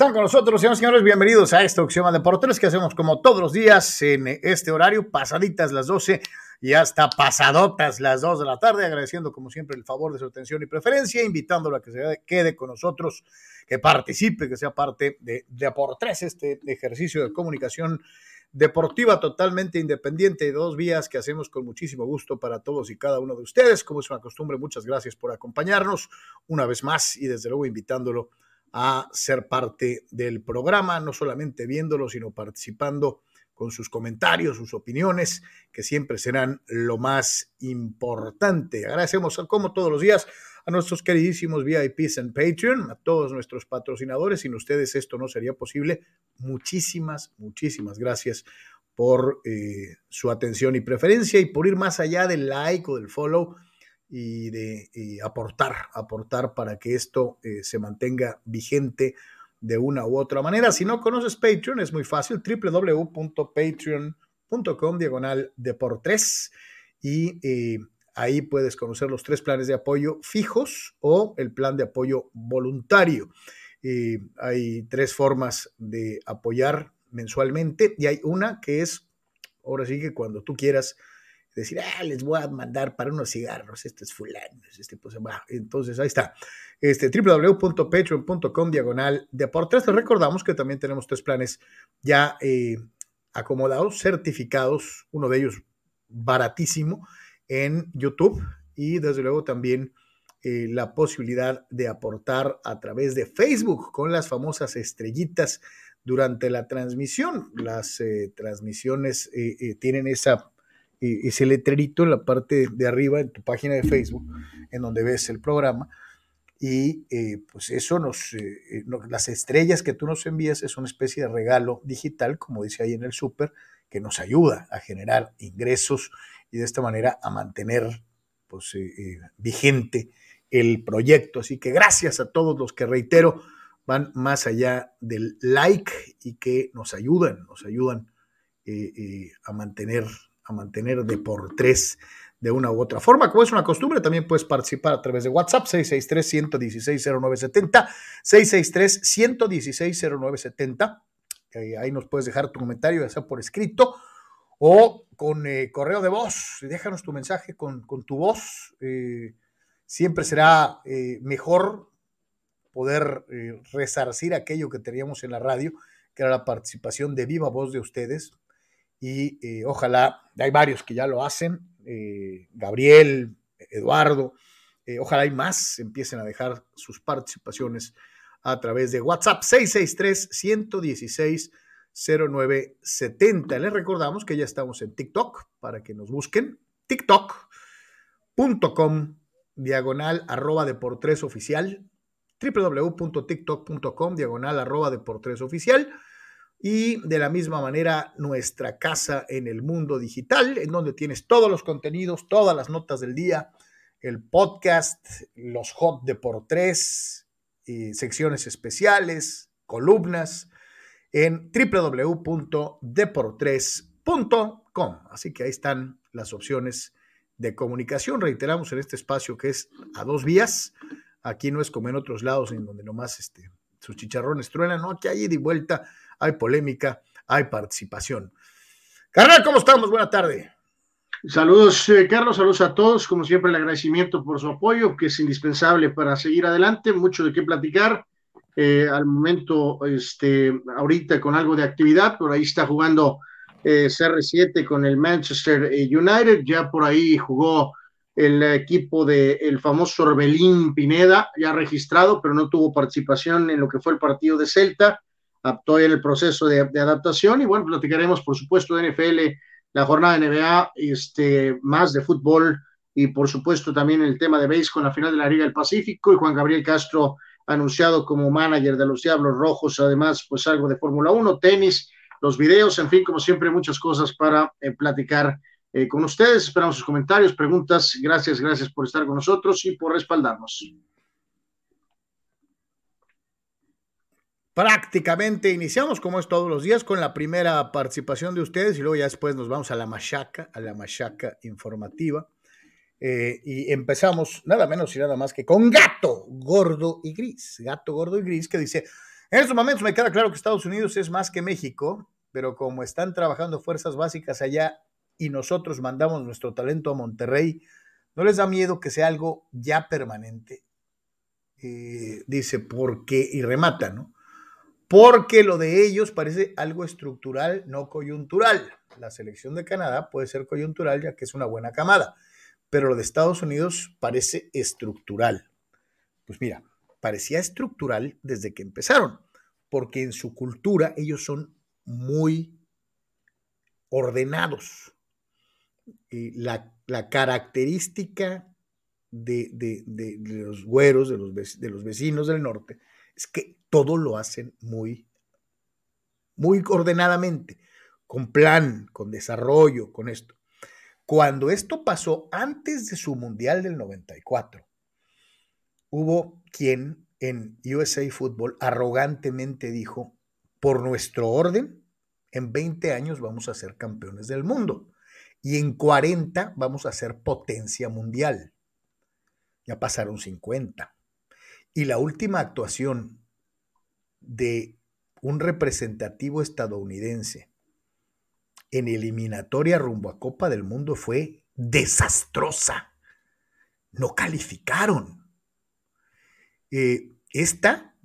están con nosotros, señores señores. Bienvenidos a esta de Deportes que hacemos como todos los días en este horario, pasaditas las 12 y hasta pasadotas las 2 de la tarde. Agradeciendo, como siempre, el favor de su atención y preferencia, invitándolo a que se quede con nosotros, que participe, que sea parte de Deportes, este ejercicio de comunicación deportiva totalmente independiente de dos vías que hacemos con muchísimo gusto para todos y cada uno de ustedes. Como es una costumbre, muchas gracias por acompañarnos una vez más y desde luego invitándolo ser parte del programa, no solamente viéndolo, sino participando con sus comentarios, sus opiniones, que siempre serán lo más importante. Agradecemos, como todos los días, a nuestros queridísimos VIPs en Patreon, a todos nuestros patrocinadores. Sin ustedes esto no sería posible. Muchísimas, muchísimas gracias por eh, su atención y preferencia y por ir más allá del like o del follow y de aportar, aportar para que esto eh, se mantenga vigente de una u otra manera. Si no conoces Patreon, es muy fácil, www.patreon.com diagonal de por tres y eh, ahí puedes conocer los tres planes de apoyo fijos o el plan de apoyo voluntario. Eh, hay tres formas de apoyar mensualmente y hay una que es, ahora sí que cuando tú quieras, decir, ah, les voy a mandar para unos cigarros, este es fulano, este pues, va. entonces ahí está, este www.patreon.com diagonal deportes, les recordamos que también tenemos tres planes ya eh, acomodados, certificados, uno de ellos baratísimo en YouTube y desde luego también eh, la posibilidad de aportar a través de Facebook con las famosas estrellitas durante la transmisión. Las eh, transmisiones tienen esa ese letrerito en la parte de arriba en tu página de Facebook, en donde ves el programa. Y eh, pues eso nos, eh, eh, las estrellas que tú nos envías es una especie de regalo digital, como dice ahí en el súper, que nos ayuda a generar ingresos y de esta manera a mantener pues, vigente el proyecto. Así que gracias a todos los que reitero van más allá del like y que nos ayudan, nos ayudan a mantener a mantener de por tres de una u otra forma. Como es una costumbre, también puedes participar a través de WhatsApp 663-116-0970, 663-116-0970. ahí nos puedes dejar tu comentario, ya sea por escrito o con eh, correo de voz. Déjanos tu mensaje con, tu voz. Eh, siempre será eh, mejor poder resarcir aquello que teníamos en la radio, que era la participación de viva voz de ustedes, y eh, ojalá, hay varios que ya lo hacen, eh, Gabriel, Eduardo, eh, ojalá hay más empiecen a dejar sus participaciones a través de WhatsApp 663-116-0970. Les recordamos que ya estamos en TikTok para que nos busquen, tiktok.com diagonal arroba de por tres oficial, www.tiktok.com diagonal arroba de por tres oficial y de la misma manera nuestra casa en el mundo digital, en donde tienes todos los contenidos, todas las notas del día, el podcast, los hot de por tres, secciones especiales, columnas, en www.deportres.com. Así que ahí están las opciones de comunicación. Reiteramos en este espacio que es a dos vías. Aquí no es como en otros lados en donde nomás este, sus chicharrones truenan, no, que hay ida y vuelta hay polémica, hay participación. Carnal, ¿cómo estamos? Buena tarde. Saludos, eh, Carlos, saludos a todos. Como siempre, el agradecimiento por su apoyo, que es indispensable para seguir adelante. Mucho de qué platicar. Eh, al momento, este, ahorita con algo de actividad, por ahí está jugando eh, CR7 con el Manchester United. Ya por ahí jugó el equipo del el famoso Orbelín Pineda, ya registrado, pero no tuvo participación en lo que fue el partido de Celta todavía en el proceso de, adaptación y bueno, platicaremos por supuesto de NFL, la jornada de NBA, este, más de fútbol y por supuesto también el tema de base con la final de la Liga del Pacífico y Juan Gabriel Castro anunciado como manager de los Diablos Rojos, además pues algo de Fórmula 1, tenis, los videos, en fin, como siempre muchas cosas para eh, platicar eh, con ustedes. Esperamos sus comentarios, preguntas. Gracias, gracias por estar con nosotros y por respaldarnos. Prácticamente iniciamos como es todos los días con la primera participación de ustedes y luego ya después nos vamos a la machaca, a la machaca informativa. Eh, y empezamos nada menos y nada más que con Gato Gordo y Gris. Gato Gordo y Gris que dice, En estos momentos me queda claro que Estados Unidos es más que México, pero como están trabajando fuerzas básicas allá y nosotros mandamos nuestro talento a Monterrey, ¿no les da miedo que sea algo ya permanente? Eh, dice, porque, y remata, ¿no? Porque lo de ellos parece algo estructural, no coyuntural. La selección de Canadá puede ser coyuntural ya que es una buena camada, pero lo de Estados Unidos parece estructural. Pues mira, parecía estructural desde que empezaron, porque en su cultura ellos son muy ordenados. Y la, característica de, los güeros, de los, de los vecinos del norte, es que todo lo hacen muy, muy ordenadamente, con plan, con desarrollo, con esto. Cuando esto pasó antes de su Mundial del 94, hubo quien en USA Football arrogantemente dijo, por nuestro orden, en 20 años vamos a ser campeones del mundo y en 40 vamos a ser potencia mundial. Ya pasaron 50. Y la última actuación de un representativo estadounidense en eliminatoria rumbo a Copa del Mundo fue desastrosa. No calificaron. Eh, esta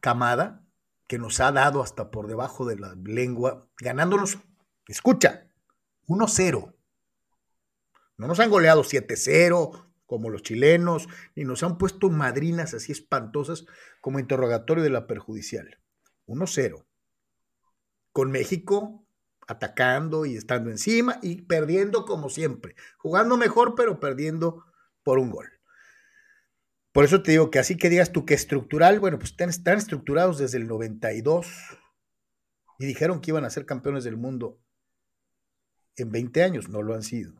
camada que nos ha dado hasta por debajo de la lengua, ganándonos, escucha, 1-0. No nos han goleado 7-0 como los chilenos, ni nos han puesto madrinas así espantosas como interrogatorio de la perjudicial. 1-0. Con México atacando y estando encima y perdiendo como siempre. Jugando mejor, pero perdiendo por un gol. Por eso te digo que así que digas tú que estructural, bueno, pues están, están estructurados desde el 92 y dijeron que iban a ser campeones del mundo en 20 años, no lo han sido.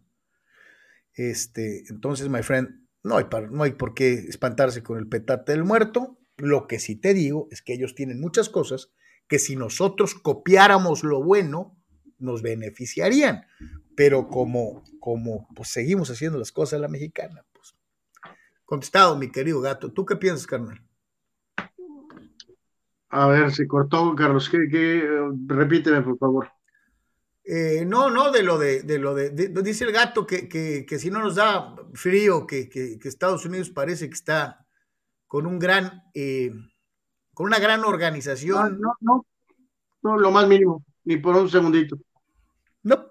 Este, entonces, my friend, no hay, no hay por qué espantarse con el petate del muerto. Lo que sí te digo es que ellos tienen muchas cosas que si nosotros copiáramos lo bueno, nos beneficiarían. Pero como, como pues, seguimos haciendo las cosas a la mexicana, pues. Contestado, mi querido gato. ¿Tú qué piensas, carnal? A ver, se cortó, Carlos. ¿Qué, repíteme, por favor. Eh, no, no, de lo de, de lo de, dice el gato que, que, si no nos da frío, que, que, Estados Unidos parece que está con un gran, eh, con una gran organización. No, no, no, lo más mínimo, ni por un segundito. No.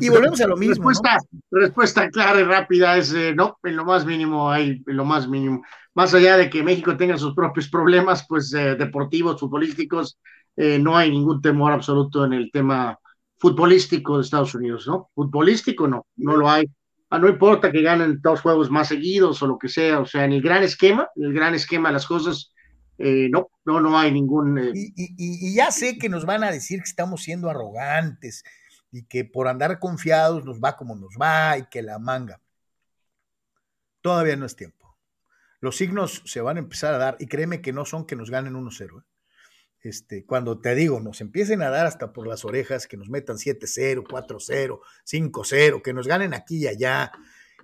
Y volvemos a lo mismo. Respuesta, respuesta clara y rápida es eh, no, en lo más mínimo hay, en lo más mínimo. Más allá de que México tenga sus propios problemas, pues deportivos, futbolísticos, no hay ningún temor absoluto en el tema futbolístico de Estados Unidos, ¿no? Futbolístico no, no lo hay. Ah, no importa que ganen dos juegos más seguidos o lo que sea, o sea, en el gran esquema, en el gran esquema de las cosas, eh, no, no, no hay ningún... Eh, y, ya sé que nos van a decir que estamos siendo arrogantes y que por andar confiados nos va como nos va y que la manga. Todavía no es tiempo. Los signos se van a empezar a dar y créeme que no son que nos ganen 1-0. ¿eh? Este, cuando te digo, nos empiecen a dar hasta por las orejas, que nos metan 7-0, 4-0, 5-0, que nos ganen aquí y allá,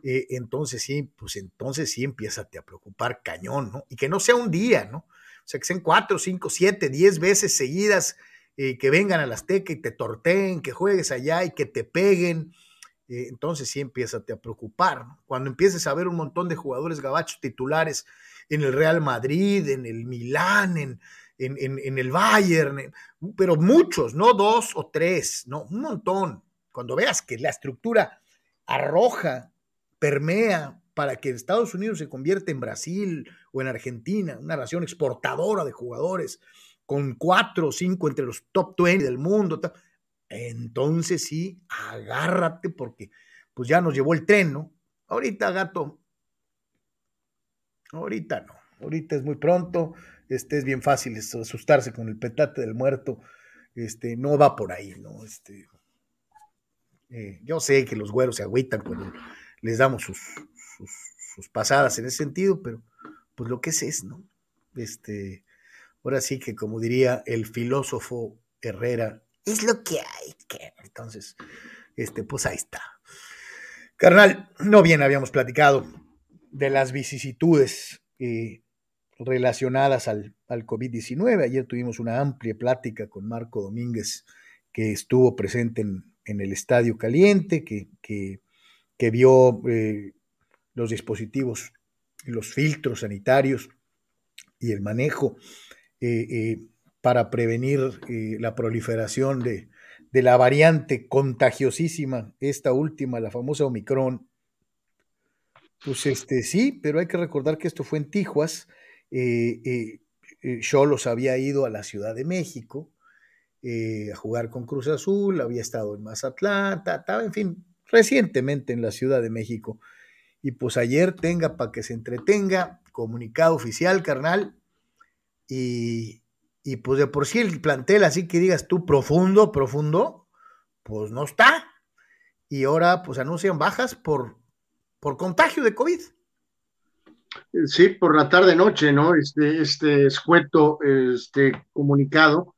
eh, entonces sí, pues entonces sí empieza a preocupar cañón, ¿no? Y que no sea un día, ¿no? O sea, que sean 4, 5, 7, 10 veces seguidas eh, que vengan a la Azteca y te torteen, que juegues allá y que te peguen. Eh, entonces sí empieza a preocupar. ¿no? Cuando empieces a ver un montón de jugadores gabachos titulares en el Real Madrid, en el Milán, en, en, el Bayern, pero muchos, no dos o tres, no, un montón. Cuando veas que la estructura arroja, permea para que Estados Unidos se convierta en Brasil o en Argentina, una nación exportadora de jugadores, con cuatro o cinco entre los top 20 del mundo, entonces sí, agárrate porque pues ya nos llevó el tren, ¿no? Ahorita, gato, ahorita no, ahorita es muy pronto, este, es bien fácil asustarse con el petate del muerto, este, no va por ahí, ¿no? Este, eh, yo sé que los güeros se agüitan cuando les damos sus, sus, pasadas en ese sentido, pero pues lo que es es, ¿no? Este, ahora sí que como diría el filósofo Herrera, es lo que hay que. Entonces, este, pues ahí está. Carnal, no bien habíamos platicado de las vicisitudes eh, relacionadas al, al COVID-19. Ayer tuvimos una amplia plática con Marco Domínguez, que estuvo presente en, en el Estadio Caliente, que, que, que vio eh, los dispositivos, los filtros sanitarios y el manejo eh, para prevenir la proliferación de, de, la variante contagiosísima, esta última, la famosa Omicron. Pues este sí, pero hay que recordar que esto fue en Tijuas. Cholos había ido a la Ciudad de México a jugar con Cruz Azul, había estado en Mazatlán, estaba, en fin, recientemente en la Ciudad de México. Y pues ayer tenga para que se entretenga, comunicado oficial, carnal. Y, y pues de por sí el plantel, así que digas tú profundo, profundo, pues no está. Y ahora pues anuncian bajas por, por contagio de COVID. Sí, por la tarde noche, ¿no? Este, este escueto, este comunicado,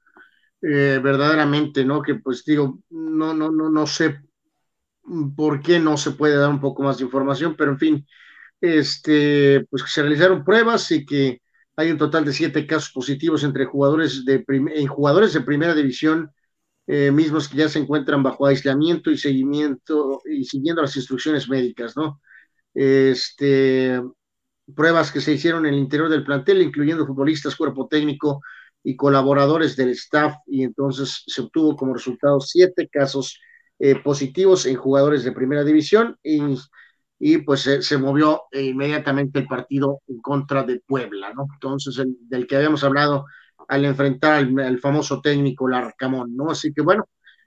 eh, verdaderamente, ¿no? Que pues digo, no, no, no, no sé por qué no se puede dar un poco más de información, pero en fin, este, pues que se realizaron pruebas y que hay un total de siete casos positivos entre jugadores de en jugadores de primera división eh, mismos que ya se encuentran bajo aislamiento y seguimiento y siguiendo las instrucciones médicas, ¿no? Este, pruebas que se hicieron en el interior del plantel, incluyendo futbolistas, cuerpo técnico y colaboradores del staff, y entonces se obtuvo como resultado siete casos eh, positivos en jugadores de primera división y, y pues se, movió inmediatamente el partido en contra de Puebla, ¿no? Entonces, el, del que habíamos hablado al enfrentar al, famoso técnico Larcamón, ¿no? Así que bueno,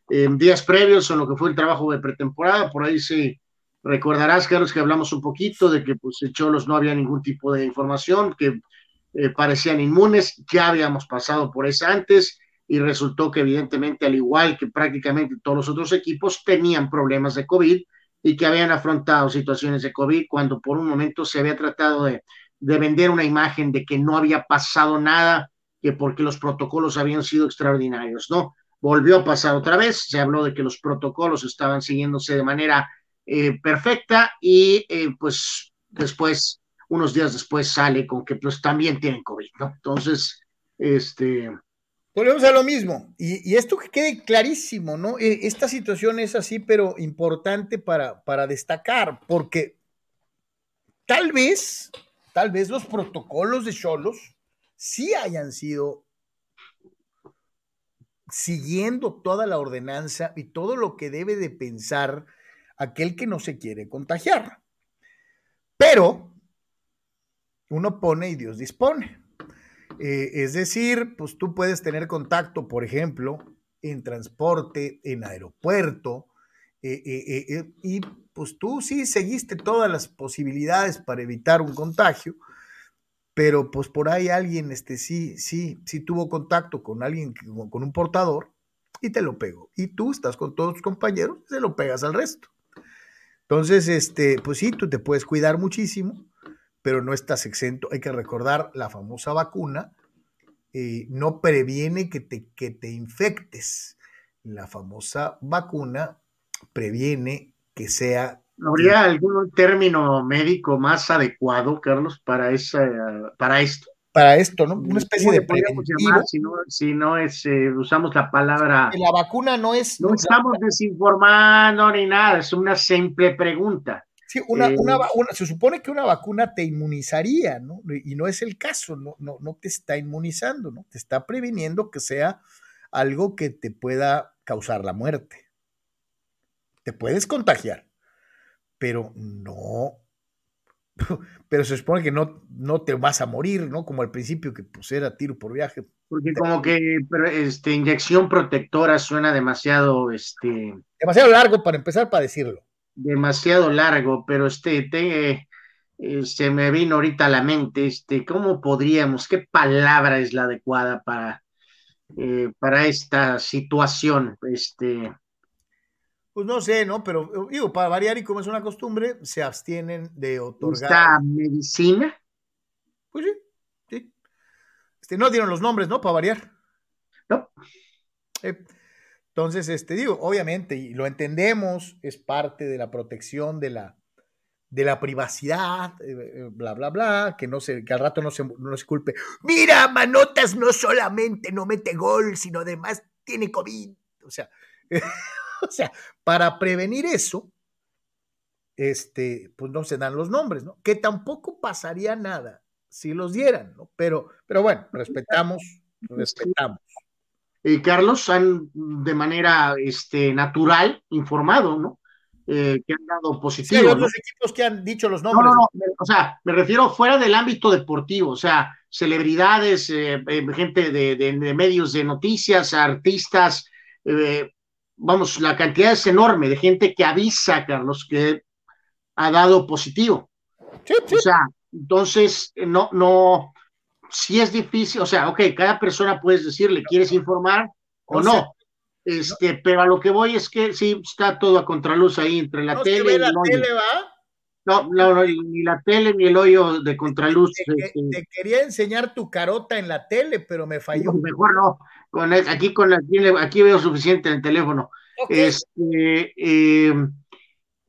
en días previos en lo que fue el trabajo de pretemporada, por ahí sí recordarás, Carlos, que hablamos un poquito de que pues en Cholos no había ningún tipo de información, que eh, parecían inmunes, ya habíamos pasado por eso antes, y resultó que evidentemente, al igual que prácticamente todos los otros equipos, tenían problemas de COVID y que habían afrontado situaciones de COVID cuando por un momento se había tratado de, de vender una imagen de que no había pasado nada, que porque los protocolos habían sido extraordinarios, ¿no? Volvió a pasar otra vez, se habló de que los protocolos estaban siguiéndose de manera eh, perfecta y eh, pues después, unos días después sale con que pues también tienen COVID, ¿no? Entonces, este, Volvemos a lo mismo. Y, esto que quede clarísimo, ¿no? E, esta situación es así, pero importante para, para destacar, porque tal vez, tal vez los protocolos de Cholos sí hayan sido siguiendo toda la ordenanza y todo lo que debe de pensar aquel que no se quiere contagiar. Pero uno pone y Dios dispone. Eh, es decir, pues tú puedes tener contacto, por ejemplo, en transporte, en aeropuerto, eh, eh, y pues tú sí seguiste todas las posibilidades para evitar un contagio, pero pues por ahí alguien este, sí, sí, sí tuvo contacto con alguien, con un portador, y te lo pegó. Y tú estás con todos tus compañeros, se lo pegas al resto. Entonces, este, pues sí, tú te puedes cuidar muchísimo, pero no estás exento. Hay que recordar la famosa vacuna, eh, no previene que te, que te infectes. La famosa vacuna previene que sea... ¿Habría algún término médico más adecuado, Carlos, para, esa, para esto? Para esto, ¿no? Una especie de preventivo. si, no, si no es, eh, usamos la palabra... La vacuna no es... No estamos desinformando ni nada, es una simple pregunta. Sí, una, una, eh, se supone que una vacuna te inmunizaría, ¿no? Y no es el caso, no, no, no te está inmunizando, ¿no? Te está previniendo que sea algo que te pueda causar la muerte. Te puedes contagiar, pero no, pero se supone que no, no te vas a morir, ¿no? Como al principio que pues era tiro por viaje. Porque como que este, inyección protectora suena demasiado, este... Demasiado largo para empezar para decirlo demasiado largo, pero este, te, eh, se me vino ahorita a la mente, este, ¿cómo podríamos, qué palabra es la adecuada para, eh, para esta situación? Este, pues no sé, ¿no? Pero digo, para variar y como es una costumbre, se abstienen de otorgar. ¿Esta medicina? Pues sí, sí. Este, no dieron los nombres, ¿no? Para variar. No. Eh, entonces, este, digo, obviamente, y lo entendemos, es parte de la protección de la, de la privacidad, eh, eh, bla, bla, bla, que, no se, que al rato no se, no se culpe. Mira, Manotas no solamente no mete gol, sino además tiene COVID. O sea, o sea, para prevenir eso, este, pues no se dan los nombres, ¿no? Que tampoco pasaría nada si los dieran, ¿no? Pero, pero bueno, respetamos, respetamos. Y Carlos, han de manera este, natural informado, ¿no? Eh, que han dado positivo. Sí, hay otros equipos que han dicho los nombres. No, no, no, o sea, me refiero fuera del ámbito deportivo, o sea, celebridades, eh, eh, gente de, de, de, medios de noticias, artistas, eh, vamos, la cantidad es enorme de gente que avisa, Carlos, que ha dado positivo. Sí, sí. O sea, entonces, no, no, si es difícil, o sea, ok, cada persona puedes decirle, ¿quieres informar o no? Este, pero a lo que voy es que sí, está todo a contraluz ahí entre la ¿No tele y la el hoyo. tele, va? No, no, no, ni la tele ni el hoyo de contraluz. Te, te, este, te, quería enseñar tu carota en la tele, pero me falló. No, mejor no. Con el, aquí, con la, aquí, aquí, veo suficiente en el teléfono. Okay. Este, eh,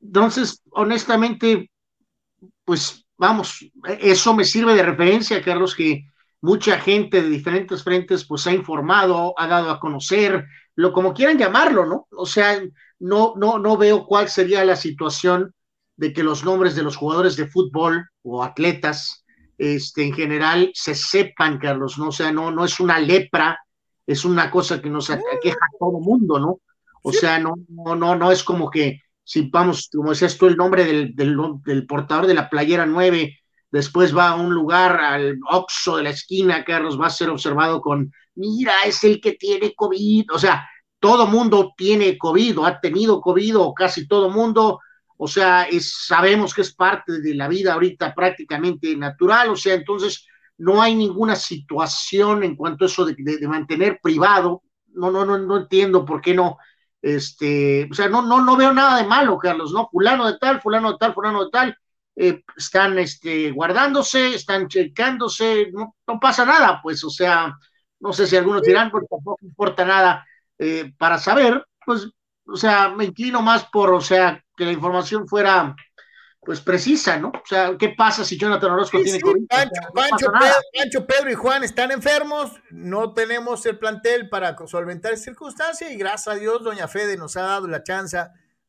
entonces, honestamente, pues vamos, eso me sirve de referencia, Carlos, que mucha gente de diferentes frentes pues ha informado, ha dado a conocer, lo como quieran llamarlo, ¿no? O sea, no, no, no veo cuál sería la situación de que los nombres de los jugadores de fútbol o atletas, este, en general, se sepan, Carlos, ¿no? O sea, no, no es una lepra, es una cosa que nos aqueja a todo mundo, ¿no? O sea, no, no, no, no es como que si vamos, como decías tú, el nombre del, del, del portador de la playera 9, después va a un lugar, al Oxxo de la esquina, Carlos, va a ser observado con, mira, es el que tiene COVID, o sea, todo mundo tiene COVID o ha tenido COVID o casi todo mundo, o sea, es, sabemos que es parte de la vida ahorita prácticamente natural, o sea, entonces no hay ninguna situación en cuanto a eso de, de, de mantener privado, no, no, no, no entiendo por qué no, este, o sea, no, no, no veo nada de malo, Carlos, ¿no? Fulano de tal, fulano de tal, fulano de tal, eh, están este, guardándose, están checándose, no, no, pasa nada, pues, o sea, no sé si algunos dirán, pues tampoco importa nada. Eh, para saber, pues, o sea, me inclino más por, o sea, que la información fuera, pues, precisa, ¿no? O sea, ¿qué pasa si Jonathan Orozco sí, tiene sí, COVID? Pancho, no Pancho, Pedro, Pancho, Pedro, y Juan están enfermos, no tenemos el plantel para solventar esa circunstancia y gracias a Dios, doña Fede nos ha dado la chance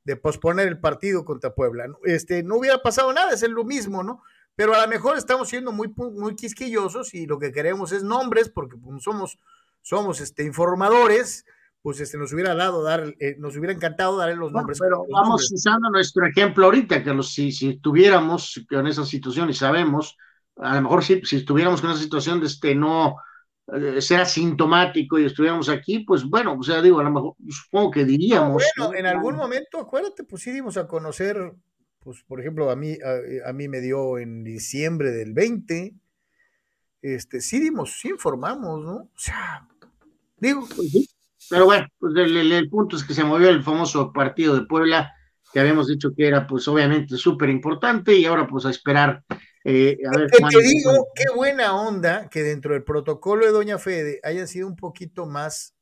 de posponer el partido contra Puebla. Este, no hubiera pasado nada, es lo mismo, ¿no? Pero a lo mejor estamos siendo muy, muy quisquillosos y lo que queremos es nombres, porque somos, somos este, informadores, pues este, nos hubiera dado dar, eh, nos hubiera encantado darle los nombres. Pero los vamos nombres. usando nuestro ejemplo ahorita, que los, si, si tuviéramos con esa situación y sabemos, a lo mejor si, si estuviéramos con esa situación de este no eh, ser asintomático y estuviéramos aquí, pues bueno, o sea, digo, a lo mejor supongo que diríamos. No, bueno, en algún momento, acuérdate, pues sí dimos a conocer, pues por ejemplo, a mí, a, a mí me dio en diciembre del 20, este, sí dimos, sí informamos, ¿no? O sea, digo. Pues sí. Pero bueno, pues el, el, el, punto es que se movió el famoso partido de Puebla, que habíamos dicho que era pues obviamente súper importante y ahora pues a esperar. Eh, a ver te, te digo, qué buena onda que dentro del protocolo de Doña Fede hayan sido un poquito más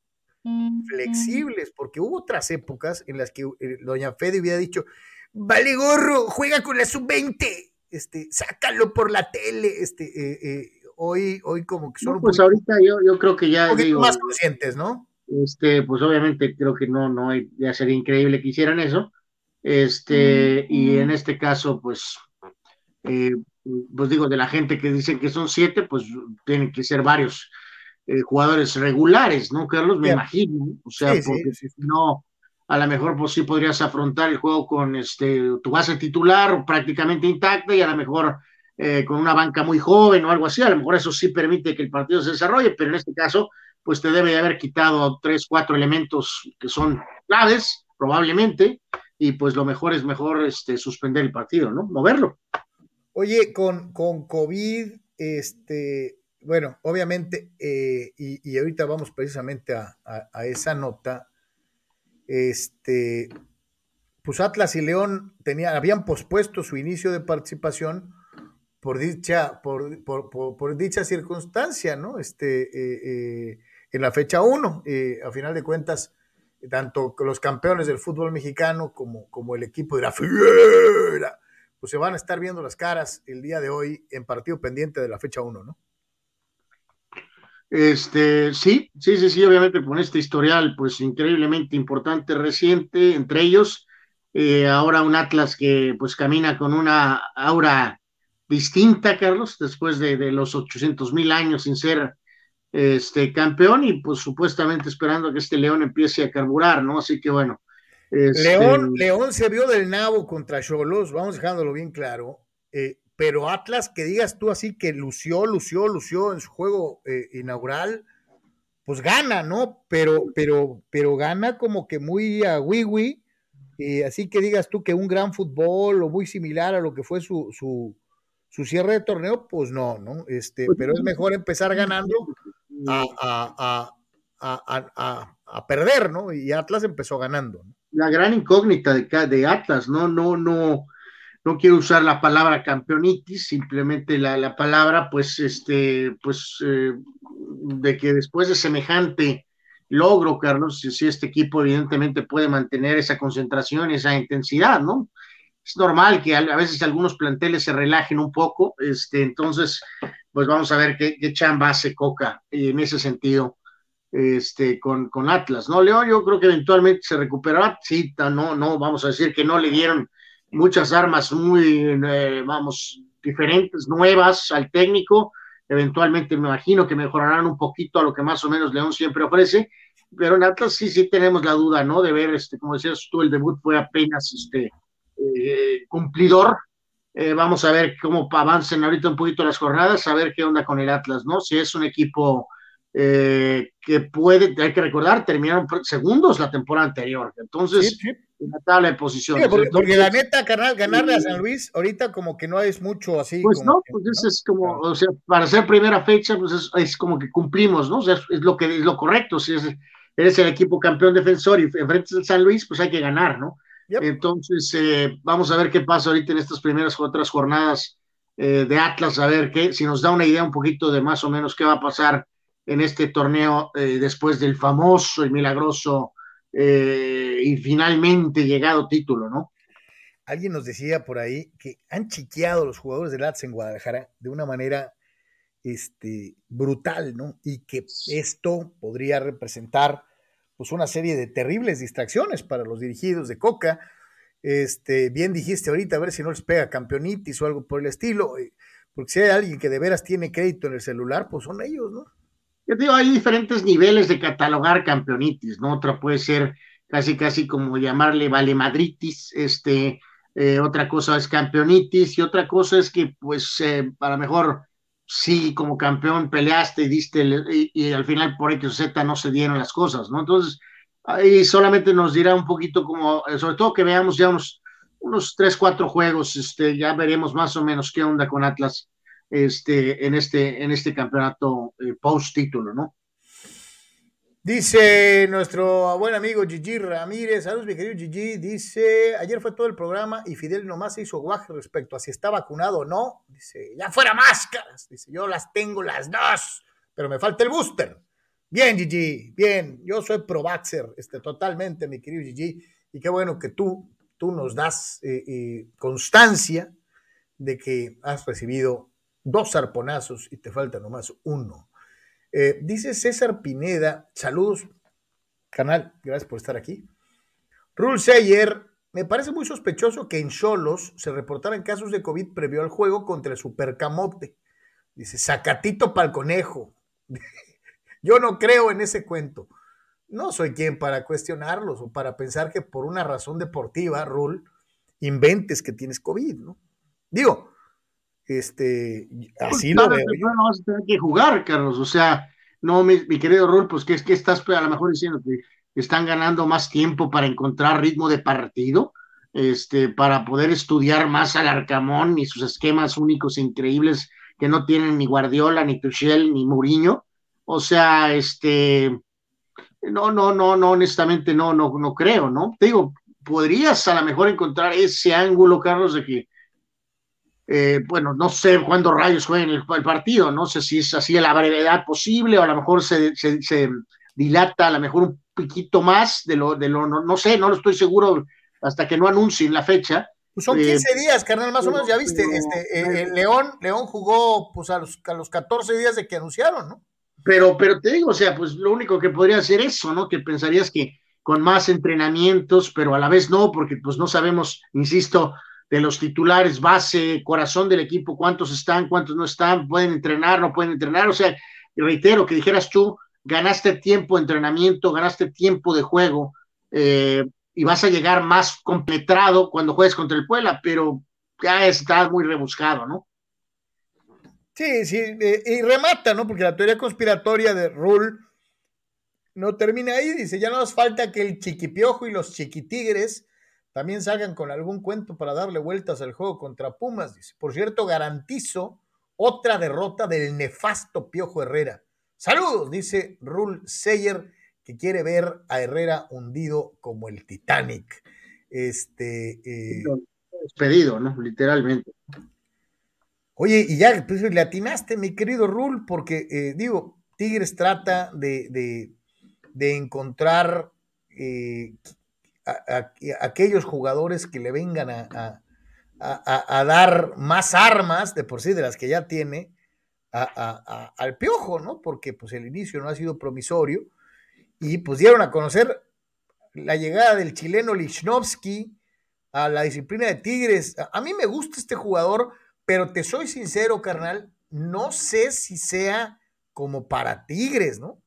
flexibles, porque hubo otras épocas en las que eh, Doña Fede hubiera dicho, vale gorro, juega con la sub-20, este, sácalo por la tele, este, eh, eh, hoy, hoy como que son no, pues ahorita yo, yo creo que ya un digo, más conscientes, ¿no? Este, pues obviamente creo que no, no, ya sería increíble que hicieran eso, este, mm, y en este caso, pues, eh, pues digo, de la gente que dicen que son siete, pues tienen que ser varios eh, jugadores regulares, ¿no, Carlos? Me yeah. imagino, o sea, sí, porque sí, si no, a lo mejor pues sí podrías afrontar el juego con este, tu base titular prácticamente intacta y a lo mejor eh, con una banca muy joven o algo así, a lo mejor eso sí permite que el partido se desarrolle, pero en este caso, pues te debe de haber quitado tres, cuatro elementos que son claves, probablemente, y pues lo mejor es mejor este, suspender el partido, ¿no? Moverlo. Oye, con, con COVID, este, bueno, obviamente, eh, y, y, ahorita vamos precisamente a, a, esa nota, este, pues Atlas y León tenía, habían pospuesto su inicio de participación por dicha, por, por, por, por dicha circunstancia, ¿no? Este, eh, eh, en la fecha 1, eh, a final de cuentas, tanto los campeones del fútbol mexicano como, como el equipo de la Fiera, pues se van a estar viendo las caras el día de hoy en partido pendiente de la fecha 1, ¿no? Este, sí, sí, sí, sí, obviamente con este historial, pues increíblemente importante, reciente, entre ellos, eh, ahora un Atlas que pues camina con una aura distinta, Carlos, después de, los 800 mil años sin ser este campeón y pues supuestamente esperando que este León empiece a carburar, ¿no? Así que bueno. Este León, León se vio del nabo contra Cholos, vamos dejándolo bien claro. Eh, pero Atlas, que digas tú así que lució, lució, lució en su juego eh, inaugural, pues gana, ¿no? Pero, pero, pero gana como que muy a wiwi, eh, así que digas tú que un gran fútbol o muy similar a lo que fue su, su, su cierre de torneo, pues no, ¿no? Este, pues pero es mejor empezar ganando a, a, a, perder, ¿no? Y Atlas empezó ganando. La gran incógnita de, de Atlas, ¿no? No, no no quiero usar la palabra campeonitis, simplemente la, palabra, pues, este, pues, eh, de que después de semejante logro, Carlos, si, este equipo evidentemente puede mantener esa concentración, esa intensidad, ¿no? Es normal que a, veces algunos planteles se relajen un poco, este, entonces, pues vamos a ver qué, qué chamba hace Coca en ese sentido este, con, con Atlas, ¿no? León, yo creo que eventualmente se recuperará, sí, no, no, vamos a decir que no le dieron muchas armas muy, eh, vamos, diferentes, nuevas al técnico. Eventualmente me imagino que mejorarán un poquito a lo que más o menos León siempre ofrece, pero en Atlas sí, sí tenemos la duda, ¿no? De ver, este, como decías tú, el debut fue apenas este, eh, cumplidor. Eh, vamos a ver cómo avancen ahorita un poquito las jornadas, a ver qué onda con el Atlas, ¿no? Si es un equipo que puede, hay que recordar, terminaron segundos la temporada anterior. Entonces, en la tabla de posiciones. porque, la neta, carnal, ganarle a San Luis, ahorita como que no es mucho así. Pues no, pues eso es como, o sea, para ser primera fecha, pues es, como que cumplimos, ¿no? O sea, es, lo que es lo correcto. Si eres el equipo campeón defensor y enfrentes al San Luis, pues hay que ganar, ¿no? Entonces, eh, vamos a ver qué pasa ahorita en estas primeras otras jornadas eh, de Atlas, a ver qué, si nos da una idea un poquito de más o menos qué va a pasar en este torneo eh, después del famoso y milagroso y finalmente llegado título, ¿no? Alguien nos decía por ahí que han chiqueado los jugadores del Atlas en Guadalajara de una manera este, brutal, ¿no? Y que esto podría representar pues una serie de terribles distracciones para los dirigidos de Coca. Este, bien dijiste ahorita, a ver si no les pega campeonitis o algo por el estilo, eh, porque si hay alguien que de veras tiene crédito en el celular, pues son ellos, ¿no? Yo digo, hay diferentes niveles de catalogar campeonitis, ¿no? Otra puede ser casi, casi como llamarle valemadritis, este, eh, otra cosa es campeonitis y otra cosa es que, pues, eh, mejor sí, como campeón peleaste y diste, y, al final por X o Z no se dieron las cosas, ¿no? Entonces, ahí solamente nos dirá un poquito como, eh, sobre todo que veamos ya unos, unos tres, cuatro juegos, este, ya veremos más o menos qué onda con Atlas este, en, este, en este campeonato eh, post título, ¿no? Dice nuestro buen amigo Gigi Ramírez, saludos mi querido Gigi, dice, ayer fue todo el programa y Fidel nomás se hizo guaje respecto a si está vacunado o no, dice, ya fuera máscaras, dice, yo las tengo las dos, pero me falta el booster. Bien, Gigi, bien, yo soy pro vaxer, este, totalmente, mi querido Gigi, y qué bueno que tú, tú nos das eh, eh, constancia de que has recibido dos arponazos y te falta nomás uno. Eh, dice César Pineda, saludos, canal, gracias por estar aquí. Rule Sayer, me parece muy sospechoso que en Cholos se reportaran casos de COVID previo al juego contra el Supercamote. Dice, sacatito pa'l conejo. Yo no creo en ese cuento. No soy quien para cuestionarlos o para pensar que por una razón deportiva, Rule, inventes que tienes COVID, ¿no? Digo, este, pues así lo veo. No vas a tener que jugar, Carlos. O sea, no, mi, querido Rol, pues que es que estás a lo mejor diciendo que están ganando más tiempo para encontrar ritmo de partido, este, para poder estudiar más al Arcamón y sus esquemas únicos e increíbles que no tienen ni Guardiola, ni Tuchel, ni Mourinho. O sea, este, no, no, no, no, honestamente no, no, no creo, ¿no? Te digo, podrías a lo mejor encontrar ese ángulo, Carlos, de que eh, bueno, no sé cuándo rayos jueguen el, el, partido, no sé si es así a la brevedad posible o a lo mejor se, se, dilata a lo mejor un poquito más de lo, de lo no, sé, no lo estoy seguro hasta que no anuncien la fecha, Pues son 15 eh, días, carnal, más o menos, ya viste. este, eh, el León, León jugó pues a los, a los 14 días de que anunciaron, ¿no? Pero, pero te digo, o sea, pues lo único que podría hacer eso, ¿no? Que pensarías que con más entrenamientos, pero a la vez no, porque pues no sabemos, insisto, de los titulares, base, corazón del equipo, cuántos están, cuántos no están, pueden entrenar, no pueden entrenar, o sea, reitero que dijeras tú, ganaste tiempo de entrenamiento, ganaste tiempo de juego, eh, y vas a llegar más completado cuando juegues contra el Puebla, pero ya está muy rebuscado, ¿no? Sí, sí, eh, y remata, ¿no? Porque la teoría conspiratoria de Rule no termina ahí, dice, ya no nos falta que el chiquipiojo y los chiquitigres también salgan con algún cuento para darle vueltas al juego contra Pumas, dice. Por cierto, garantizo otra derrota del nefasto Piojo Herrera. Saludos, dice Rule Seyer que quiere ver a Herrera hundido como el Titanic. Este. Eh, despedido, ¿no? Literalmente. Oye, y ya pues, le atinaste, mi querido Rul, porque eh, digo, Tigres trata de, encontrar eh, a, aquellos jugadores que le vengan a, a, dar más armas, de por sí, de las que ya tiene, al piojo, ¿no? Porque pues el inicio no ha sido promisorio y pues dieron a conocer la llegada del chileno Lichnowsky a la disciplina de Tigres. A mí me gusta este jugador, pero te soy sincero, carnal, no sé si sea como para Tigres, ¿no?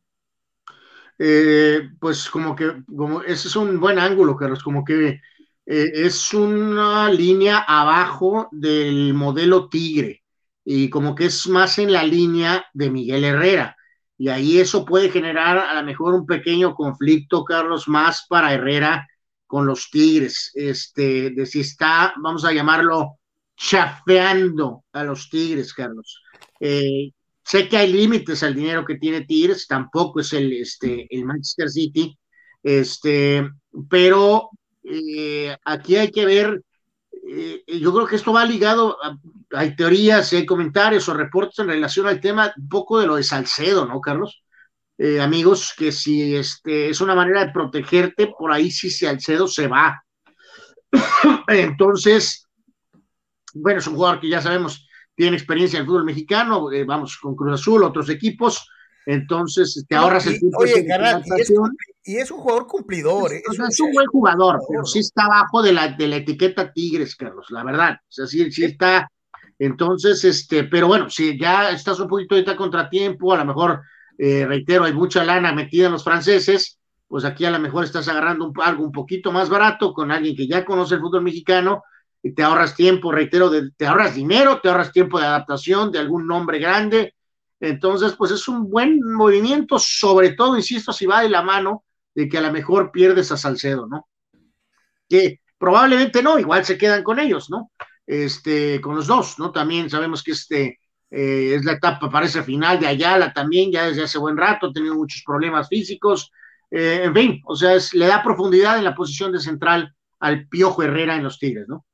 Eh, pues como que, como ese es un buen ángulo, Carlos, como que eh, es una línea abajo del modelo Tigre y como que es más en la línea de Miguel Herrera y ahí eso puede generar a lo mejor un pequeño conflicto, Carlos, más para Herrera con los Tigres, este, de si está, vamos a llamarlo, chafeando a los Tigres, Carlos. Eh, sé que hay límites al dinero que tiene Tigres, tampoco es el, este, el Manchester City, este, pero eh, aquí hay que ver, eh, yo creo que esto va ligado a, hay teorías, hay comentarios o reportes en relación al tema, un poco de lo de Salcedo, ¿no, Carlos? Eh, amigos, que si este, es una manera de protegerte, por ahí si Salcedo se va. Entonces, bueno, es un jugador que ya sabemos tiene experiencia en el fútbol mexicano, eh, vamos con Cruz Azul, otros equipos, entonces te ahorras el tiempo. Oye, y, es, un jugador cumplidor. Es, es, un, buen jugador, pero sí está abajo de la, de la etiqueta Tigres, Carlos, la verdad. O sea, sí, sí está entonces, este, pero bueno, si ya estás un poquito ahorita contratiempo, a lo mejor, eh, reitero, hay mucha lana metida en los franceses, pues aquí a lo mejor estás agarrando algo un poquito más barato con alguien que ya conoce el fútbol mexicano te ahorras tiempo, reitero, te ahorras dinero, te ahorras tiempo de adaptación de algún nombre grande. Entonces, pues es un buen movimiento, sobre todo, insisto, si va de la mano de que a lo mejor pierdes a Salcedo, ¿no? Que probablemente no, igual se quedan con ellos, ¿no? este, con los dos, ¿no? También sabemos que este eh, es la etapa, parece final de Ayala también, ya desde hace buen rato, ha tenido muchos problemas físicos, eh, en fin, o sea, le da profundidad en la posición de central al Piojo Herrera en los Tigres, ¿no?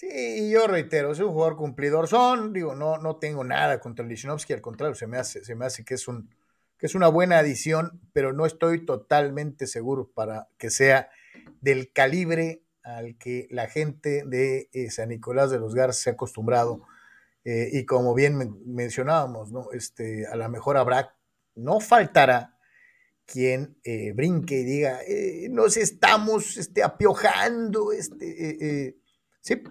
Sí, yo reitero, es un jugador cumplidor. Son, digo, no, no tengo nada contra Lichnowsky, al contrario, se me hace, se me hace que es un que es una buena adición, pero no estoy totalmente seguro para que sea del calibre al que la gente de eh, San Nicolás de los Garza se ha acostumbrado. Eh, y como bien mencionábamos, ¿no? este, a lo mejor habrá, no faltará quien eh, brinque y diga, nos estamos este, apiojando. Este, sí,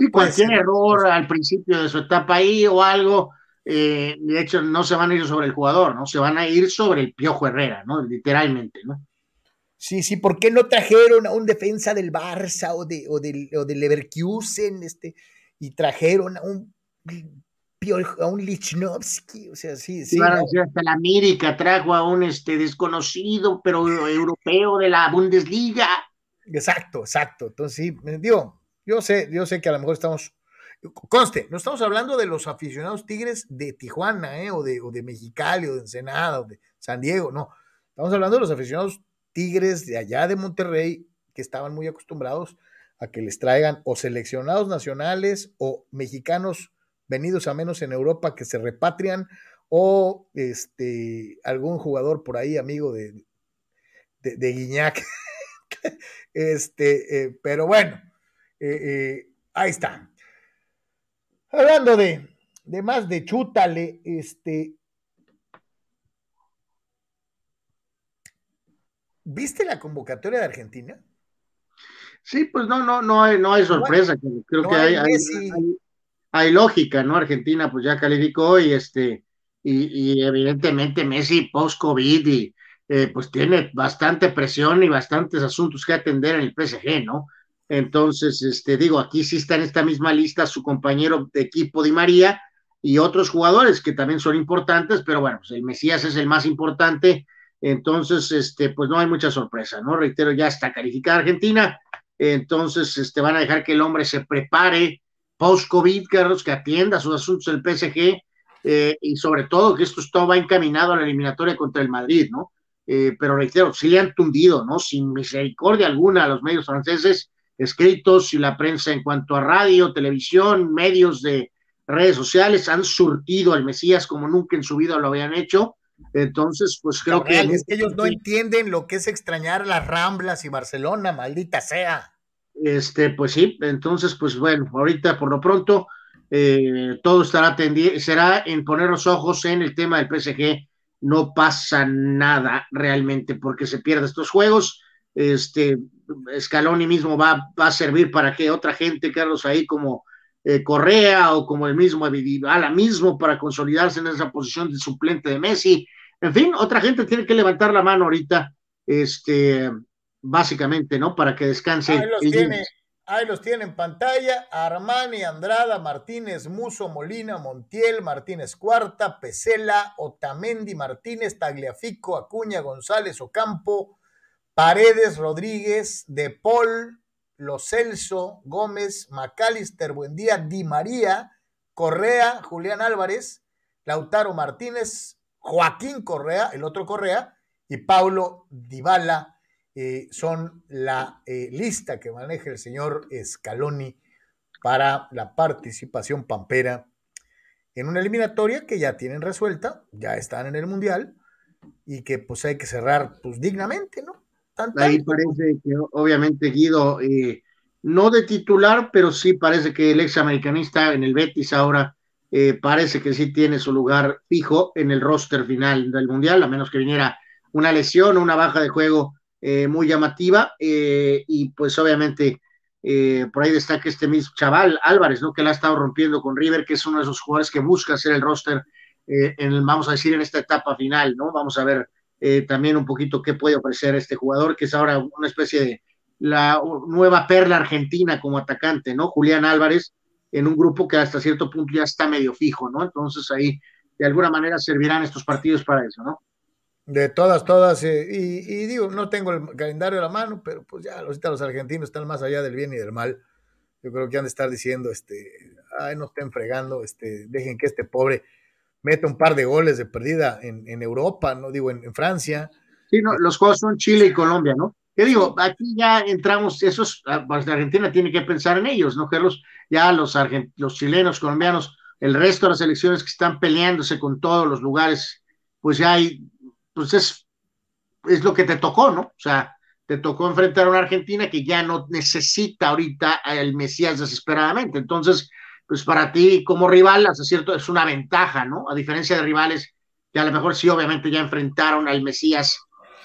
sí cualquier error al principio de su etapa ahí o algo, de hecho no se van a ir sobre el jugador, ¿no? Se van a ir sobre el Piojo Herrera, ¿no? Literalmente, ¿no? Sí, sí, ¿por qué no trajeron a un defensa del Barça o, de, o, del, o del Leverkusen este, y trajeron a un a un Lichnowsky, o sea, sí, sí. Claro, hasta la América trajo a un este, desconocido, pero europeo de la Bundesliga. Exacto, exacto. Entonces, sí, digo, yo sé, yo sé que a lo mejor estamos, conste, no estamos hablando de los aficionados tigres de Tijuana, ¿eh? o, de, o de Mexicali, o de Ensenada, o de San Diego, no. Estamos hablando de los aficionados Tigres de allá de Monterrey que estaban muy acostumbrados a que les traigan o seleccionados nacionales o mexicanos venidos a menos en Europa que se repatrian o este algún jugador por ahí amigo de, de, Guiñac. este, eh, pero bueno, ahí está. Hablando de, de más de chútale, este. ¿Viste la convocatoria de Argentina? Sí, pues no, no, no hay, no hay sorpresa. Creo que hay, hay, lógica, ¿no? Argentina pues ya calificó y este, y, evidentemente Messi post-COVID y eh, pues tiene bastante presión y bastantes asuntos que atender en el PSG, ¿no? Entonces, este, digo, aquí sí está en esta misma lista su compañero de equipo Di María y otros jugadores que también son importantes, pero bueno, pues el Mesías es el más importante, entonces, este, pues no hay mucha sorpresa, ¿no? Reitero, ya está calificada Argentina, entonces, este, van a dejar que el hombre se prepare post-COVID, Carlos, que atienda sus asuntos del PSG, eh, y sobre todo que esto va encaminado a la eliminatoria contra el Madrid, ¿no? Eh, pero reitero, sí le han tundido, ¿no? Sin misericordia alguna a los medios franceses, escritos y la prensa en cuanto a radio, televisión, medios de redes sociales han surtido al Mesías como nunca en su vida lo habían hecho. Entonces, pues creo que... Es que ellos no entienden lo que es extrañar las Ramblas y Barcelona, maldita sea. Este, pues sí, entonces, pues bueno, ahorita por lo pronto eh, todo estará tendido, será en poner los ojos en el tema del PSG. No pasa nada realmente porque se pierden estos juegos. Este, Scaloni mismo va, va a servir para que otra gente, Carlos, ahí como eh, Correa o como el mismo la mismo para consolidarse en esa posición de suplente de Messi. En fin, otra gente tiene que levantar la mano ahorita, este, básicamente, ¿no? Para que descanse. Ahí los, tiene, ahí los tiene en pantalla. Armani, Andrada, Martínez, Muso, Molina, Montiel, Martínez Cuarta, Pesela, Otamendi, Martínez, Tagliafico, Acuña, González, Ocampo, Paredes, Rodríguez, De Paul, Lo Celso, Gómez, Macalister, Buendía, Di María, Correa, Julián Álvarez, Lautaro Martínez, Joaquín Correa, el otro Correa, y Paulo Dybala eh, son la eh, lista que maneja el señor Scaloni para la participación pampera en una eliminatoria que ya tienen resuelta, ya están en el Mundial y que pues hay que cerrar pues dignamente, ¿no? Ahí parece que obviamente Guido, eh, no de titular, pero sí parece que el ex americanista en el Betis ahora eh, parece que sí tiene su lugar fijo en el roster final del Mundial, a menos que viniera una lesión o una baja de juego eh, muy llamativa. y pues obviamente por ahí destaca este mismo chaval Álvarez, ¿no? Que la ha estado rompiendo con River, que es uno de esos jugadores que busca hacer el roster, en vamos a decir, en esta etapa final, ¿no? Vamos a ver eh, también un poquito qué puede ofrecer este jugador, que es ahora una especie de la nueva perla argentina como atacante, ¿no? Julián Álvarez, en un grupo que hasta cierto punto ya está medio fijo, ¿no? Entonces ahí de alguna manera servirán estos partidos para eso, ¿no? De todas, todas, eh, y, digo, no tengo el calendario a la mano, pero pues ya los, los argentinos están más allá del bien y del mal. Yo creo que han de estar diciendo, este, ay, no estén fregando, este, dejen que este pobre mete un par de goles de perdida en, Europa, no digo en, Francia. Sí, no, los juegos son Chile y Colombia, ¿no? ¿Qué digo? Aquí ya entramos, esos, ah, pues Argentina tiene que pensar en ellos, ¿no, Carlos? Ya los, los chilenos, colombianos, el resto de las elecciones que están peleándose con todos los lugares, pues ya hay, pues es, es lo que te tocó, ¿no? O sea, te tocó enfrentar a una Argentina que ya no necesita ahorita al Mesías desesperadamente. Entonces, pues para ti como rival, hasta cierto, es una ventaja, ¿no? A diferencia de rivales que a lo mejor sí, obviamente ya enfrentaron al Mesías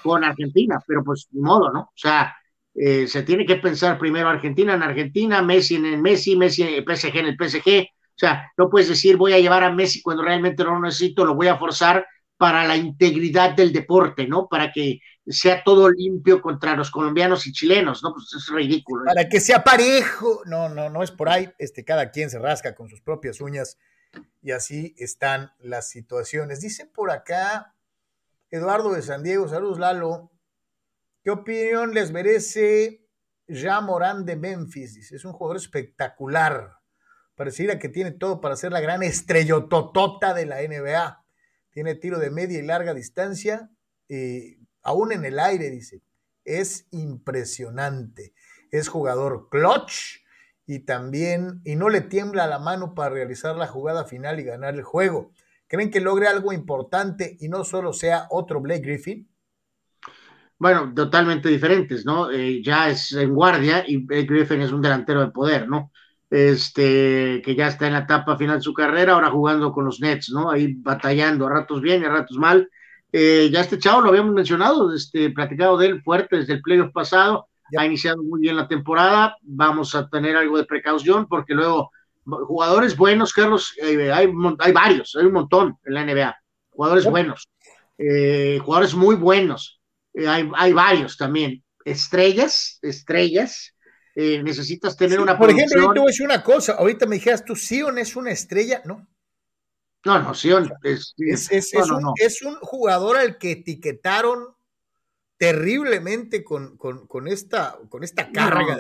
con Argentina, pero pues ni modo, ¿no? O sea, eh, se tiene que pensar primero Argentina en Argentina, Messi en el Messi, Messi en el PSG en el PSG. O sea, no puedes decir voy a llevar a Messi cuando realmente no lo necesito, lo voy a forzar para la integridad del deporte, ¿no? Para que sea todo limpio contra los colombianos y chilenos, ¿no? Pues es ridículo. Para que sea parejo. No, no, no es por ahí. Este, cada quien se rasca con sus propias uñas y así están las situaciones. Dice por acá Eduardo de San Diego, saludos Lalo. ¿Qué opinión les merece Jean Morán de Memphis? Dice, es un jugador espectacular. Pareciera que tiene todo para ser la gran estrellototota de la NBA. Tiene tiro de media y larga distancia. Eh, aún en el aire, dice. Es impresionante. Es jugador clutch y también, y no le tiembla la mano para realizar la jugada final y ganar el juego. ¿Creen que logre algo importante y no solo sea otro Blake Griffin? bueno, totalmente diferentes, ¿no? Eh, ya es en guardia y Griffin es un delantero de poder, ¿no? Este, que ya está en la etapa final de su carrera, ahora jugando con los Nets, ¿no? Ahí batallando, a ratos bien y a ratos mal. Eh, ya este chavo lo habíamos mencionado, este, platicado de él fuerte desde el playoff pasado, ha iniciado muy bien la temporada, vamos a tener algo de precaución porque luego jugadores buenos, Carlos, eh, hay, hay varios, hay un montón en la NBA, jugadores buenos, jugadores muy buenos eh, hay, varios también. Estrellas, estrellas. Eh, necesitas tener una Por ejemplo, yo te voy a decir una cosa. Ahorita me dijeras, ¿tú Sion es una estrella? No. No, no, Sion es, es, un, jugador al que etiquetaron terriblemente con, esta, con esta carga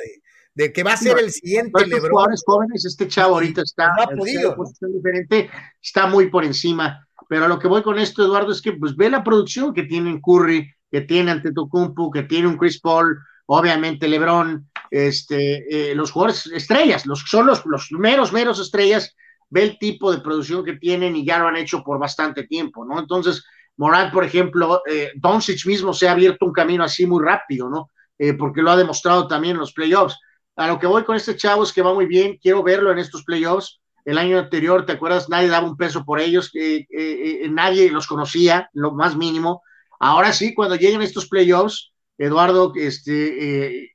de, que va a ser el siguiente Lebron. jugadores jóvenes, este chavo ahorita está ha podido, diferente, está muy por encima. Pero a lo que voy con esto, Eduardo, es que pues ve la producción que tienen Curry, que tiene ante Tucumpu, que tiene un Chris Paul, obviamente LeBron, este, eh, los jugadores estrellas, los son los, los meros, meros estrellas, ve el tipo de producción que tienen y ya lo han hecho por bastante tiempo, ¿no? Entonces, Morant, por ejemplo, eh, Doncic mismo se ha abierto un camino así muy rápido, ¿no? Eh, porque lo ha demostrado también en los playoffs. A lo que voy con este chavo es que va muy bien, quiero verlo en estos playoffs. El año anterior, ¿te acuerdas? Nadie daba un peso por ellos, eh, nadie los conocía, lo más mínimo. Ahora sí, cuando lleguen estos playoffs, Eduardo, este,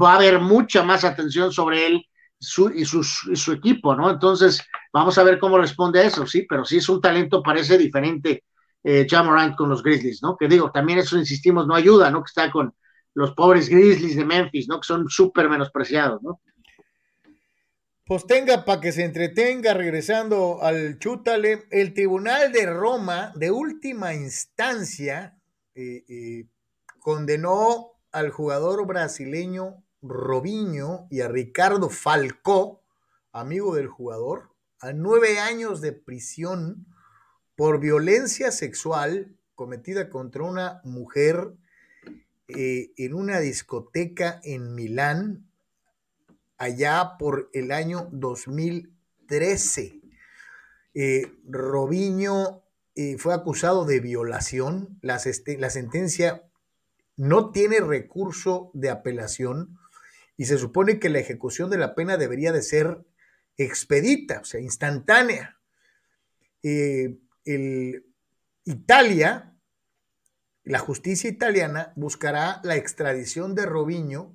va a haber mucha más atención sobre él y, su equipo, ¿no? Entonces, vamos a ver cómo responde a eso, sí, pero sí es un talento, parece diferente eh, con los Grizzlies, ¿no? Que digo, también eso insistimos, no ayuda, ¿no? Que está con los pobres Grizzlies de Memphis, ¿no? Que son súper menospreciados, ¿no? Pues tenga para que se entretenga, regresando al Chútale, el Tribunal de Roma, de última instancia, eh, eh, condenó al jugador brasileño Robinho y a Ricardo Falcó, amigo del jugador, a nueve años de prisión por violencia sexual cometida contra una mujer eh, en una discoteca en Milán allá por el año 2013. Eh, Robinho eh, fue acusado de violación. La, la sentencia no tiene recurso de apelación y se supone que la ejecución de la pena debería de ser expedita, o sea, instantánea. Eh, Italia, la justicia italiana buscará la extradición de Robinho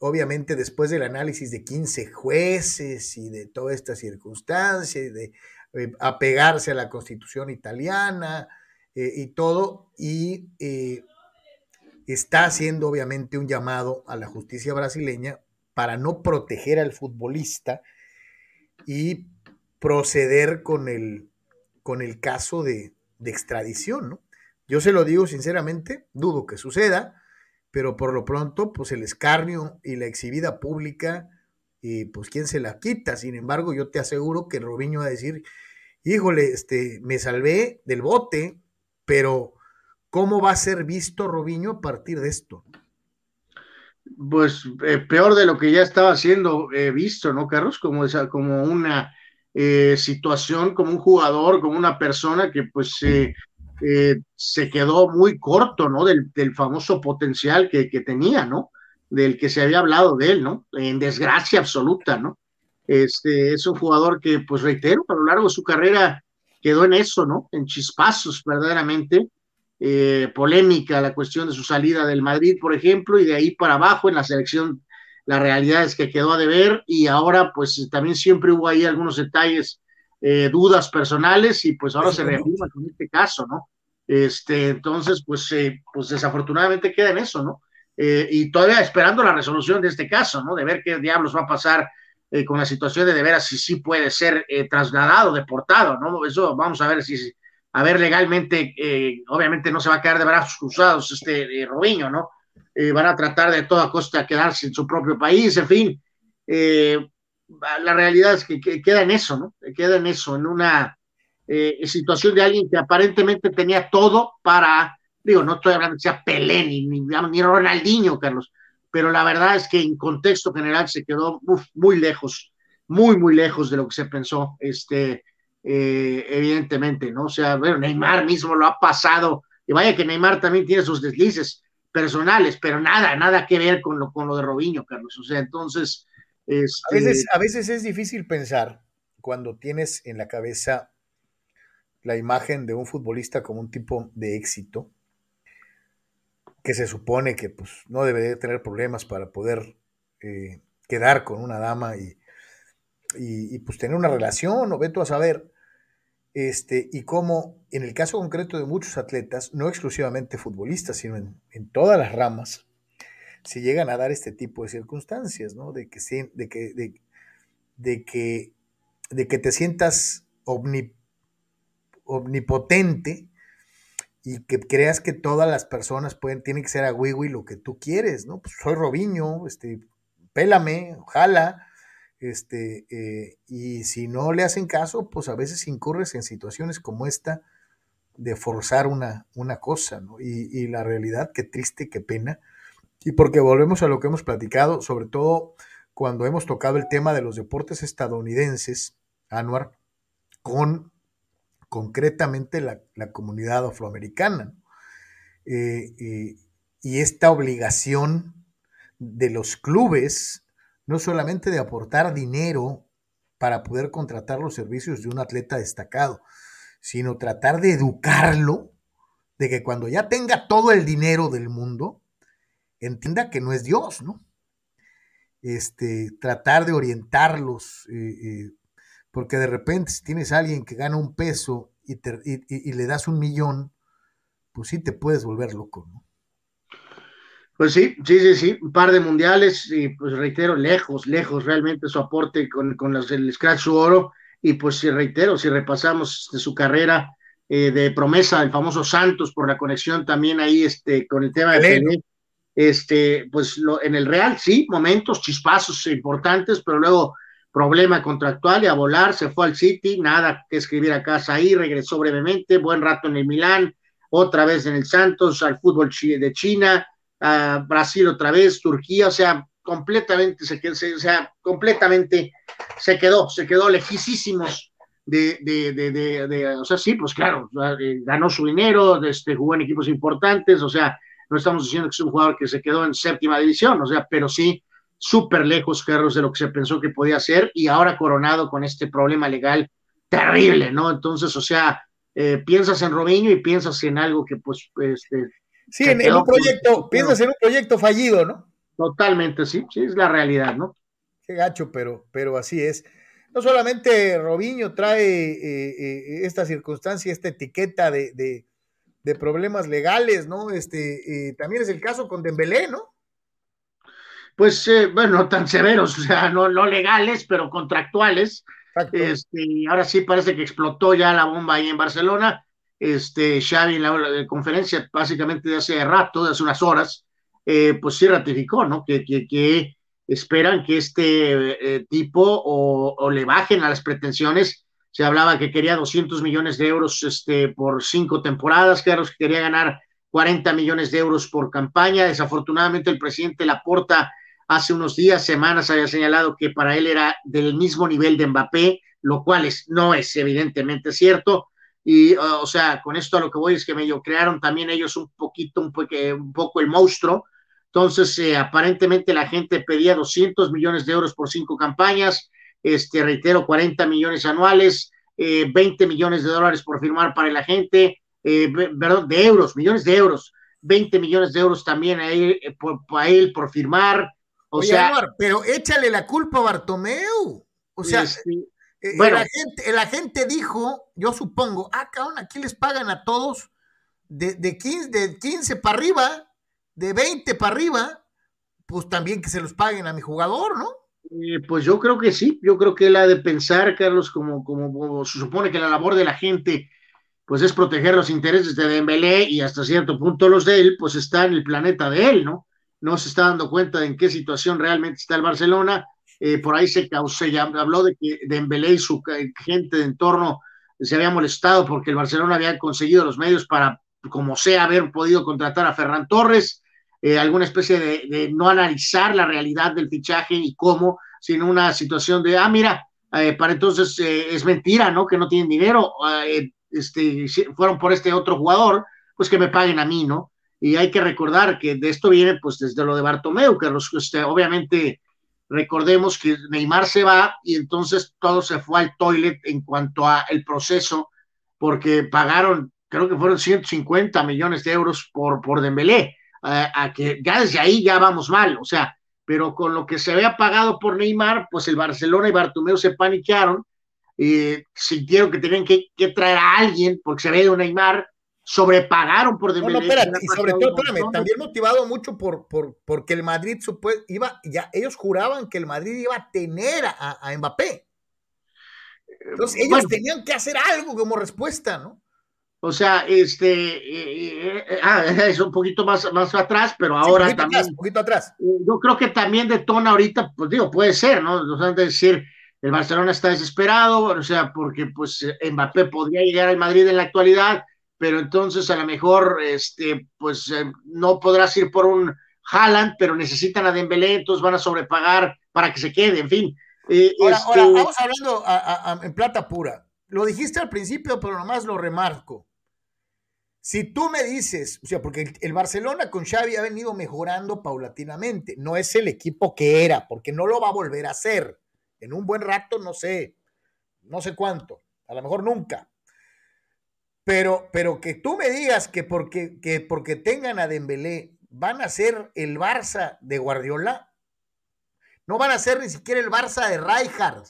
obviamente después del análisis de 15 jueces y de toda esta circunstancia, de eh, apegarse a la constitución italiana eh, y todo, y eh, está haciendo obviamente un llamado a la justicia brasileña para no proteger al futbolista y proceder con el, con el caso de, de extradición, ¿no? Yo se lo digo sinceramente, dudo que suceda, pero por lo pronto, pues el escarnio y la exhibida pública, y pues quién se la quita. Sin embargo, yo te aseguro que Robiño va a decir, híjole, este, me salvé del bote, pero ¿cómo va a ser visto Robiño a partir de esto? Pues eh, peor de lo que ya estaba siendo eh, visto, ¿no, Carlos? Como, esa, como una eh, situación, como un jugador, como una persona que pues se quedó muy corto, ¿no? Del, famoso potencial que, tenía, ¿no? Del que se había hablado de él, ¿no? En desgracia absoluta, ¿no? Este es un jugador que, pues reitero, a lo largo de su carrera quedó en eso, ¿no? En chispazos, verdaderamente. Eh, polémica la cuestión de su salida del Madrid, por ejemplo, y de ahí para abajo en la selección, la realidad es que quedó a deber y ahora, pues también siempre hubo ahí algunos detalles eh, dudas personales y pues ahora se reafirma con este caso, ¿no? Este, entonces, pues, eh, pues desafortunadamente queda en eso, ¿no? Eh, y todavía esperando la resolución de este caso, ¿no? De ver qué diablos va a pasar con la situación de de veras si sí puede ser trasladado, deportado, ¿no? Eso vamos a ver si, a ver legalmente, obviamente no se va a quedar de brazos cruzados este Robiño, ¿no? van a tratar de toda costa quedarse en su propio país, en fin la realidad es que, queda en eso, ¿no? Queda en eso, en una eh, situación de alguien que aparentemente tenía todo para, digo, no estoy hablando que sea Pelé ni, ni, Ronaldinho, Carlos, pero la verdad es que en contexto general se quedó muy lejos, muy, muy lejos de lo que se pensó, este, eh, evidentemente, ¿no? O sea, bueno, Neymar mismo lo ha pasado Y vaya que Neymar también tiene sus deslices personales, pero nada, nada que ver con lo, con lo de Robinho, Carlos. O sea, entonces... Este... A, veces, a veces es difícil pensar cuando tienes en la cabeza la imagen de un futbolista como un tipo de éxito, que se supone que pues, no debería tener problemas para poder eh, quedar con una dama y, y, pues tener una relación, o veto a saber, este, y cómo en el caso concreto de muchos atletas, no exclusivamente futbolistas, sino en, todas las ramas, se llegan a dar este tipo de circunstancias, ¿no? De que, de que, de, que, de que te sientas omnipotente y que creas que todas las personas pueden, tienen que ser a Wiwi lo que tú quieres, ¿no? Pues soy Robiño, este, pélame, ojalá, este, eh, y si no le hacen caso, pues a veces incurres en situaciones como esta de forzar una, una cosa, ¿no? Y, la realidad, qué triste, qué pena. Y porque volvemos a lo que hemos platicado, sobre todo cuando hemos tocado el tema de los deportes estadounidenses, Anuar, con concretamente la, comunidad afroamericana. Eh, eh, y esta obligación de los clubes no solamente de aportar dinero para poder contratar los servicios de un atleta destacado, sino tratar de educarlo, de que cuando ya tenga todo el dinero del mundo, entienda que no es Dios, ¿no? Este, tratar de orientarlos, eh, porque de repente si tienes a alguien que gana un peso y, y le das un millón, pues sí te puedes volver loco, ¿no? Pues sí, sí, sí, sí, un par de mundiales y pues reitero, lejos, lejos realmente su aporte con, con los, el Scratch su oro y pues si reitero, si repasamos de su carrera eh, de promesa, el famoso Santos por la conexión también ahí este, con el tema de Pelé, este, pues lo, en el Real sí, momentos, chispazos importantes, pero luego problema contractual y a volar, se fue al City, nada que escribir a casa ahí, regresó brevemente, buen rato en el Milán, otra vez en el Santos, al fútbol de China, Brasil otra vez, Turquía, o sea, completamente se quedó, o sea, completamente se quedó, se quedó lejísimos de, de, de, de, o sea, sí, pues claro, eh, ganó su dinero, este, jugó en equipos importantes, o sea, no estamos diciendo que es un jugador que se quedó en séptima división, o sea, pero sí, súper lejos, Carlos, de lo que se pensó que podía ser y ahora coronado con este problema legal terrible, ¿no? Entonces, o sea, eh, piensas en Robinho y piensas en algo que, pues, este, Sí, en, un proyecto, piensas en un proyecto fallido, ¿no? Totalmente, sí, sí, es la realidad, ¿no? Qué gacho, pero, pero así es. No solamente Robinho trae eh, eh, esta circunstancia, esta etiqueta de, problemas legales, ¿no? Este, también es el caso con Dembélé, ¿no? Pues, bueno, no tan severos, o sea, no, no legales, pero contractuales. Este, ahora sí parece que explotó ya la bomba ahí en Barcelona este, Xavi en la, conferencia básicamente de hace rato, de hace unas horas, eh, pues sí ratificó, ¿no? Que, que, esperan que este eh, tipo o, le bajen a las pretensiones. Se hablaba que quería 200 millones de euros este, por cinco temporadas, que quería ganar 40 millones de euros por campaña. Desafortunadamente el presidente Laporta hace unos días, semanas, había señalado que para él era del mismo nivel de Mbappé, lo cual es, no es evidentemente cierto. Y, o sea, con esto a lo que voy es que medio crearon también ellos un poquito, un, un poco el monstruo. Entonces, eh, aparentemente la gente pedía 200 millones de euros por cinco campañas, este, reitero, 40 millones anuales, 20 eh, millones de dólares por firmar para la gente, eh, perdón, de euros, millones de euros, 20 millones de euros también a él, por, a él por firmar. O sea, pero échale la culpa a Bartomeu. O sea, este, eh, bueno. el, agente, dijo, yo supongo, ah, cabrón, aquí les pagan a todos de, de, 15, de 15 para arriba, de 20 para arriba, pues también que se los paguen a mi jugador, ¿no? Eh, pues yo creo que sí, yo creo que él ha de pensar, Carlos, como, como, se supone que la labor de la gente, pues es proteger los intereses de Dembélé y hasta cierto punto los de él, pues está en el planeta de él, ¿no? No se está dando cuenta de en qué situación realmente está el Barcelona, eh, por ahí se, se habló de que Dembélé y su gente de entorno se había molestado porque el Barcelona había conseguido los medios para, como sea, haber podido contratar a Ferran Torres, eh, alguna especie de, no analizar la realidad del fichaje y cómo, sino una situación de, ah, mira, eh, para entonces es mentira, ¿no? Que no tienen dinero, este, fueron por este otro jugador, pues que me paguen a mí, ¿no? Y hay que recordar que de esto viene pues desde lo de Bartomeu, que este, obviamente recordemos que Neymar se va y entonces todo se fue al toilet en cuanto a el proceso, porque pagaron, creo que fueron 150 millones de euros por, por Dembélé, a que ya desde ahí ya vamos mal, o sea, pero con lo que se había pagado por Neymar, pues el Barcelona y Bartomeu se paniquearon, y sintieron que tenían que, traer a alguien porque se ve de Neymar, sobrepagaron por Dembélé. No, no, espérate, y sobre todo, espérame, también motivado mucho por, por porque el Madrid iba, ya ellos juraban que el Madrid iba a tener a, a Mbappé. Entonces ellos tenían que hacer algo como respuesta, ¿no? O sea, este, eh, eh, ah, es un poquito más, más atrás, pero ahora también. un poquito atrás. Yo creo que también detona ahorita, pues digo, puede ser, ¿no? O sea, decir, el Barcelona está desesperado, o sea, porque pues Mbappé podría llegar al Madrid en la actualidad, pero entonces a lo mejor, este, pues eh, no podrás ir por un Haaland, pero necesitan a Dembélé, entonces van a sobrepagar para que se quede, en fin. ahora, ahora, este vamos hablando en plata pura. Lo dijiste al principio, pero nomás lo remarco. Si tú me dices, o sea, porque el, Barcelona con Xavi ha venido mejorando paulatinamente, no es el equipo que era, porque no lo va a volver a hacer. En un buen rato, no sé, no sé cuánto, a lo mejor nunca. Pero, pero que tú me digas que porque, que porque tengan a Dembélé van a ser el Barça de Guardiola, no van a ser ni siquiera el Barça de Rijkaard.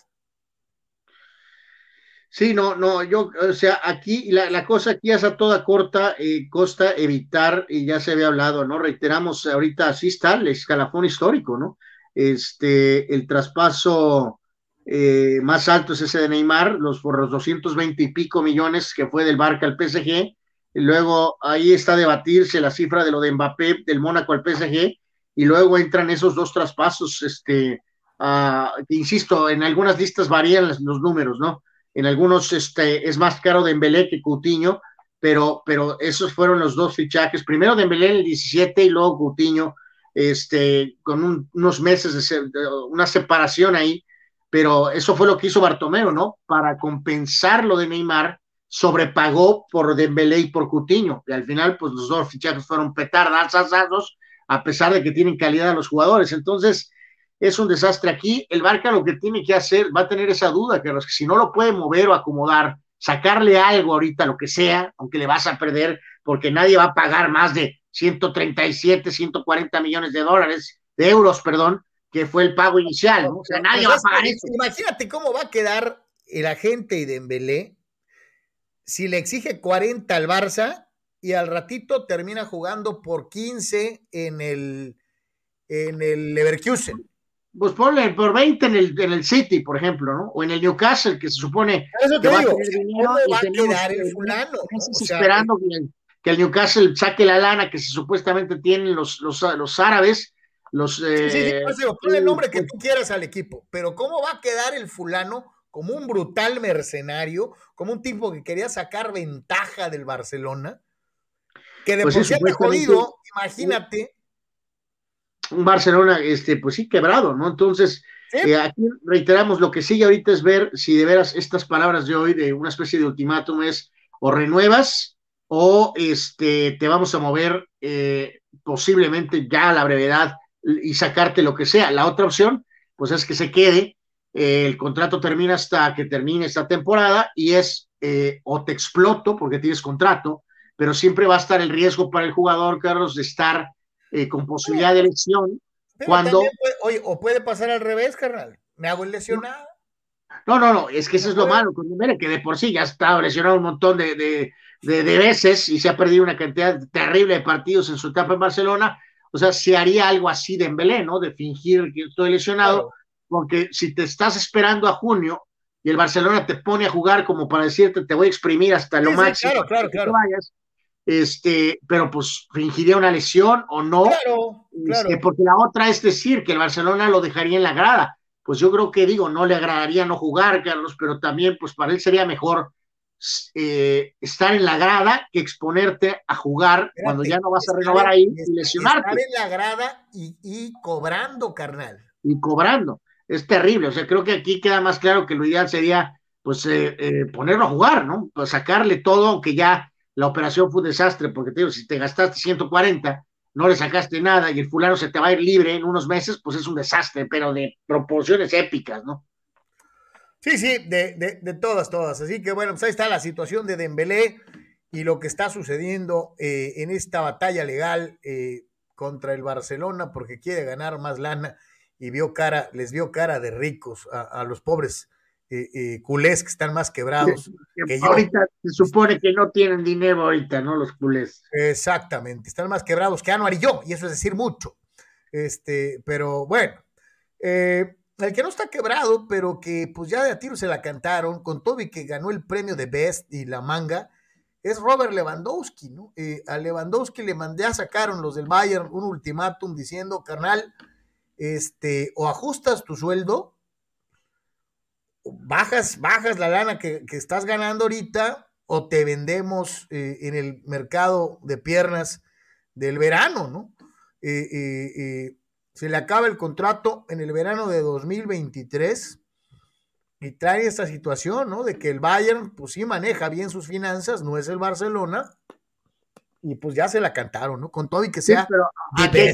Sí, no, no, yo, o sea, aquí la, la cosa aquí es a toda corta eh, costa evitar, y ya se había hablado, ¿no? Reiteramos, ahorita así está el escalafón histórico, ¿no? Este, el traspaso eh, más alto es ese de Neymar, los por los 220 y pico millones que fue del Barca al PSG, luego ahí está debatirse la cifra de lo de Mbappé del Mónaco al PSG, y luego entran esos dos traspasos, este, insisto, en algunas listas varían los números, ¿no? en algunos este, es más caro Dembélé que Coutinho, pero, pero esos fueron los dos fichajes, primero Dembélé en el 17 y luego Coutinho, este, con unos meses de, una separación ahí, pero eso fue lo que hizo Bartomeu, ¿no? Para compensar lo de Neymar, sobrepagó por Dembélé y por Coutinho, y al final, pues los dos fichajes fueron petardas, a pesar de que tienen calidad los jugadores, entonces es un desastre aquí. El Barca lo que tiene que hacer, va a tener esa duda, que si no lo puede mover o acomodar, sacarle algo ahorita, lo que sea, aunque le vas a perder, porque nadie va a pagar más de 137, 140 millones de dólares, de euros, perdón, que fue el pago inicial, O sea, nadie va a pagar eso. Imagínate cómo va a quedar el agente de Dembélé si le exige 40 al Barça y al ratito termina jugando por 15 en el, en el Leverkusen pues ponle por 20 en el, en el City, por ejemplo, ¿no? O en el Newcastle, que se supone que va a tener dinero y tenemos, el fulano, esperando que, el Newcastle saque la lana que supuestamente tienen los, los, los árabes. Los, sí, sí, sí, pues pon el nombre que tú quieras al equipo, pero ¿cómo va a quedar el fulano como un brutal mercenario, como un tipo que quería sacar ventaja del Barcelona? Que de pues por sí jodido, imagínate un Barcelona, este, pues sí, quebrado, ¿no? Entonces, eh, aquí reiteramos, lo que sigue ahorita es ver si de veras estas palabras de hoy, de una especie de ultimátum, es o renuevas o este, te vamos a mover eh, posiblemente ya a la brevedad y sacarte lo que sea. La otra opción, pues es que se quede, eh, el contrato termina hasta que termine esta temporada y es o te exploto porque tienes contrato, pero siempre va a estar el riesgo para el jugador, Carlos, de estar eh, con posibilidad de elección. cuando... oye, o puede pasar al revés, carnal. Me hago el lesionado. No, no, no, es que eso es lo malo con Dembélé, que de por sí ya ha estado lesionado un montón de, de, de, veces y se ha perdido una cantidad terrible de partidos en su etapa en Barcelona. O sea, se haría algo así de Embelé, ¿no? De fingir que estoy lesionado, porque si te estás esperando a junio y el Barcelona te pone a jugar como para decirte te voy a exprimir hasta lo máximo, claro, claro, claro este, pero pues fingiría una lesión o no, claro, este, porque la otra es decir que el Barcelona lo dejaría en la grada. Pues yo creo que digo, no le agradaría no jugar, Carlos, pero también pues para él sería mejor eh, estar en la grada que exponerte a jugar cuando ya no vas a renovar ahí y lesionarte. Estar en la grada y, cobrando, carnal. Y cobrando. Es terrible. O sea, creo que aquí queda más claro que lo ideal sería pues eh, eh, ponerlo a jugar, ¿no? Pues sacarle todo, aunque ya la operación fue un desastre, porque te digo, si te gastaste 140, no le sacaste nada y el fulano se te va a ir libre en unos meses, pues es un desastre, pero de proporciones épicas, ¿no? Sí, sí, de, de, todas, todas. Así que bueno, pues ahí está la situación de Dembélé y lo que está sucediendo eh, en esta batalla legal eh, contra el Barcelona porque quiere ganar más lana y vio cara, les vio cara de ricos a, los pobres eh, culés que están más quebrados. que ahorita se supone que no tienen dinero ahorita, ¿no? Los culés. Exactamente, están más quebrados que Anuar y yo, y eso es decir mucho. Este, pero bueno, eh, el que no está quebrado, pero que pues ya de a tiro se la cantaron, con Toby que ganó el premio de Best y la manga, es Robert Lewandowski, ¿no? Eh, a Lewandowski le mandé a sacaron los del Bayern un ultimátum diciendo, carnal, este, o ajustas tu sueldo, bajas, bajas la lana que, estás ganando ahorita, o te vendemos eh, en el mercado de piernas del verano, ¿no? Eh, se le acaba el contrato en el verano de 2023 y trae esta situación, ¿no? De que el Bayern, pues sí maneja bien sus finanzas, no es el Barcelona, y pues ya se la cantaron, ¿no? Con todo y que sea. hay, que,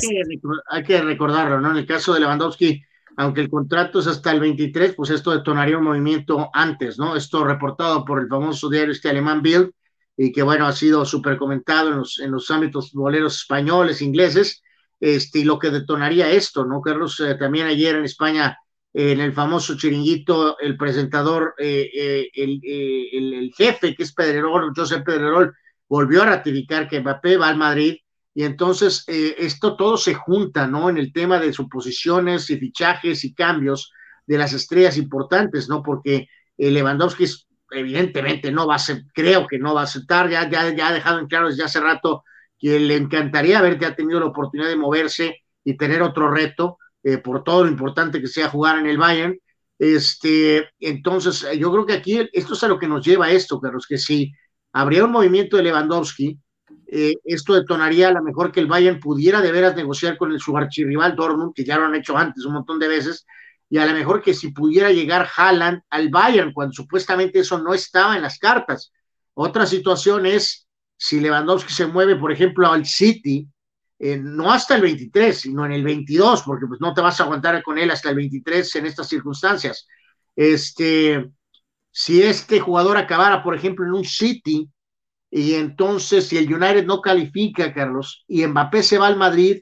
hay, que, recordarlo, ¿no? En el caso de Lewandowski, aunque el contrato es hasta el 23, pues esto detonaría un movimiento antes, ¿no? Esto reportado por el famoso diario este alemán Bild, y que bueno, ha sido súper comentado en los, en los ámbitos boleros españoles, ingleses, este, y lo que detonaría esto, ¿no? Carlos, eh, también ayer en España, en el famoso chiringuito, el presentador, eh, eh, el, el, jefe, que es Pedrerol, José Pedrerol, volvió a ratificar que Mbappé va al Madrid, y entonces esto todo se junta, ¿no? En el tema de suposiciones y fichajes y cambios de las estrellas importantes, ¿no? Porque Lewandowski evidentemente no va a ser, creo que no va a aceptar, ya, ya, ya ha dejado en claro desde hace rato que le encantaría haber ya tenido la oportunidad de moverse y tener otro reto, eh, por todo lo importante que sea jugar en el Bayern. Este, entonces, yo creo que aquí esto es a lo que nos lleva a esto, Carlos, que si habría un movimiento de Lewandowski, eh, esto detonaría a lo mejor que el Bayern pudiera de veras negociar con el, su archirrival Dortmund, que ya lo han hecho antes un montón de veces, y a lo mejor que si pudiera llegar Haaland al Bayern, cuando supuestamente eso no estaba en las cartas. Otra situación es si Lewandowski se mueve, por ejemplo, al City, eh, no hasta el 23, sino en el 22, porque pues no te vas a aguantar con él hasta el 23 en estas circunstancias. Este, si este jugador acabara, por ejemplo, en un City, y entonces si el United no califica, Carlos, y Mbappé se va al Madrid,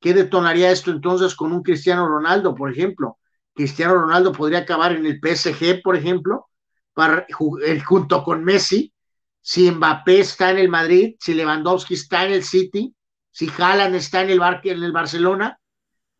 ¿qué detonaría esto entonces con un Cristiano Ronaldo, por ejemplo? Cristiano Ronaldo podría acabar en el PSG, por ejemplo, para, junto con Messi, si Mbappé está en el Madrid, si Lewandowski está en el City, si Haaland está en el, en el Barcelona.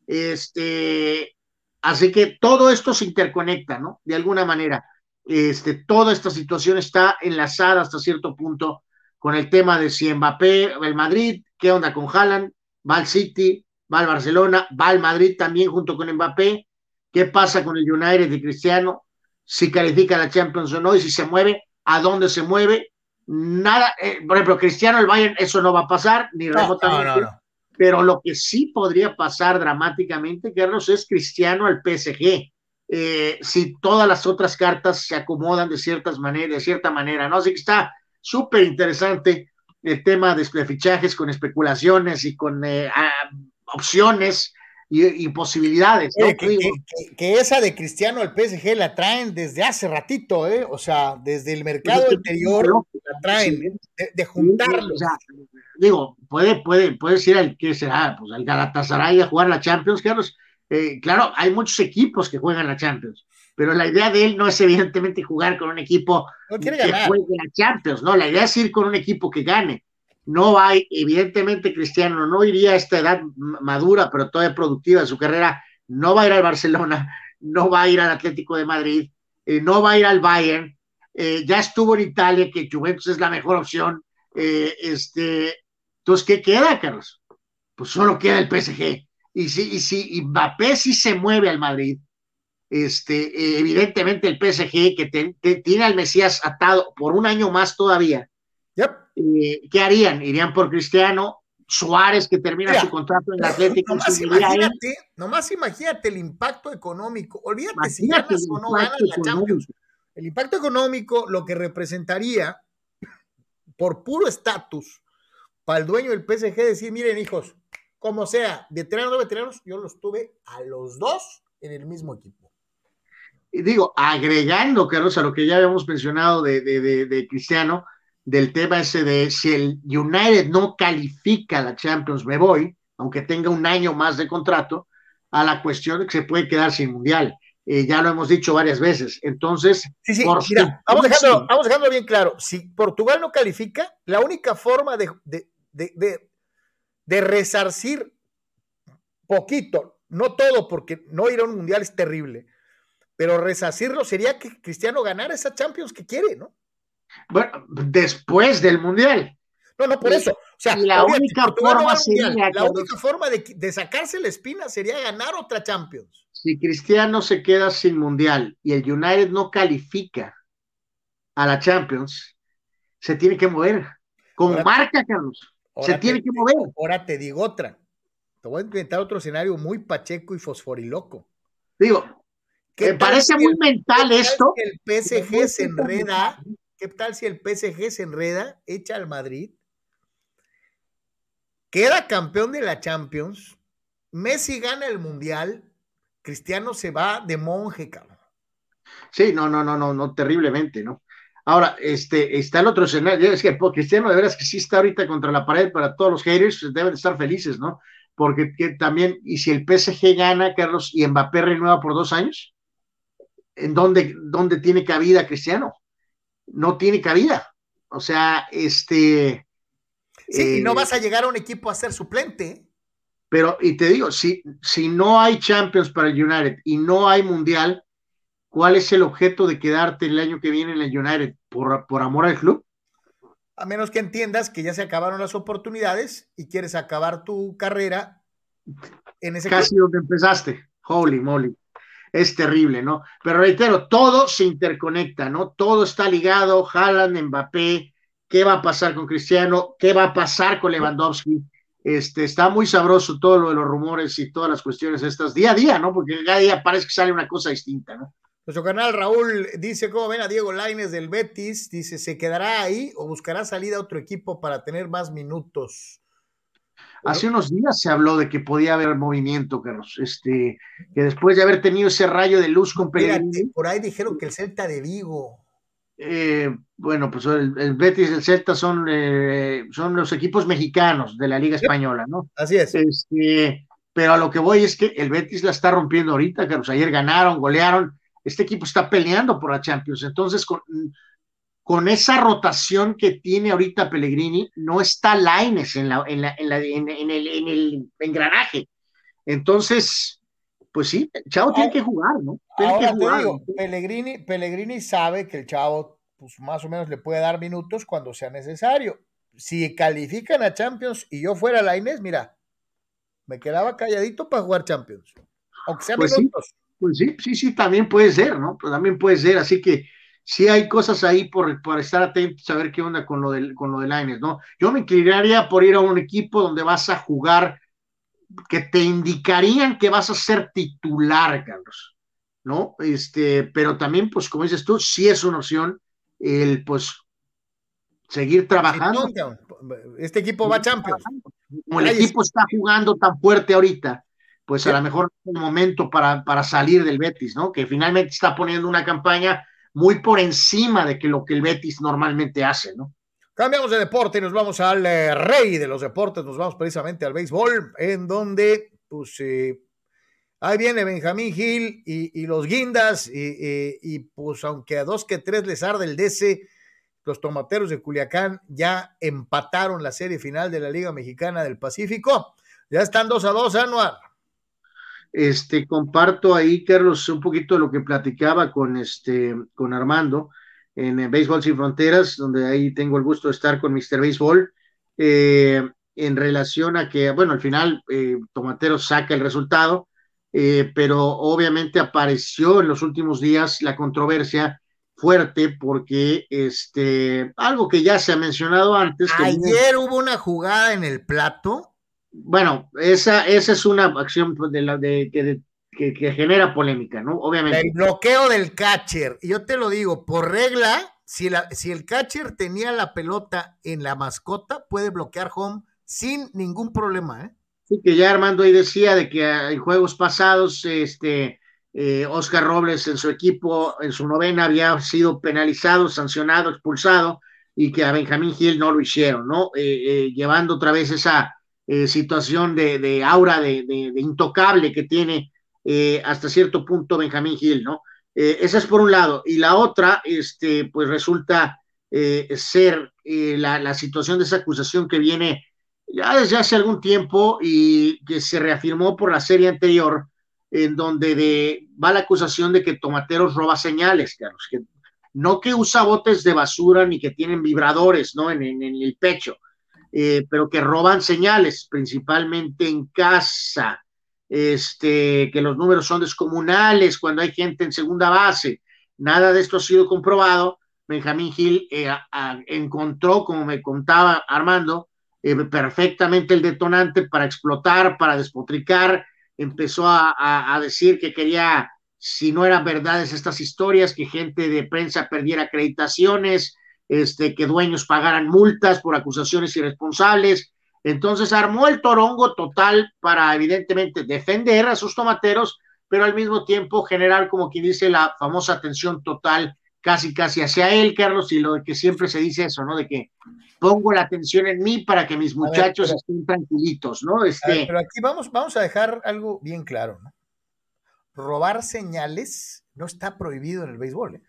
Este, así que todo esto se interconecta, ¿no? De alguna manera. Este, toda esta situación está enlazada hasta cierto punto con el tema de si Mbappé va al Madrid, qué onda con Haaland, va al City, va al Barcelona, va al Madrid también junto con Mbappé, qué pasa con el United de Cristiano, si califica la Champions o no, y si se mueve, a dónde se mueve, nada, eh, por ejemplo, Cristiano el Bayern, eso no va a pasar, ni remotamente. pero lo que sí podría pasar dramáticamente, Carlos, es Cristiano al PSG. Eh, si todas las otras cartas se acomodan de ciertas maneras, de cierta manera, ¿no? Así que está súper interesante el tema de, fichajes con especulaciones y con eh, opciones y, posibilidades. que, esa de Cristiano al PSG la traen desde hace ratito, ¿eh? o sea, desde el mercado anterior la traen, de, juntarlos. digo, puede, puede, puede ser el que será, pues el Galatasaray a jugar la Champions, Carlos. Eh, claro, hay muchos equipos que juegan la Champions, pero la idea de él no es evidentemente jugar con un equipo que juegue la Champions, no, la idea es ir con un equipo que gane no hay, evidentemente Cristiano no iría a esta edad madura, pero todavía productiva de su carrera, no va a ir al Barcelona, no va a ir al Atlético de Madrid, eh, no va a ir al Bayern, eh, ya estuvo en Italia, que Juventus es la mejor opción. Eh, este, entonces, ¿qué queda, Carlos? Pues solo queda el PSG. Y si, y si Mbappé sí se mueve al Madrid, este, evidentemente el PSG que tiene al Mesías atado por un año más todavía, eh, ¿qué harían? ¿Irían por Cristiano? Suárez, que termina su contrato en el Atlético. Nomás imagínate, nomás imagínate el impacto económico. Olvídate si ganas o no ganas la Champions. El impacto económico, lo que representaría por puro estatus, para el dueño del PSG decir, miren hijos, como sea, veteranos o veteranos, yo los tuve a los dos en el mismo equipo. Y digo, agregando, Carlos, a lo que ya habíamos mencionado de, de, de, Cristiano, del tema ese de si el United no califica a la Champions, me voy, aunque tenga un año más de contrato, a la cuestión de que se puede quedar sin mundial. Eh, ya lo hemos dicho varias veces. Entonces, sí, sí, mira, vamos, dejándolo, vamos dejándolo bien claro. Si Portugal no califica, la única forma de, de, de, de resarcir poquito, no todo, porque no ir a un mundial es terrible, pero resarcirlo sería que Cristiano ganara esa Champions que quiere, ¿no? Bueno, después del mundial. No, no, por eso. O sea, la única forma la única forma de, de, sacarse la espina sería ganar otra Champions. Si Cristiano se queda sin mundial y el United no califica a la Champions, se tiene que mover. Como marca, Carlos. Se tiene que mover. Ahora te digo otra. Te voy a inventar otro escenario muy pacheco y fosforiloco. Digo, me parece muy mental esto. el PSG se enreda. ¿Qué tal si el PSG se enreda, echa al Madrid, queda campeón de la Champions, Messi gana el Mundial, Cristiano se va de monje, cabrón. Sí, no, no, no, no, no, terriblemente, ¿no? Ahora, este, está el otro escenario, es que Cristiano de veras que sí está ahorita contra la pared para todos los haters, pues, deben estar felices, ¿no? Porque también, y si el PSG gana, Carlos, y Mbappé renueva por dos años, ¿en dónde, dónde tiene cabida Cristiano? No tiene cabida. O sea, este... Sí, y no eh, vas a llegar a un equipo a ser suplente. Pero, y te digo, si, si no hay Champions para el United y no hay Mundial, ¿cuál es el objeto de quedarte el año que viene en el United? ¿Por, por amor al club? A menos que entiendas que ya se acabaron las oportunidades y quieres acabar tu carrera en ese Casi donde empezaste. Holy moly. Es terrible, ¿no? Pero reitero, todo se interconecta, ¿no? Todo está ligado. Haaland, Mbappé, ¿qué va a pasar con Cristiano? ¿Qué va a pasar con Lewandowski? Este, está muy sabroso todo lo de los rumores y todas las cuestiones estas día a día, ¿no? Porque cada día parece que sale una cosa distinta, ¿no? Nuestro canal Raúl dice, ¿cómo ven a Diego Laines del Betis? Dice, ¿se quedará ahí o buscará salida a otro equipo para tener más minutos? Hace unos días se habló de que podía haber movimiento, Carlos. Este, que después de haber tenido ese rayo de luz con Pellegrini. Por ahí dijeron que el Celta de Vigo. Eh, bueno, pues el, Betis y el Celta son, eh, son los equipos mexicanos de la Liga Española, ¿no? Así es. Este, pero a lo que voy es que el Betis la está rompiendo ahorita, Carlos. Ayer ganaron, golearon este equipo está peleando por la Champions. Entonces, con, con esa rotación que tiene ahorita Pellegrini, no está Laines en, la, en, la, en, la, en, el, en el engranaje. Entonces, pues sí, el chavo tiene que jugar, ¿no? Tiene que jugar. Digo, Pellegrini, Pellegrini sabe que el chavo, pues más o menos le puede dar minutos cuando sea necesario. Si califican a Champions y yo fuera Laines, mira, me quedaba calladito para jugar Champions. Aunque sea pues minutos. Pues sí, sí, sí, también puede ser, ¿no? Pues también puede ser, así que sí hay cosas ahí por, por estar atentos a ver qué onda con lo del, con lo de Lines, ¿no? Yo me inclinaría por ir a un equipo donde vas a jugar, que te indicarían que vas a ser titular, Carlos, ¿no? Este, pero también, pues, como dices tú, sí es una opción el, pues, seguir trabajando. Este equipo va a Champions. Como el equipo está jugando tan fuerte ahorita, pues a lo mejor es un momento para, para salir del Betis, ¿no? Que finalmente está poniendo una campaña muy por encima de que lo que el Betis normalmente hace, ¿no? Cambiamos de deporte y nos vamos al eh, rey de los deportes, nos vamos precisamente al béisbol, en donde, pues, eh, ahí viene Benjamín Gil y, los guindas, y, y, pues, aunque a dos que tres les arde el DC, los tomateros de Culiacán ya empataron la serie final de la Liga Mexicana del Pacífico. Ya están dos a dos, Anuar. Este, comparto ahí, Carlos, un poquito de lo que platicaba con, este, con Armando en Béisbol Sin Fronteras, donde ahí tengo el gusto de estar con Mr. Béisbol, eh, en relación a que, bueno, al final eh, Tomatero saca el resultado, eh, pero obviamente apareció en los últimos días la controversia fuerte porque este algo que ya se ha mencionado antes. Ayer hubo una jugada en el plato bueno, esa, esa es una acción de la, de, que, genera polémica, ¿no? Obviamente. El bloqueo del catcher. Yo te lo digo, por regla, si, la, si el catcher tenía la pelota en la mascota, puede bloquear home sin ningún problema, ¿eh? Sí, que ya Armando ahí decía de que en juegos pasados, este, eh, Oscar Robles en su equipo, en su novena, había sido penalizado, sancionado, expulsado, y que a Benjamín Gil no lo hicieron, ¿no? Eh, llevando otra vez esa situación de, aura de, intocable que tiene hasta cierto punto Benjamín Gil, ¿no? esa es por un lado. Y la otra, este, pues resulta ser la, la situación de esa acusación que viene ya desde hace algún tiempo y que se reafirmó por la serie anterior, en donde de, va la acusación de que Tomateros roba señales, Carlos, que no que usa botes de basura ni que tienen vibradores, ¿no? En, el pecho, eh, pero que roban señales, principalmente en casa, este, que los números son descomunales cuando hay gente en segunda base. Nada de esto ha sido comprobado. Benjamín Gil eh, encontró, como me contaba Armando, eh, perfectamente el detonante para explotar, para despotricar, empezó a, decir que quería, si no eran verdades estas historias, que gente de prensa perdiera acreditaciones, este, que dueños pagaran multas por acusaciones irresponsables. Entonces armó el torongo total para evidentemente defender a sus tomateros, pero al mismo tiempo generar, como quien dice, la famosa atención total casi, casi hacia él, Carlos, y lo que siempre se dice eso, ¿no? De que pongo la atención en mí para que mis muchachos estén tranquilitos, ¿no? Este... pero aquí vamos, vamos a dejar algo bien claro, ¿no? Robar señales no está prohibido en el béisbol, ¿eh?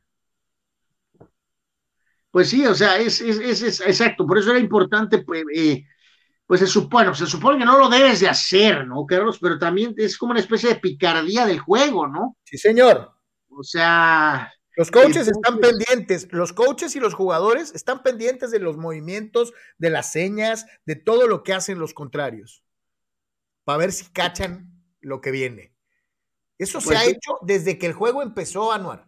Pues sí, o sea, es, es, es, exacto, por eso era importante, pues, eh, pues se supone, se supone que no lo debes de hacer, ¿no, Carlos? Pero también es como una especie de picardía del juego, ¿no? Sí, señor. O sea, los coaches están pendientes, los coaches y los jugadores están pendientes de los movimientos, de las señas, de todo lo que hacen los contrarios, para ver si cachan lo que viene. Eso se pues ha hecho desde que el juego empezó, Anuar.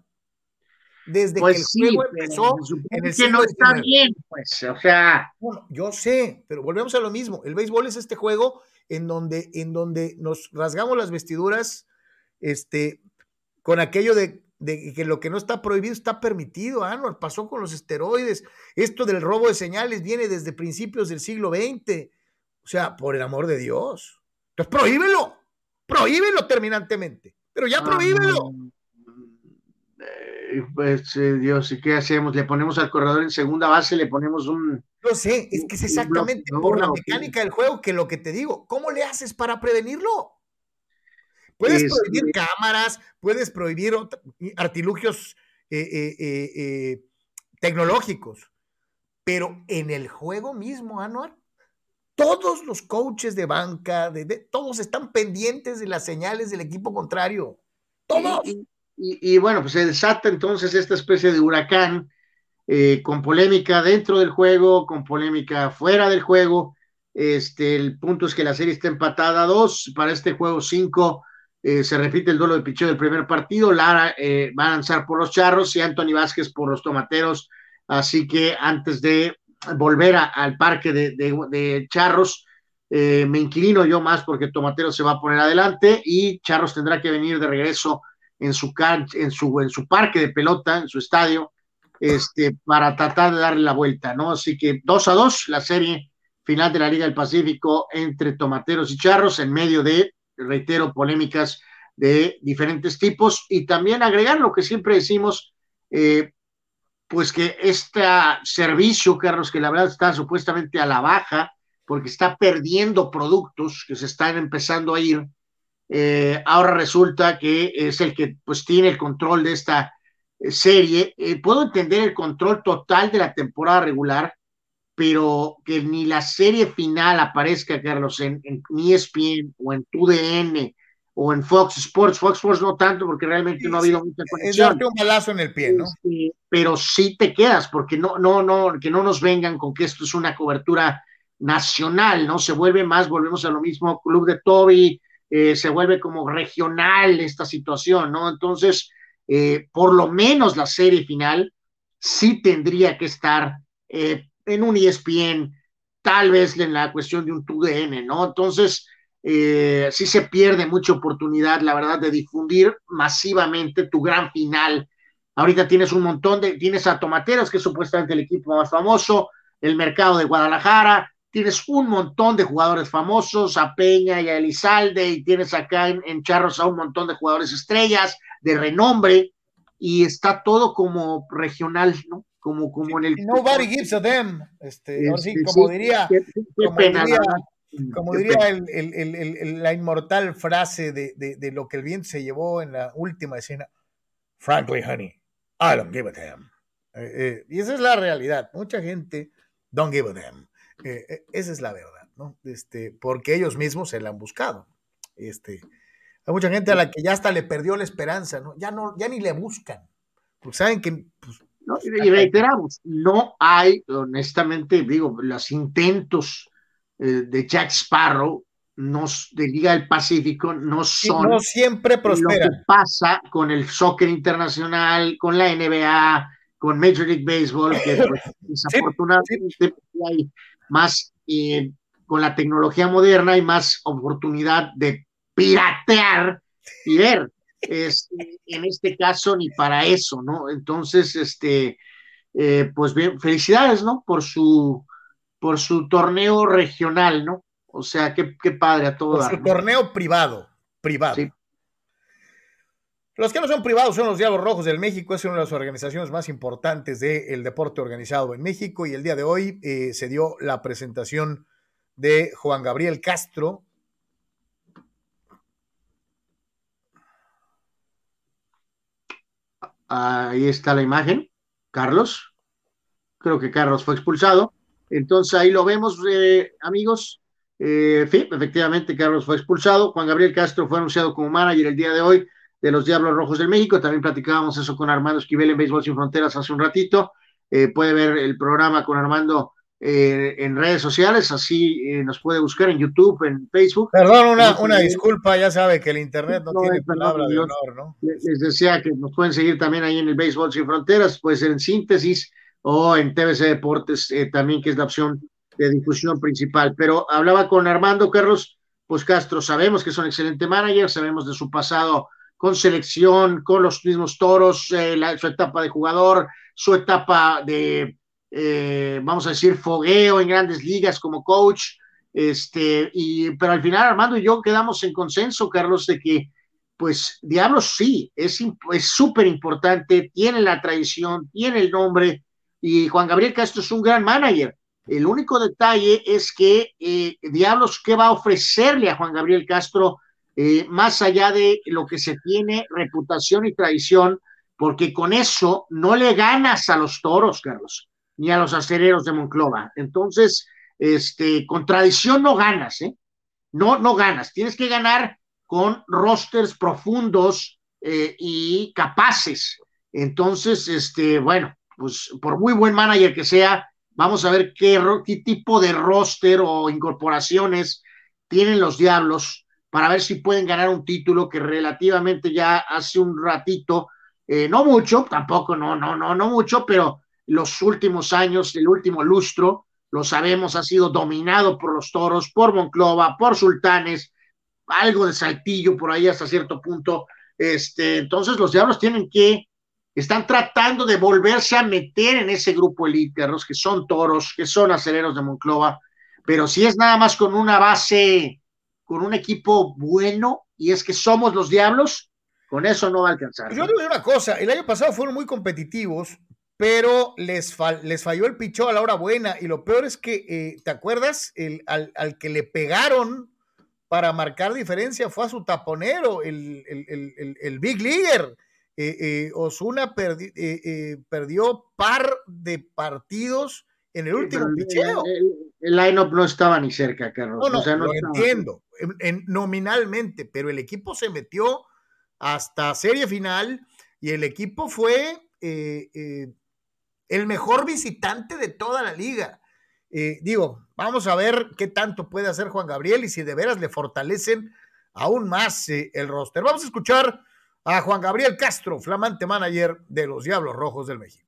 Desde que el pues juego empezó en el que no está bien, pues, o sea. yo sé, pero volvemos a lo mismo. El béisbol es este juego en donde, en donde nos rasgamos las vestiduras, este, con aquello de de que lo que no está prohibido está permitido. Ah, no, pasó con los esteroides. Esto del robo de señales viene desde principios del siglo XX. O sea, por el amor de Dios. Entonces, prohíbelo. Prohíbelo terminantemente. Pero ya prohíbelo. Eh, pues, eh, Dios, ¿y qué hacemos? Le ponemos al corredor en segunda base, le ponemos un. No sé, es que es exactamente por la mecánica del juego que lo que te digo. ¿Cómo le haces para prevenirlo? Puedes prohibir cámaras, puedes prohibir artilugios eh, eh, eh, tecnológicos, pero en el juego mismo, Anuar, todos los coaches de banca, de, todos están pendientes de las señales del equipo contrario. Todos. Y, bueno, pues se desata entonces esta especie de huracán con polémica dentro del juego, con polémica fuera del juego. Este, el punto es que la serie está empatada a dos, para este juego cinco eh, se repite el duelo de picheo del primer partido. Lara eh, va a lanzar por los charros y Anthony Vázquez por los tomateros. Así que antes de volver al parque de, charros, eh, me inclino yo más porque Tomateros se va a poner adelante y Charros tendrá que venir de regreso en su, en su, en su parque de pelota, en su estadio, este, para tratar de darle la vuelta, ¿no? Así que dos a dos, la serie final de la Liga del Pacífico entre Tomateros y Charros en medio de reitero, polémicas de diferentes tipos y también agregar lo que siempre decimos, eh, pues que este servicio, Carlos, que la verdad está supuestamente a la baja, porque está perdiendo productos que se están empezando a ir, eh, ahora resulta que es el que pues tiene el control de esta eh, serie. puedo entender el control total de la temporada regular, pero que ni la serie final aparezca, Carlos, en, en ESPN o en TUDN o en Fox Sports. Fox Sports no tanto porque realmente no ha habido mucha conexión. Es un balazo en el pie, ¿no? Este, pero sí te quedas porque no, no, no, que no nos vengan con que esto es una cobertura nacional, ¿no? Se vuelve más, volvemos a lo mismo, Club de Toby, eh, se vuelve como regional esta situación, ¿no? Entonces, eh, por lo menos la serie final sí tendría que estar eh, en un ESPN, tal vez en la cuestión de un TUDN, ¿no? Entonces, eh, sí se pierde mucha oportunidad, la verdad, de difundir masivamente tu gran final Ahorita tienes un montón de, tienes a Tomateros, que es supuestamente el equipo más famoso, el mercado de Guadalajara, tienes un montón de jugadores famosos, a Peña y a Elizalde, y tienes acá en, Charros a un montón de jugadores estrellas, de renombre, y está todo como regional, ¿no? Como, como en el... Nobody gives a them, este, como diría, como diría, la inmortal frase de, de, lo que el viento se llevó en la última escena, frankly, honey, I don't give a damn. Eh, eh, y esa es la realidad. Mucha gente don't give a damn. Eh, esa es la verdad, ¿no? Este, porque ellos mismos se la han buscado. Este, hay mucha gente a la que ya hasta le perdió la esperanza, ¿no? Ya no, ya ni le buscan. Porque saben que. Pues, y reiteramos, no hay, honestamente, digo, los intentos de Jack Sparrow de Liga del Pacífico no son. No siempre prosperan. Lo que pasa con el soccer internacional, con la NBA, con Major League Baseball, que pues, desafortunadamente hay más, eh, con la tecnología moderna, hay más oportunidad de piratear y ver. Este, en este caso, ni para eso, ¿no? Entonces, este, eh, pues bien, felicidades, ¿no? Por su, por su torneo regional, ¿no? O sea, qué, padre a todos. Su torneo privado, privado. Los que no son privados son los Diablos Rojos del México, es una de las organizaciones más importantes del deporte organizado en México y el día de hoy eh, se dio la presentación de Juan Gabriel Castro. Ahí está la imagen, Carlos. Creo que Carlos fue expulsado. Entonces ahí lo vemos, eh, amigos. Eh, sí, efectivamente, Carlos fue expulsado. Juan Gabriel Castro fue anunciado como manager el día de hoy de los Diablos Rojos del México. También platicábamos eso con Armando Esquivel en Béisbol Sin Fronteras hace un ratito. Eh, puede ver el programa con Armando eh, en redes sociales, así nos puede buscar en YouTube, en Facebook. Perdón, una, una disculpa, ya sabe que el Internet no, tiene palabra de honor, ¿no? Les decía que nos pueden seguir también ahí en el Béisbol Sin Fronteras, puede ser en síntesis o en TVC Deportes también, que es la opción de difusión principal. Pero hablaba con Armando Carlos, pues Castro, sabemos que es un excelente manager, sabemos de su pasado con selección, con los mismos toros, eh, su etapa de jugador, su etapa de, eh, vamos a decir, fogueo en grandes ligas como coach. Este, y, pero al final Armando y yo quedamos en consenso, Carlos, de que, pues, Diablos sí, es súper importante, tiene la tradición, tiene el nombre, y Juan Gabriel Castro es un gran manager. El único detalle es que eh, Diablos, ¿qué va a ofrecerle a Juan Gabriel Castro eh, más allá de lo que se tiene, reputación y tradición? Porque con eso no le ganas a los toros, Carlos, ni a los acereros de Monclova. Entonces, este, con tradición no ganas, ¿eh? No, no ganas. Tienes que ganar con rosters profundos eh, y capaces. Entonces, este, bueno, pues por muy buen manager que sea, Vamos a ver qué, tipo de roster o incorporaciones tienen los Diablos para ver si pueden ganar un título que relativamente ya hace un ratito, eh, no mucho, tampoco, no, no, no, no mucho, pero los últimos años, el último lustro, lo sabemos, ha sido dominado por los toros, por Monclova, por Sultanes, algo de saltillo por ahí hasta cierto punto. Este, entonces los diablos tienen que están tratando de volverse a meter en ese grupo elite, los que son toros, que son aceleros de Monclova, pero si es nada más con una base, con un equipo bueno, y es que somos los diablos, con eso no va a alcanzar. Yo te digo una cosa, el año pasado fueron muy competitivos, pero les, les falló el pichó a la hora buena, y lo peor es que, eh, ¿te acuerdas? El, al, al, que le pegaron para marcar diferencia fue a su taponero, el, el, el Big Leaguer eh, eh, Osuna eh, perdió par de partidos en el último picheo. El, line-up no estaba ni cerca, Carlos. No, no, lo entiendo, nominalmente, pero el equipo se metió hasta serie final y el equipo fue el mejor visitante de toda la liga. digo, vamos a ver qué tanto puede hacer Juan Gabriel y si de veras le fortalecen aún más el roster. Vamos a escuchar a Juan Gabriel Castro, flamante manager de los Diablos Rojos del México.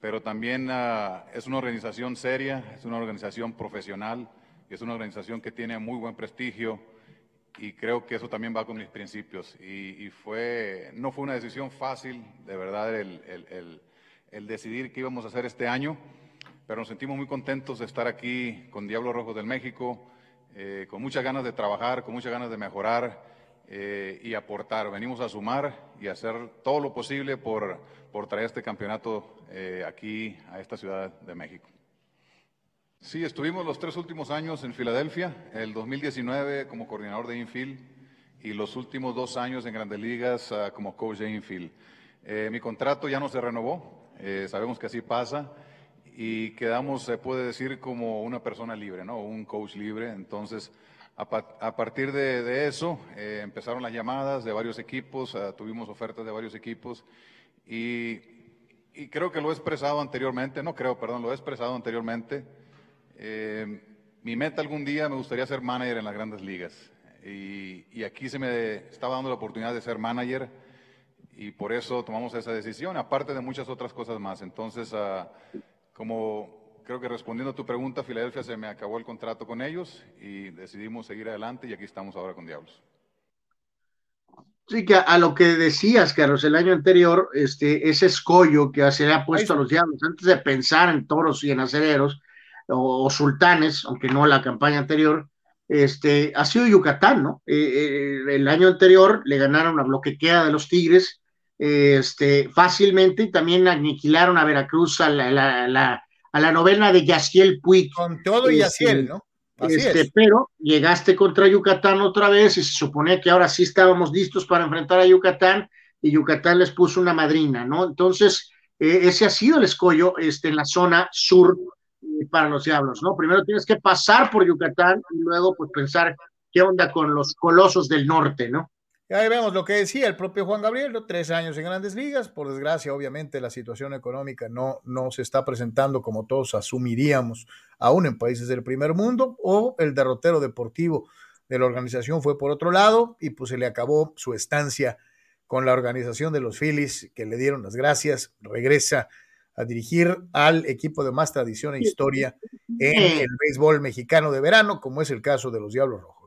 Pero también uh, es una organización seria, es una organización profesional, es una organización que tiene muy buen prestigio y creo que eso también va con mis principios. Y, fue, no fue una decisión fácil, de verdad, el, el, el, decidir qué íbamos a hacer este año, pero nos sentimos muy contentos de estar aquí con Diablos Rojos del México, eh, con muchas ganas de trabajar, con muchas ganas de mejorar eh, y aportar. Venimos a sumar y hacer todo lo posible por, por traer este campeonato eh, aquí a esta Ciudad de México. Sí, estuvimos los tres últimos años en Filadelfia, el 2019 como coordinador de infield y los últimos dos años en Grandes Ligas uh, como coach de infield. Eh, mi contrato ya no se renovó, eh, sabemos que así pasa y quedamos, se puede decir, como una persona libre, ¿no? Un coach libre. Entonces, a, partir de, eso, eh, empezaron las llamadas de varios equipos, uh, tuvimos ofertas de varios equipos y, y creo que lo he expresado anteriormente, no creo, perdón, lo he expresado anteriormente eh, mi meta algún día me gustaría ser manager en las grandes ligas. Y, aquí se me estaba dando la oportunidad de ser manager y por eso tomamos esa decisión, aparte de muchas otras cosas más. Entonces, ah, como creo que respondiendo a tu pregunta, Filadelfia se me acabó el contrato con ellos y decidimos seguir adelante y aquí estamos ahora con Diablos. Sí, que a, lo que decías, Carlos, el año anterior, este, ese escollo que se le ha puesto a los Diablos, antes de pensar en toros y en acereros, o, sultanes, aunque no la campaña anterior, este, ha sido Yucatán, ¿no? Eh, eh, el año anterior le ganaron a bloquequea de los Tigres este, fácilmente y también aniquilaron a Veracruz a la, a la novena de Yaciel Puig. Con todo y este, Yaciel, ¿no? este, Pero llegaste contra Yucatán otra vez y se suponía que ahora sí estábamos listos para enfrentar a Yucatán y Yucatán les puso una madrina, ¿no? Entonces, eh, ese ha sido el escollo este, en la zona sur para los diablos, ¿no? Primero tienes que pasar por Yucatán y luego pues pensar qué onda con los colosos del norte, ¿no? Ahí vemos lo que decía el propio Juan Gabriel, tres años en grandes ligas, por desgracia obviamente la situación económica no, no se está presentando como todos asumiríamos, aún en países del primer mundo, o el derrotero deportivo de la organización fue por otro lado y pues se le acabó su estancia con la organización de los Phillies, que le dieron las gracias, regresa a dirigir al equipo de más tradición e historia en el béisbol mexicano de verano, como es el caso de los Diablos Rojos.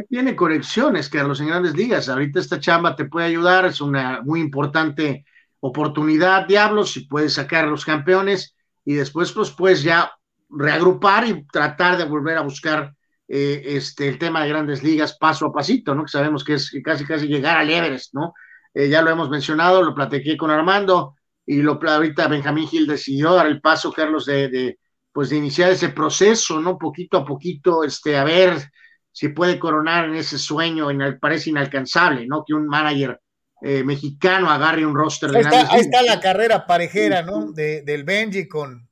Tiene conexiones, Carlos, en grandes ligas. Ahorita esta chamba te puede ayudar, es una muy importante oportunidad, Diablos, si puedes sacar los campeones y después pues puedes ya reagrupar y tratar de volver a buscar eh, este, el tema de grandes ligas paso a pasito, ¿no? Que sabemos que es casi casi llegar al Everest, ¿no? Eh, ya lo hemos mencionado, lo platiqué con Armando, y lo ahorita Benjamín Gil decidió dar el paso, Carlos, de, pues de iniciar ese proceso, ¿no? Poquito a poquito, este, a ver si puede coronar en ese sueño, en parece inalcanzable, ¿no? Que un manager eh, mexicano agarre un roster de ahí está, la carrera parejera, ¿no? De, del Benji con,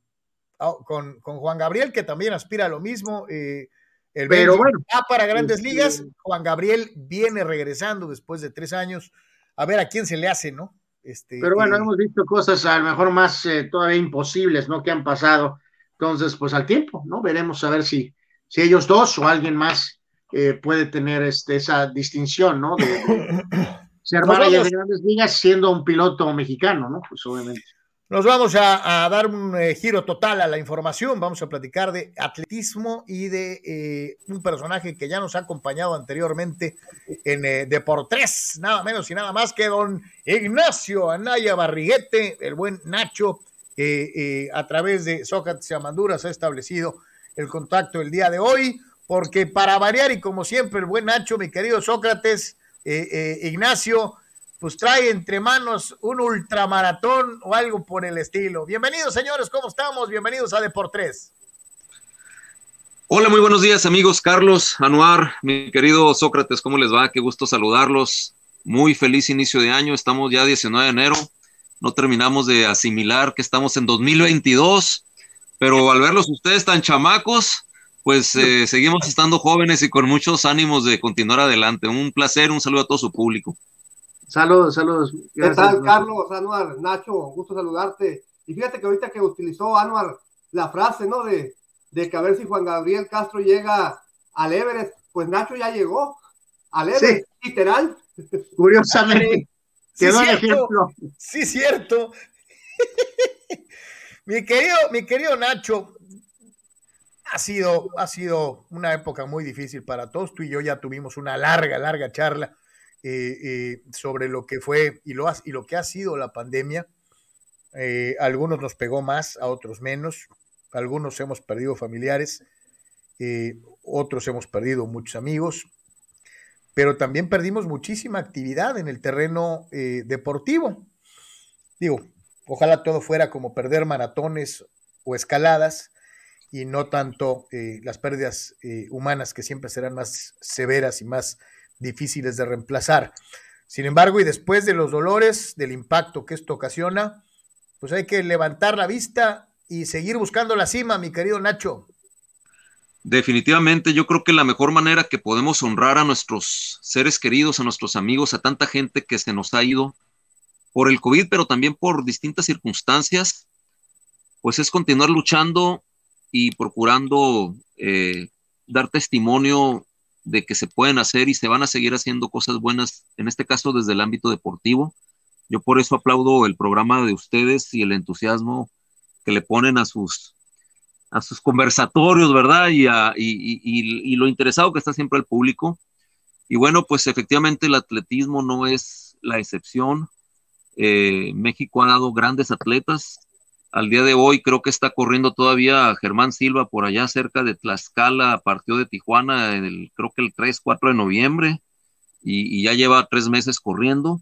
ah, con, con, Juan Gabriel, que también aspira a lo mismo. Eh, el Pero bueno, va para grandes este, ligas. Juan Gabriel viene regresando después de tres años. A ver a quién se le hace, ¿no? Este, Pero bueno, hemos visto cosas a lo mejor más eh, todavía imposibles, ¿no? Que han pasado. Entonces, pues al tiempo, ¿no? Veremos a ver si, si ellos dos o alguien más eh, puede tener este, esa distinción, ¿no? De, ser manager de grandes ligas siendo un piloto mexicano, ¿no? Pues obviamente. Nos vamos a, dar un eh, giro total a la información. Vamos a platicar de atletismo y de eh, un personaje que ya nos ha acompañado anteriormente en eh, Deportes, nada menos y nada más que don Ignacio Anaya Barriguete, el buen Nacho, que a través de Sócrates y Amanduras ha establecido el contacto el día de hoy, porque para variar y como siempre el buen Nacho, mi querido Sócrates, Ignacio, pues trae entre manos un ultramaratón o algo por el estilo. Bienvenidos, señores, ¿cómo estamos? Bienvenidos a Deportes. Hola, muy buenos días, amigos. Carlos, Anuar, mi querido Sócrates, ¿cómo les va? Qué gusto saludarlos. Muy feliz inicio de año. Estamos ya 19 de enero. No terminamos de asimilar que estamos en 2022, pero al verlos ustedes tan chamacos, pues eh, seguimos estando jóvenes y con muchos ánimos de continuar adelante. Un placer, un saludo a todo su público. Saludos, saludos. ¿Qué tal, Carlos, Anuar, Nacho? Gusto saludarte. Y fíjate que ahorita que utilizó Anuar la frase, ¿no? De, de que a ver si Juan Gabriel Castro llega al Everest, pues Nacho ya llegó al Everest, literal. Curiosamente. Sí, quedó cierto, ejemplo. Sí, cierto. mi querido, mi querido Nacho, Ha sido, ha sido una época muy difícil para todos. Tú y yo ya tuvimos una larga, larga charla eh, eh, sobre lo que fue y lo, y lo que ha sido la pandemia. Eh, algunos nos pegó más, a otros menos. Algunos hemos perdido familiares, otros hemos perdido muchos amigos, pero también perdimos muchísima actividad en el terreno deportivo. Digo, ojalá todo fuera como perder maratones o escaladas y no tanto las pérdidas humanas que siempre serán más severas y más difíciles de reemplazar. Sin embargo, y después de los dolores, del impacto que esto ocasiona, pues hay que levantar la vista y seguir buscando la cima, mi querido Nacho. Definitivamente, yo creo que la mejor manera que podemos honrar a nuestros seres queridos, a nuestros amigos, a tanta gente que se nos ha ido por el COVID, pero también por distintas circunstancias, pues es continuar luchando y procurando eh, dar testimonio de que se pueden hacer y se van a seguir haciendo cosas buenas, en este caso desde el ámbito deportivo. Yo por eso aplaudo el programa de ustedes y el entusiasmo que le ponen a sus, a sus conversatorios, ¿verdad? Y, y, lo interesado que está siempre el público. Y bueno, pues efectivamente el atletismo no es la excepción. Eh, México ha dado grandes atletas, al día de hoy creo que está corriendo todavía Germán Silva por allá cerca de Tlaxcala, partió de Tijuana, el, creo que el 3, 4 de noviembre, y, ya lleva tres meses corriendo.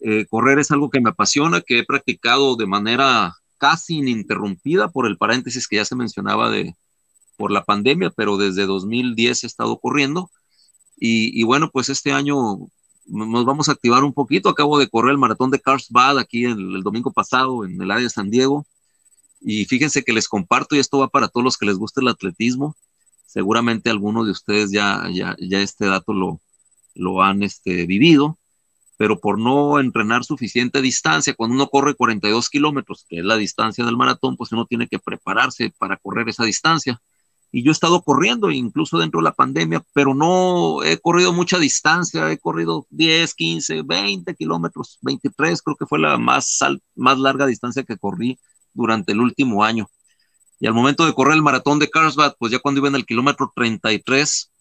Eh, correr es algo que me apasiona, que he practicado de manera casi ininterrumpida por el paréntesis que ya se mencionaba de por la pandemia, pero desde 2010 he estado corriendo. Y, bueno, pues este año nos vamos a activar un poquito. Acabo de correr el maratón de Carlsbad aquí el, el domingo pasado en el área de San Diego. Y fíjense que les comparto, y esto va para todos los que les guste el atletismo. Seguramente algunos de ustedes ya, ya, ya este dato lo, lo han este, vivido, pero por no entrenar suficiente distancia, cuando uno corre 42 kilómetros, que es la distancia del maratón, pues uno tiene que prepararse para correr esa distancia. Y yo he estado corriendo, incluso dentro de la pandemia, pero no he corrido mucha distancia, he corrido 10, 15, 20 kilómetros, 23, creo que fue la más, más larga distancia que corrí durante el último año. Y al momento de correr el maratón de Carlsbad, pues ya cuando iba en el kilómetro 33,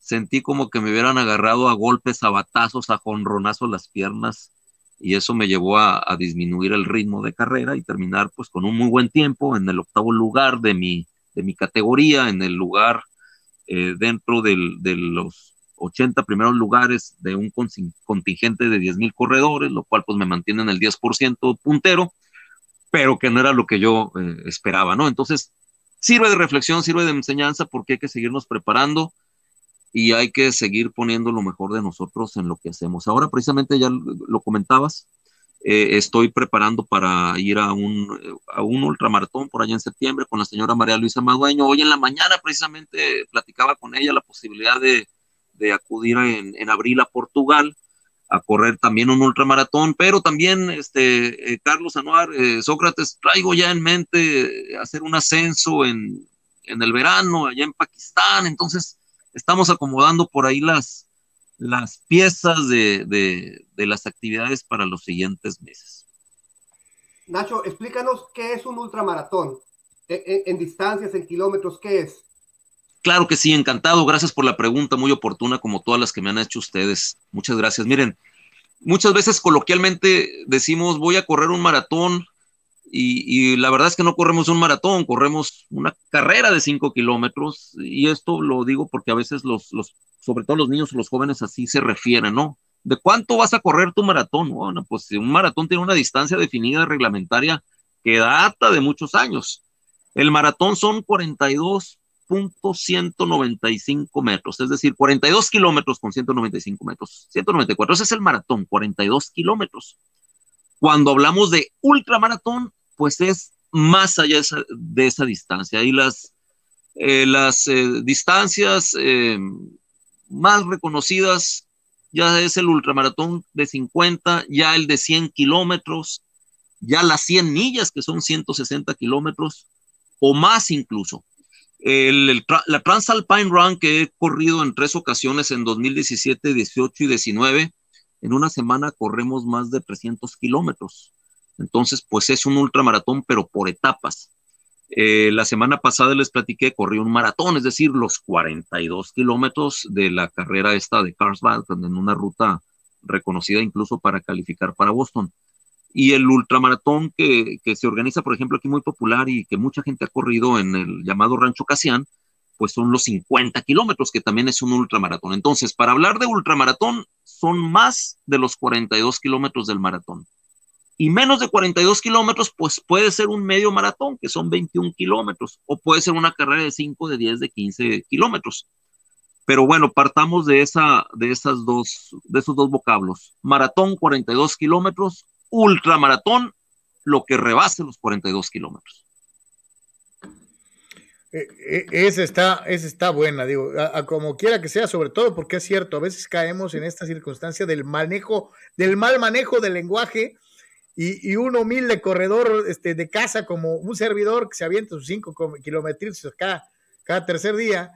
sentí como que me hubieran agarrado a golpes, a batazos, a jonronazos las piernas, y eso me llevó a, disminuir el ritmo de carrera y terminar pues con un muy buen tiempo en el octavo lugar de mi, de mi categoría, en el lugar eh, dentro de los 80 primeros lugares de un contingente de 10 mil corredores, lo cual pues me mantiene en el 10% puntero pero que no era lo que yo eh, esperaba, ¿no? Entonces, sirve de reflexión, sirve de enseñanza porque hay que seguirnos preparando y hay que seguir poniendo lo mejor de nosotros en lo que hacemos. Ahora, precisamente, ya lo comentabas, eh, estoy preparando para ir a un, a un ultramaratón por allá en septiembre con la señora María Luisa Madueño. Hoy en la mañana, precisamente, platicaba con ella la posibilidad de, de acudir en, en abril a Portugal a correr también un ultramaratón, pero también, este, eh, Carlos Anuar, eh, Sócrates, traigo ya en mente hacer un ascenso en, en, el verano allá en Pakistán, entonces estamos acomodando por ahí las, las piezas de, de, las actividades para los siguientes meses. Nacho, explícanos qué es un ultramaratón, en, en, en distancias, en kilómetros, ¿qué es? Claro que sí, encantado. Gracias por la pregunta, muy oportuna como todas las que me han hecho ustedes. Muchas gracias. Miren, muchas veces coloquialmente decimos voy a correr un maratón y, la verdad es que no corremos un maratón, corremos una carrera de cinco kilómetros y esto lo digo porque a veces los, los, sobre todo los niños o los jóvenes así se refieren, ¿no? ¿De cuánto vas a correr tu maratón? Bueno, pues un maratón tiene una distancia definida reglamentaria que data de muchos años. El maratón son 42 195 metros, es decir, 42 kilómetros con 195 metros. 194, ese es el maratón, 42 kilómetros. Cuando hablamos de ultramaratón, pues es más allá de esa, distancia. Y las, eh, eh, distancias eh, más reconocidas ya es el ultramaratón de 50, ya el de 100 kilómetros, ya las 100 millas, que son 160 kilómetros, o más incluso el, la Transalpine Run que he corrido en tres ocasiones en 2017, 18 y 19, en una semana corremos más de 300 kilómetros. Entonces, pues es un ultramaratón, pero por etapas. Eh, la semana pasada les platiqué, corrí un maratón, es decir, los 42 kilómetros de la carrera esta de Carlsbad, en una ruta reconocida incluso para calificar para Boston. Y el ultramaratón que, que se organiza, por ejemplo, aquí muy popular y que mucha gente ha corrido en el llamado Rancho Casián, pues son los 50 kilómetros, que también es un ultramaratón. Entonces, para hablar de ultramaratón, son más de los 42 kilómetros del maratón. Y menos de 42 kilómetros, pues puede ser un medio maratón, que son 21 kilómetros, o puede ser una carrera de 5, de 10, de 15 kilómetros. Pero bueno, partamos de, esa, de, esas dos, de esos dos vocablos. Maratón, 42 kilómetros, ultramaratón, lo que rebase los 42 kilómetros. E, e, esa está, esa está buena, digo, a, como quiera que sea, sobre todo porque es cierto, a veces caemos en esta circunstancia del manejo, del mal manejo del lenguaje y, un humilde corredor este, de casa como un servidor que se avienta sus cinco kilómetros cada, cada tercer día,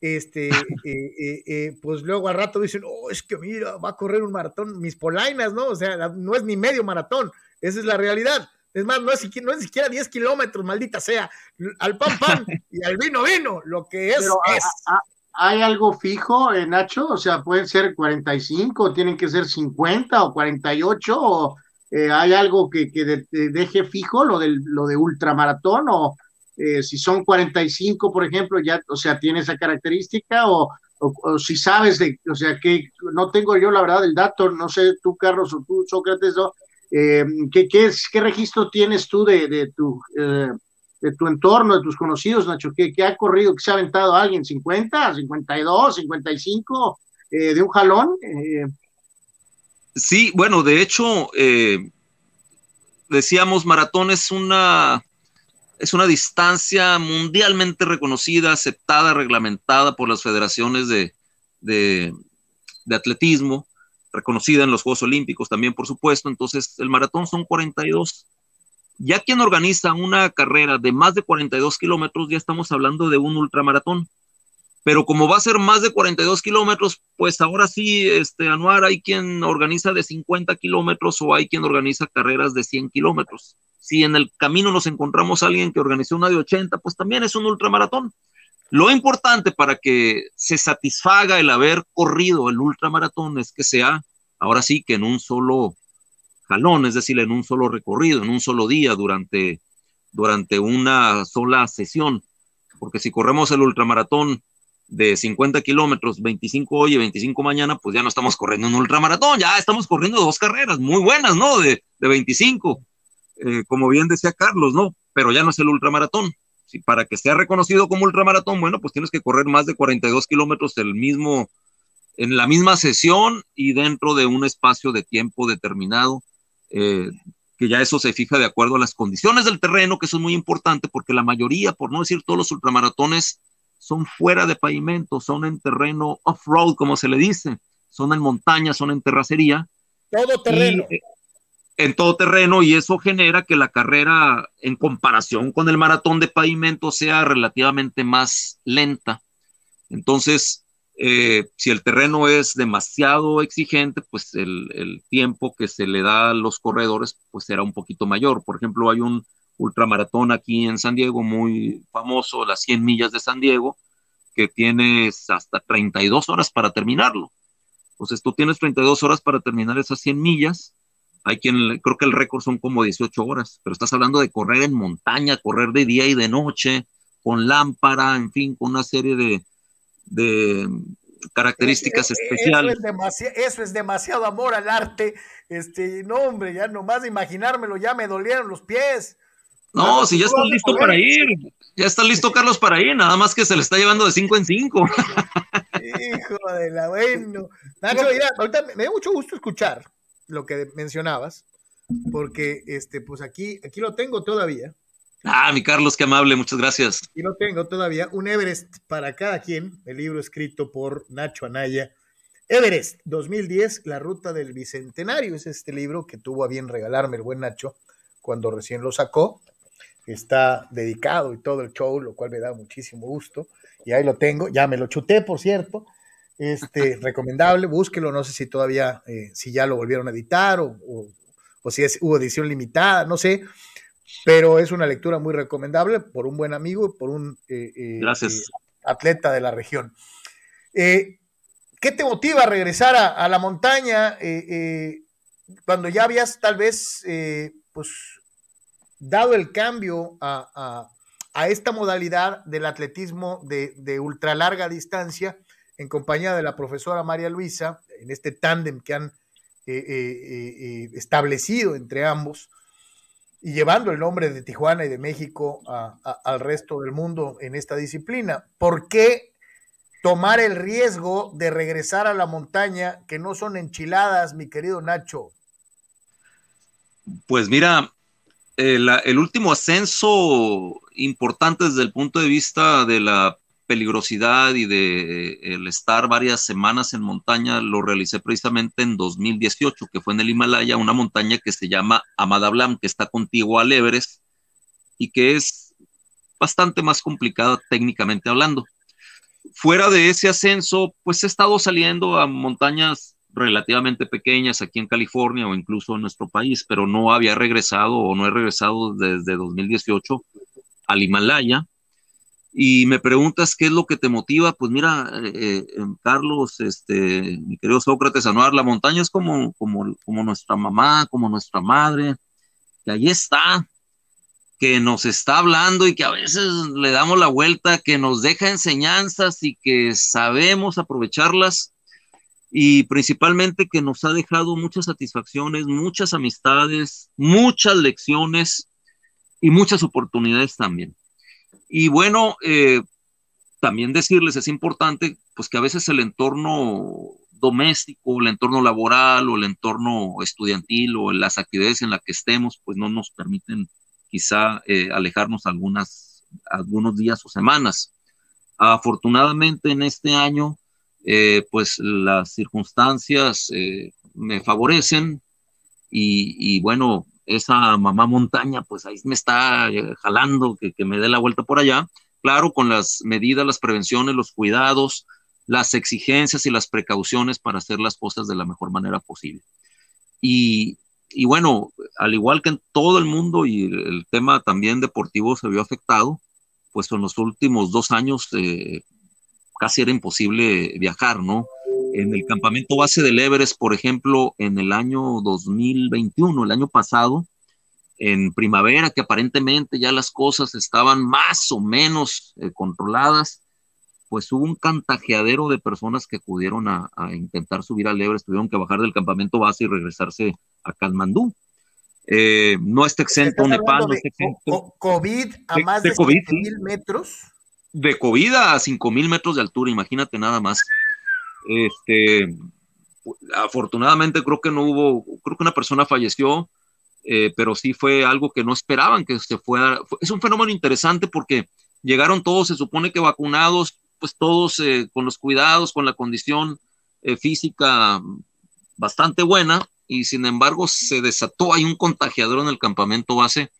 este, eh, eh, eh, pues luego al rato dicen, oh, es que mira, va a correr un maratón, mis polainas, ¿no? O sea, no es ni medio maratón, esa es la realidad. Es más, no es, no es siquiera 10 kilómetros, maldita sea. Al pan, pan y al vino, vino. Lo que es, es. ¿Hay algo fijo, Nacho? O sea, pueden ser 45, tienen que ser 50 o 48, o eh, hay algo que, deje fijo lo, del, lo de ultramaratón o eh, si son 45, por ejemplo, ya, o sea, tiene esa característica o, si sabes de, o sea, que no tengo yo la verdad el dato, no sé tú, Carlos, o tú, Sócrates, eh, ¿qué, qué, qué, registro tienes tú de, de tu, de tu entorno, de tus conocidos, Nacho? ¿Qué, ¿Qué, ha corrido, qué se ha aventado alguien? ¿50, 52, 55 de un jalón? Sí, bueno, de hecho, eh, decíamos, maratón es una, es una distancia mundialmente reconocida, aceptada, reglamentada por las federaciones de, atletismo, reconocida en los Juegos Olímpicos también, por supuesto. Entonces, el maratón son 42. Ya quien organiza una carrera de más de 42 kilómetros, ya estamos hablando de un ultramaratón pero como va a ser más de 42 kilómetros, pues ahora sí, este, Anuar, hay quien organiza de 50 kilómetros o hay quien organiza carreras de 100 kilómetros. Si en el camino nos encontramos a alguien que organizó una de 80, pues también es un ultramaratón. Lo importante para que se satisfaga el haber corrido el ultramaratón es que sea, ahora sí, que en un solo jalón, es decir, en un solo recorrido, en un solo día, durante, durante una sola sesión. Porque si corremos el ultramaratón de 50 kilómetros, 25 hoy y 25 mañana, pues ya no estamos corriendo un ultramaratón, ya estamos corriendo dos carreras muy buenas, ¿no? De, de 25, eh, como bien decía Carlos, ¿no? Pero ya no es el ultramaratón. Si para que sea reconocido como ultramaratón, bueno, pues tienes que correr más de 42 kilómetros el mismo, en la misma sesión y dentro de un espacio de tiempo determinado, eh, que ya eso se fija de acuerdo a las condiciones del terreno, que eso es muy importante, porque la mayoría, por no decir todos los ultramaratones, son fuera de pavimento, son en terreno off-road, como se le dice, son en montaña, son en terracería. Todo terreno. Eh, en todo terreno y eso genera que la carrera en comparación con el maratón de pavimento sea relativamente más lenta. Entonces, eh, si el terreno es demasiado exigente, pues el, el, tiempo que se le da a los corredores pues será un poquito mayor. Por ejemplo, hay un ultramaratón aquí en San Diego, muy famoso, las 100 millas de San Diego, que tienes hasta 32 horas para terminarlo. Entonces tú tienes 32 horas para terminar esas 100 millas. Hay quien, creo que el récord son como 18 horas, pero estás hablando de correr en montaña, correr de día y de noche, con lámpara, en fin, con una serie de, de características especiales. Eso es, demasiado amor al arte. Este, no, hombre, ya nomás de imaginármelo, ya me dolieron los pies. No, si ya está listo para ir. Ya está listo Carlos para ir, nada más que se le está llevando de cinco en cinco. Hijo de la bueno. Nacho, mira, ahorita me da mucho gusto escuchar lo que mencionabas, porque este, pues aquí, aquí lo tengo todavía. Ah, mi Carlos, qué amable, muchas gracias. Aquí lo tengo todavía, un Everest para cada quien, el libro escrito por Nacho Anaya. Everest 2010, la ruta del bicentenario, es este libro que tuvo a bien regalarme el buen Nacho cuando recién lo sacó está dedicado y todo el show, lo cual me da muchísimo gusto. Y ahí lo tengo, ya me lo chuté, por cierto. Este, recomendable, búsquelo, no sé si todavía, eh, si ya lo volvieron a editar o, o, si es, hubo edición limitada, no sé, pero es una lectura muy recomendable por un buen amigo y por un Gracias. atleta de la región. ¿Qué te motiva a regresar a, la montaña cuando ya habías tal vez pues, dado el cambio a, esta modalidad del atletismo de, de ultra larga distancia en compañía de la profesora María Luisa, en este tándem que han eh, eh, eh, establecido entre ambos y llevando el nombre de Tijuana y de México al resto del mundo en esta disciplina. ¿Por qué tomar el riesgo de regresar a la montaña que no son enchiladas, mi querido Nacho? Pues mira, el último ascenso importante desde el punto de vista de la peligrosidad y de el estar varias semanas en montaña lo realicé precisamente en 2018, que fue en el Himalaya, una montaña que se llama Amadablam, que está contigo al Everest y que es bastante más complicada técnicamente hablando. Fuera de ese ascenso, pues he estado saliendo a montañas relativamente pequeñas aquí en California o incluso en nuestro país, pero no había regresado o no he regresado desde 2018 al Himalaya y me preguntas qué es lo que te motiva, pues mira, eh, eh, Carlos, este, mi querido Sócrates Anuar, la montaña es como, como, como nuestra mamá, como nuestra madre, que ahí está, que nos está hablando y que a veces le damos la vuelta, que nos deja enseñanzas y que sabemos aprovecharlas y principalmente que nos ha dejado muchas satisfacciones, muchas amistades, muchas lecciones y muchas oportunidades también. Y bueno, eh, también decirles, es importante, pues que a veces el entorno doméstico, el entorno laboral o el entorno estudiantil o las actividades en las que estemos, pues no nos permiten quizá eh, alejarnos algunas, algunos días o semanas. Afortunadamente en este año, eh, pues las circunstancias me favorecen y, bueno, esa mamá montaña, pues ahí me está eh, jalando que, me dé la vuelta por allá. Claro, con las medidas, las prevenciones, los cuidados, las exigencias y las precauciones para hacer las cosas de la mejor manera posible. Y, bueno, al igual que en todo el mundo y el, tema también deportivo se vio afectado, pues en los últimos dos años eh, casi era imposible viajar, ¿no? En el campamento base del Everest, por ejemplo, en el año 2021, el año pasado, en primavera, que aparentemente ya las cosas estaban más o menos eh, controladas, pues hubo un cantajeadero de personas que acudieron a, intentar subir al Everest, tuvieron que bajar del campamento base y regresarse a Kalmandú. Eh, no está exento Nepal, no está exento. COVID a más de, de mil metros. De COVID a 5 mil metros de altura, imagínate nada más. Este, afortunadamente creo que no hubo, creo que una persona falleció, eh, pero sí fue algo que no esperaban que se fuera. Es un fenómeno interesante porque llegaron todos, se supone que vacunados, pues todos eh, con los cuidados, con la condición eh, física bastante buena, y sin embargo se desató ahí un contagiador en el campamento base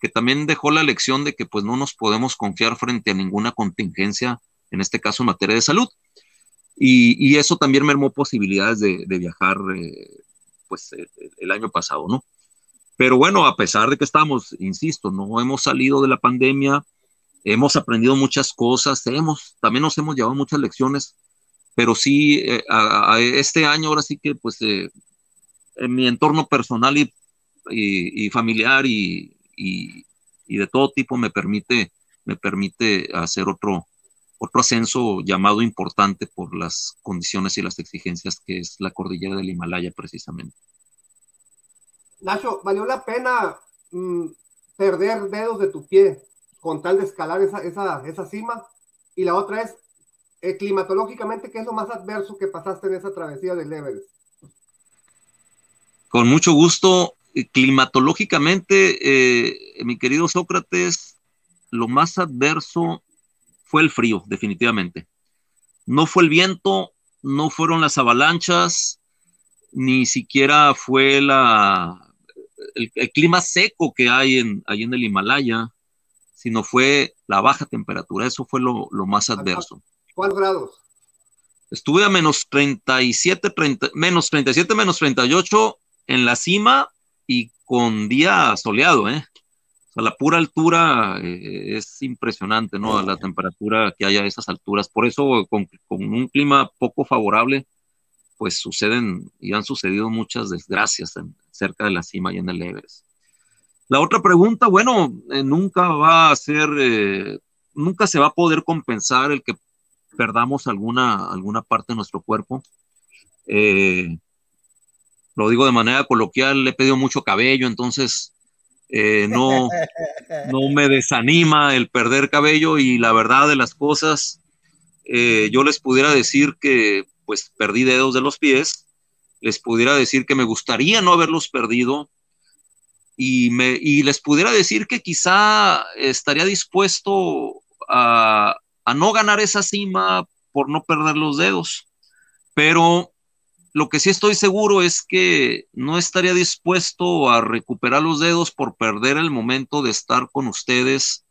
que también dejó la lección de que pues no nos podemos confiar frente a ninguna contingencia, en este caso en materia de salud. Y, eso también mermó posibilidades de, viajar eh, pues el, año pasado, ¿no? Pero bueno, a pesar de que estamos, insisto, no hemos salido de la pandemia, hemos aprendido muchas cosas, hemos, también nos hemos llevado muchas lecciones, pero sí, eh, a, este año ahora sí que pues eh, en mi entorno personal y, y, familiar y, y, de todo tipo me permite, me permite hacer otro, otro ascenso llamado importante por las condiciones y las exigencias que es la cordillera del Himalaya precisamente. Nacho, ¿valió la pena mm, perder dedos de tu pie con tal de escalar esa, esa, esa cima? Y la otra es, eh, climatológicamente, ¿qué es lo más adverso que pasaste en esa travesía del Everest? Con mucho gusto. Climatológicamente, eh, mi querido Sócrates, lo más adverso fue el frío, definitivamente. No fue el viento, no fueron las avalanchas, ni siquiera fue la, el, clima seco que hay en, ahí en el Himalaya, sino fue la baja temperatura. Eso fue lo, más adverso. ¿Cuántos grados? Estuve a menos 37, 30, menos 37, menos 38 en la cima y con día soleado, ¿eh? Sea, la pura altura eh, es impresionante, ¿no? La temperatura que hay a esas alturas. Por eso, con, un clima poco favorable, pues suceden y han sucedido muchas desgracias cerca de la cima y en el Everest. La otra pregunta, bueno, eh, nunca va a ser, eh, nunca se va a poder compensar el que perdamos alguna, alguna parte de nuestro cuerpo. lo digo de manera coloquial, le he pedido mucho cabello, entonces eh, no, no me desanima el perder cabello y la verdad de las cosas, eh, yo les pudiera decir que pues perdí dedos de los pies, les pudiera decir que me gustaría no haberlos perdido y, me, y les pudiera decir que quizá estaría dispuesto a, a no ganar esa cima por no perder los dedos, pero lo que sí estoy seguro es que no estaría dispuesto a recuperar los dedos por perder el momento de estar con ustedes,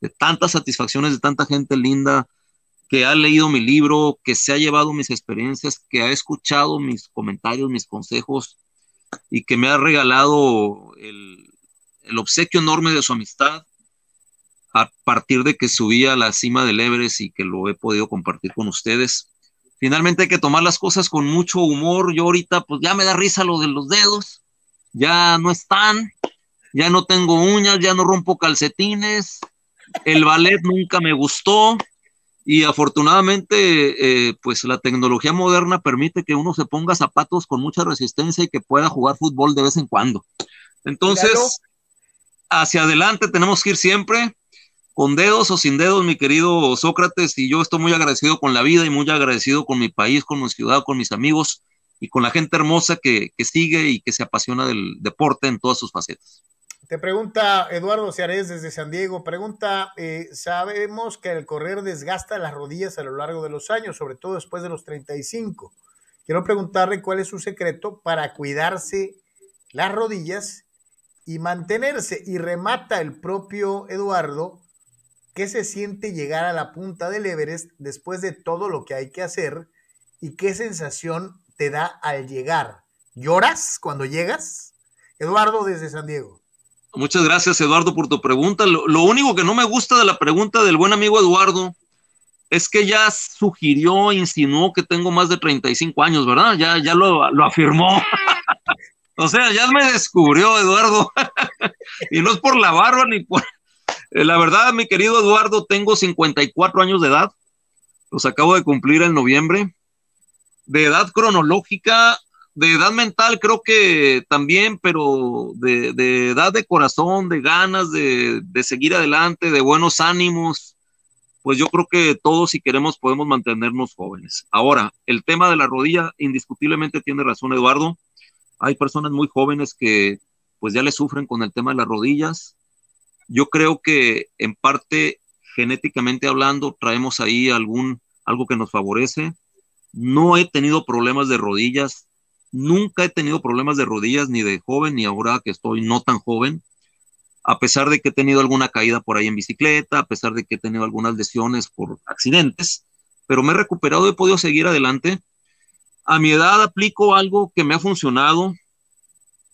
de tantas satisfacciones, de tanta gente linda que ha leído mi libro, que se ha llevado mis experiencias, que ha escuchado mis comentarios, mis consejos y que me ha regalado el, obsequio enorme de su amistad a partir de que subí a la cima del Everest y que lo he podido compartir con ustedes finalmente hay que tomar las cosas con mucho humor. Yo ahorita pues ya me da risa lo de los dedos, ya no están, ya no tengo uñas, ya no rompo calcetines, el ballet nunca me gustó. Y afortunadamente eh, pues la tecnología moderna permite que uno se ponga zapatos con mucha resistencia y que pueda jugar fútbol de vez en cuando. Entonces, hacia adelante tenemos que ir siempre con dedos o sin dedos, mi querido Sócrates, y yo estoy muy agradecido con la vida y muy agradecido con mi país, con mi ciudad, con mis amigos y con la gente hermosa que, sigue y que se apasiona del deporte en todas sus facetas. Te pregunta Eduardo Ciarés desde San Diego, pregunta, eh, sabemos que el correr desgasta las rodillas a lo largo de los años, sobre todo después de los 35. Quiero preguntarle cuál es su secreto para cuidarse las rodillas y mantenerse. Y remata el propio Eduardo ¿Qué se siente llegar a la punta del Everest después de todo lo que hay que hacer? ¿Y qué sensación te da al llegar? ¿Lloras cuando llegas? Eduardo desde San Diego. Muchas gracias, Eduardo, por tu pregunta. Lo, único que no me gusta de la pregunta del buen amigo Eduardo es que ya sugirió, insinuó que tengo más de 35 años, ¿verdad? Ya, ya lo, lo afirmó. o sea, ya me descubrió, Eduardo. y no es por la barba ni por, la verdad, mi querido Eduardo, tengo 54 años de edad. Los acabo de cumplir en noviembre. De edad cronológica, de edad mental creo que también, pero de, edad de corazón, de ganas de, de, seguir adelante, de buenos ánimos, pues yo creo que todos si queremos podemos mantenernos jóvenes. Ahora, el tema de la rodilla, indiscutiblemente tiene razón Eduardo. Hay personas muy jóvenes que pues ya le sufren con el tema de las rodillas. Yo creo que en parte, genéticamente hablando, traemos ahí algún, algo que nos favorece. No he tenido problemas de rodillas, nunca he tenido problemas de rodillas ni de joven ni ahora que estoy no tan joven, a pesar de que he tenido alguna caída por ahí en bicicleta, a pesar de que he tenido algunas lesiones por accidentes, pero me he recuperado he podido seguir adelante. A mi edad aplico algo que me ha funcionado.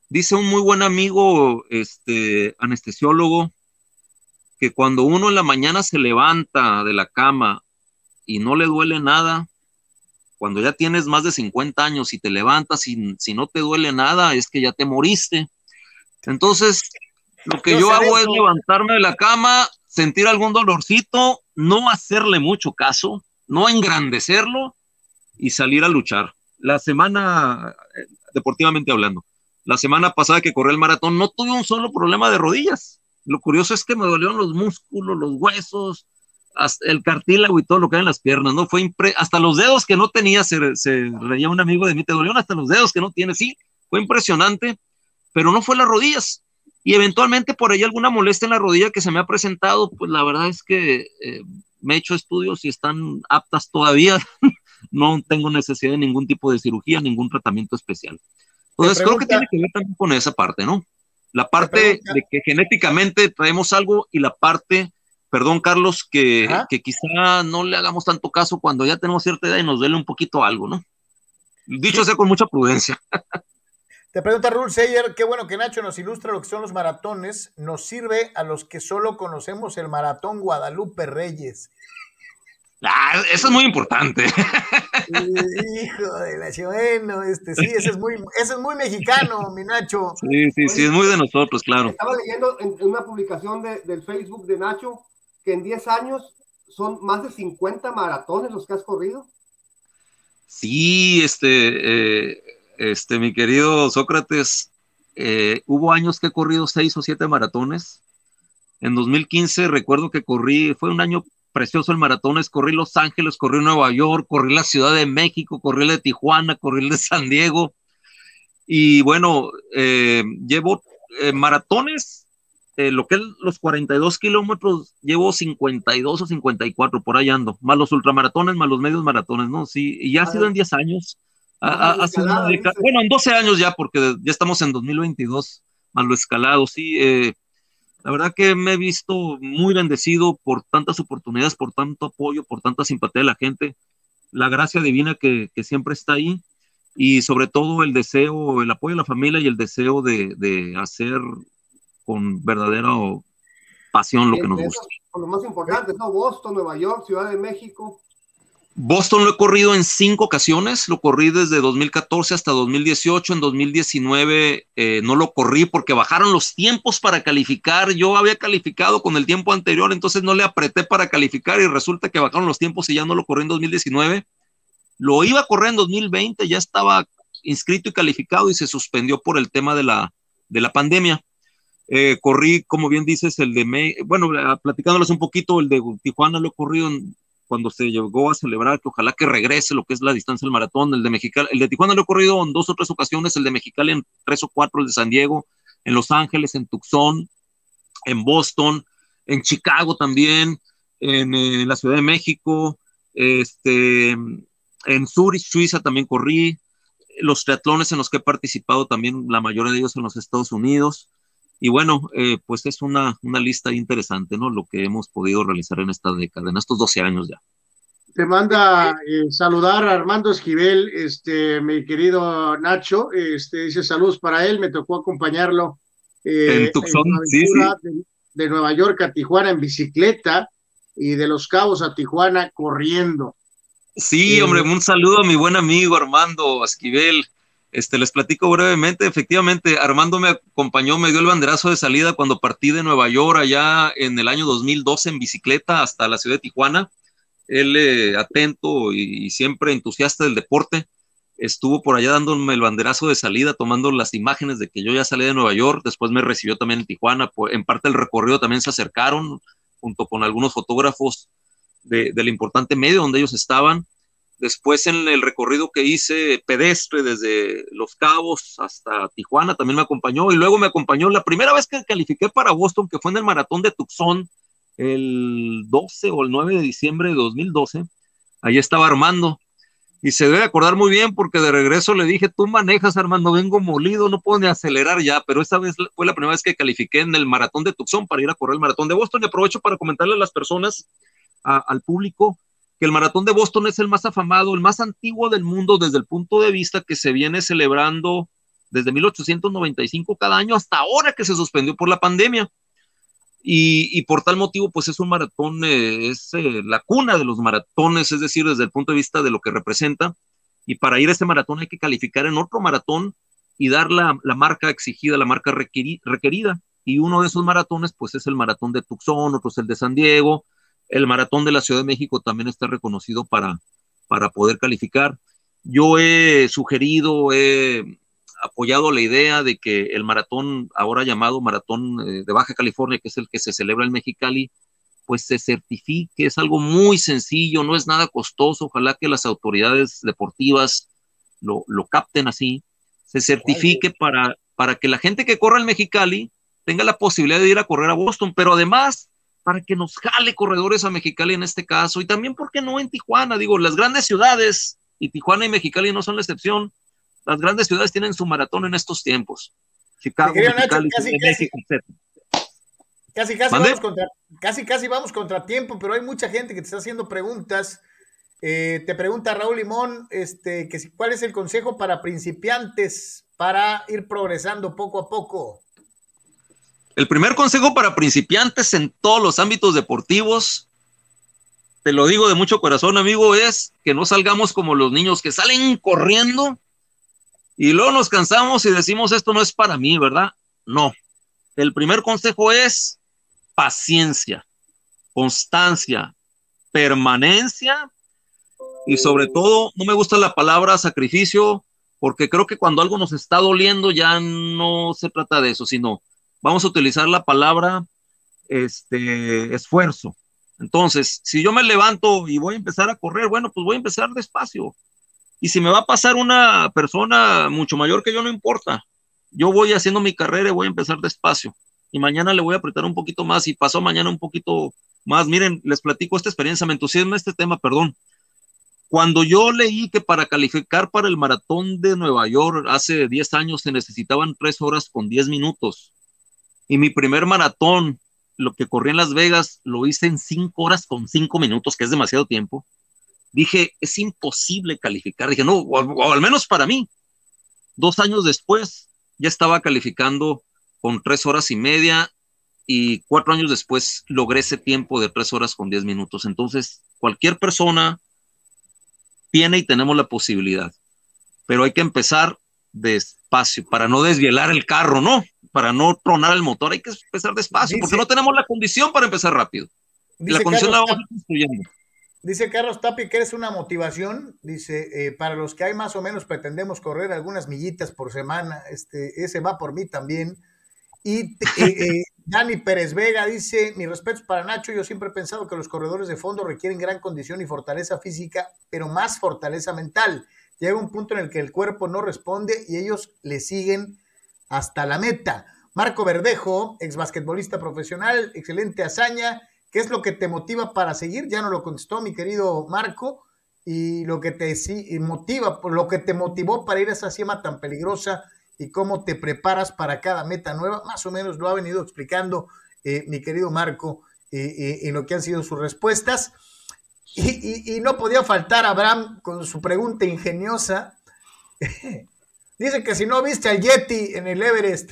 Dice un muy buen amigo, este anestesiólogo, que cuando uno en la mañana se levanta de la cama y no le duele nada, cuando ya tienes más de 50 años y te levantas y si no te duele nada, es que ya te moriste. Entonces, lo que yo hago es levantarme de la cama, sentir algún dolorcito, no hacerle mucho caso, no engrandecerlo y salir a luchar. La semana, eh, deportivamente hablando, la semana pasada que corrí el maratón, no tuve un solo problema de rodillas. Lo curioso es que me dolieron los músculos, los huesos, el cartílago y todo lo que hay en las piernas, ¿no? Fue hasta los dedos que no tenía, se, reía un amigo de mí, te dolieron hasta los dedos que no tiene, sí, fue impresionante, pero no fue las rodillas. Y eventualmente por ahí alguna molestia en la rodilla que se me ha presentado, pues la verdad es que eh, me he hecho estudios y están aptas todavía. no tengo necesidad de ningún tipo de cirugía, ningún tratamiento especial. Entonces creo que tiene que ver también con esa parte, ¿no? La parte de que genéticamente traemos algo y la parte, perdón Carlos, que, que, quizá no le hagamos tanto caso cuando ya tenemos cierta edad y nos duele un poquito algo, ¿no? Dicho sea con mucha prudencia. Te pregunta Rule Sayer, qué bueno que Nacho nos ilustra lo que son los maratones. Nos sirve a los que solo conocemos el maratón Guadalupe Reyes. Ah, eso es muy importante. Hijo de la bueno, este sí, ese es muy, ese es muy mexicano, mi Nacho. Sí, sí, sí, es muy de nosotros, claro. Estaba leyendo en, una publicación de, del Facebook de Nacho que en 10 años son más de 50 maratones los que has corrido. Sí, este, eh, este, mi querido Sócrates, eh, hubo años que he corrido seis o siete maratones. En 2015 recuerdo que corrí, fue un año precioso el maratón, es corrí Los Ángeles, corrí Nueva York, corrí la Ciudad de México, corrí el de Tijuana, corrí el de San Diego. Y bueno, eh, llevo eh, maratones, lo que es los 42 kilómetros, llevo 52 o 54, por ahí ando, más los ultramaratones, más los medios maratones, ¿no? Sí, y ya ha sido en 10 años. bueno, en 12 años ya, porque ya estamos en 2022, más lo escalado, sí. Eh, la verdad que me he visto muy bendecido por tantas oportunidades, por tanto apoyo, por tanta simpatía de la gente, la gracia divina que, siempre está ahí y sobre todo el deseo, el apoyo de la familia y el deseo de, hacer con verdadera pasión lo que nos gusta. Lo más importante, ¿no? Boston, Nueva York, Ciudad de México. Boston lo he corrido en cinco ocasiones, lo corrí desde 2014 hasta 2018, en 2019 eh, no lo corrí porque bajaron los tiempos para calificar, yo había calificado con el tiempo anterior, entonces no le apreté para calificar y resulta que bajaron los tiempos y ya no lo corrí en 2019. Lo iba a correr en 2020, ya estaba inscrito y calificado y se suspendió por el tema de la, de la pandemia. Eh, corrí, como bien dices, el de, bueno, platicándoles un poquito, el de Tijuana lo he corrido en cuando se llegó a celebrar que ojalá que regrese lo que es la distancia del maratón, el de Mexicali, el de Tijuana lo he corrido en dos o tres ocasiones, el de Mexicali en tres o cuatro, el de San Diego, en Los Ángeles, en Tucson, en Boston, en Chicago también, en, eh, la Ciudad de México, este, en Zurich, Suiza también corrí, los triatlones en los que he participado también, la mayoría de ellos en los Estados Unidos. Y bueno, eh, pues es una, una lista interesante, ¿no? Lo que hemos podido realizar en esta década, en estos 12 años ya. Te manda eh, saludar a Armando Esquivel, este, mi querido Nacho, este, dice saludos para él, me tocó acompañarlo eh, en Tucson, sí, De, de, Nueva York a Tijuana en bicicleta y de Los Cabos a Tijuana corriendo. Sí, hombre, un saludo a mi buen amigo Armando Esquivel. Este, les platico brevemente, efectivamente, Armando me acompañó, me dio el banderazo de salida cuando partí de Nueva York allá en el año 2012 en bicicleta hasta la ciudad de Tijuana. Él, eh, atento y, siempre entusiasta del deporte, estuvo por allá dándome el banderazo de salida, tomando las imágenes de que yo ya salí de Nueva York, después me recibió también en Tijuana, en parte del recorrido también se acercaron junto con algunos fotógrafos del importante medio donde ellos estaban Después en el recorrido que hice pedestre desde Los Cabos hasta Tijuana también me acompañó y luego me acompañó la primera vez que califiqué para Boston, que fue en el maratón de Tucson el 12 o el 9 de diciembre de 2012. Ahí estaba Armando y se debe acordar muy bien porque de regreso le dije, tú manejas Armando, vengo molido, no puedo ni acelerar ya, pero esa vez fue la primera vez que califiqué en el maratón de Tucson para ir a correr el maratón de Boston y aprovecho para comentarle a las personas, al público, que el maratón de Boston es el más afamado, el más antiguo del mundo desde el punto de vista que se viene celebrando desde 1895 cada año hasta ahora que se suspendió por la pandemia. Y, por tal motivo, pues es un maratón, eh, es eh, la cuna de los maratones, es decir, desde el punto de vista de lo que representa. Y para ir a este maratón hay que calificar en otro maratón y dar la, marca exigida, la marca requerida. Y uno de esos maratones, pues es el maratón de Tucson, otro es el de San Diego, el maratón de la Ciudad de México también está reconocido para, para poder calificar. Yo he sugerido, he apoyado la idea de que el maratón, ahora llamado Maratón eh, de Baja California, que es el que se celebra en Mexicali, pues se certifique, es algo muy sencillo, no es nada costoso, ojalá que las autoridades deportivas lo, capten así, se certifique para, para que la gente que corra en Mexicali tenga la posibilidad de ir a correr a Boston, pero además para que nos jale corredores a Mexicali en este caso, y también, ¿por qué no en Tijuana? Digo, las grandes ciudades, y Tijuana y Mexicali no son la excepción, las grandes ciudades tienen su maratón en estos tiempos. Chicago, Mexicali, casi, casi, casi, casi, vamos contra, casi, casi vamos contra tiempo, pero hay mucha gente que te está haciendo preguntas Eh, te pregunta Raúl Limón, este, que cuál es el consejo para principiantes para ir progresando poco a poco. El primer consejo para principiantes en todos los ámbitos deportivos, te lo digo de mucho corazón, amigo, es que no salgamos como los niños que salen corriendo y luego nos cansamos y decimos esto no es para mí, ¿verdad? No. El primer consejo es paciencia, constancia, permanencia y sobre todo, no me gusta la palabra sacrificio, porque creo que cuando algo nos está doliendo ya no se trata de eso, sino vamos a utilizar la palabra este, esfuerzo. Entonces, si yo me levanto y voy a empezar a correr, bueno, pues voy a empezar despacio. Y si me va a pasar una persona mucho mayor que yo, no importa. Yo voy haciendo mi carrera y voy a empezar despacio. Y mañana le voy a apretar un poquito más y pasó mañana un poquito más. Miren, les platico esta experiencia, me entusiasma este tema, perdón. Cuando yo leí que para calificar para el maratón de Nueva York hace 10 años se necesitaban 3 horas con 10 minutos y mi primer maratón, lo que corrí en Las Vegas, lo hice en 5 horas con 5 minutos, que es demasiado tiempo, dije, es imposible calificar. Dije, no, o, al menos para mí. Dos años después ya estaba calificando con 3 horas y media y cuatro años después logré ese tiempo de 3 horas con 10 minutos. Entonces, cualquier persona tiene y tenemos la posibilidad. Pero hay que empezar despacio para no desvielar el carro, ¿no? Para no tronar el motor, hay que empezar despacio, porque no tenemos la condición para empezar rápido. la condición la vamos construyendo. Dice Carlos Tapi que eres una motivación. Dice, eh, para los que hay más o menos pretendemos correr algunas millitas por semana. Este, ese va por mí también. Y eh, eh, Dani Pérez Vega dice, mi respeto para Nacho, yo siempre he pensado que los corredores de fondo requieren gran condición y fortaleza física, pero más fortaleza mental. Llega un punto en el que el cuerpo no responde y ellos le siguen hasta la meta. Marco Verdejo, ex basquetbolista profesional, excelente hazaña. ¿Qué es lo que te motiva para seguir? Ya no lo contestó mi querido Marco. Y lo que te motiva, lo que te motivó para ir a esa cima tan peligrosa y cómo te preparas para cada meta nueva. Más o menos lo ha venido explicando eh, mi querido Marco eh, eh, en lo que han sido sus respuestas. Y, no podía faltar Abraham con su pregunta ingeniosa. Dice que si no viste al Yeti en el Everest.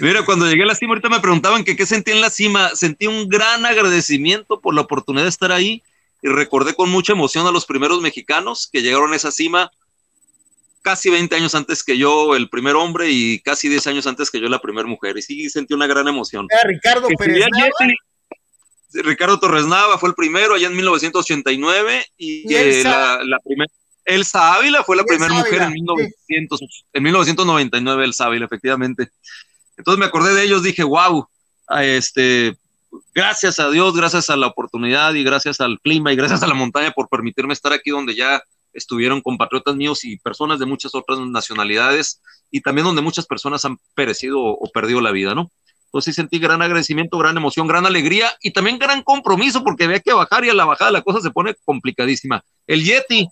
Mira, cuando llegué a la cima, ahorita me preguntaban que qué sentí en la cima. Sentí un gran agradecimiento por la oportunidad de estar ahí y recordé con mucha emoción a los primeros mexicanos que llegaron a esa cima casi 20 años antes que yo, el primer hombre, y casi 10 años antes que yo, la primera mujer. Y sí sentí una gran emoción. Ricardo Pérez Ricardo Torres Nava fue el primero allá en 1989 y, la, primera Elsa Ávila fue la primera mujer en, 1900, en 1999, Elsa Ávila, efectivamente. Entonces me acordé de ellos, dije, wow, este, gracias a Dios, gracias a la oportunidad y gracias al clima y gracias a la montaña por permitirme estar aquí donde ya estuvieron compatriotas míos y personas de muchas otras nacionalidades y también donde muchas personas han perecido o perdido la vida, ¿no? Entonces sí sentí gran agradecimiento, gran emoción, gran alegría y también gran compromiso porque había que bajar y a la bajada la cosa se pone complicadísima. El Yeti,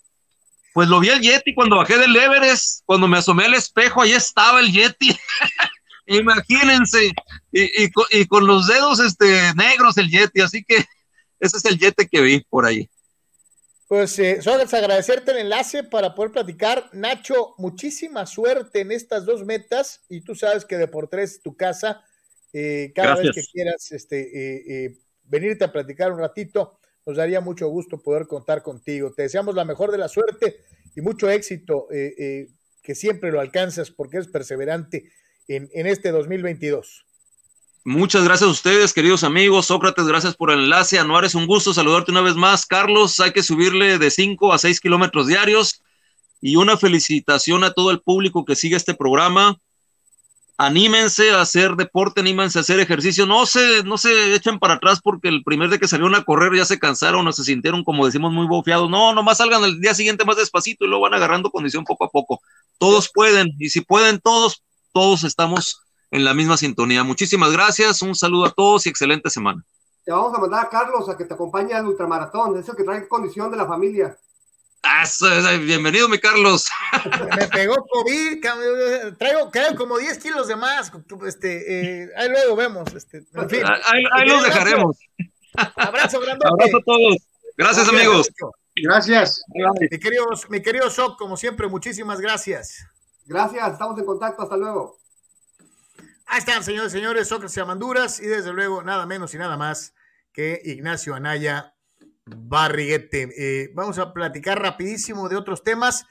pues lo vi el Yeti cuando bajé del Everest, cuando me asomé al espejo, ahí estaba el Yeti. Imagínense, y, y, con los dedos este, negros el Yeti, así que ese es el Yeti que vi por ahí. Pues eh, solo agradecerte el enlace para poder platicar. Nacho, muchísima suerte en estas dos metas y tú sabes que de por tres tu casa. Eh, cada vez que quieras este, eh, eh, venirte a platicar un ratito, nos daría mucho gusto poder contar contigo. Te deseamos la mejor de la suerte y mucho éxito, que siempre lo alcanzas porque eres perseverante en, en este 2022. Muchas gracias a ustedes, queridos amigos. Sócrates, gracias por el enlace. Anuar, es un gusto saludarte una vez más. Carlos, hay que subirle de 5 a 6 kilómetros diarios. Y una felicitación a todo el público que sigue este programa. Anímense a hacer deporte, anímense a hacer ejercicio. No se, no se echen para atrás porque el primer día que salieron a correr ya se cansaron o se sintieron, como decimos, muy bofeados. No, nomás salgan el día siguiente más despacito y luego van agarrando condición poco a poco. Todos pueden. Y si pueden todos, todos estamos en la misma sintonía. Muchísimas gracias, un saludo a todos y excelente semana. Te vamos a mandar a Carlos a que te acompañe al ultramaratón, eso que trae condición de la familia. Ah, bienvenido, mi Carlos. Me pegó COVID, traigo creo como 10 kilos de más. Este, eh, ahí luego vemos. Este, en fin. Ahí, los dejaremos. Abrazo, Abrazo a todos. Gracias, amigos. Gracias. Mi querido, mi querido Sok, como siempre, muchísimas gracias. Gracias, estamos en contacto, hasta luego. Ahí están, señores y señores, Sócrates Amanduras y desde luego nada menos y nada más que Ignacio Anaya Barriguete. Eh, vamos a platicar rapidísimo de otros temas,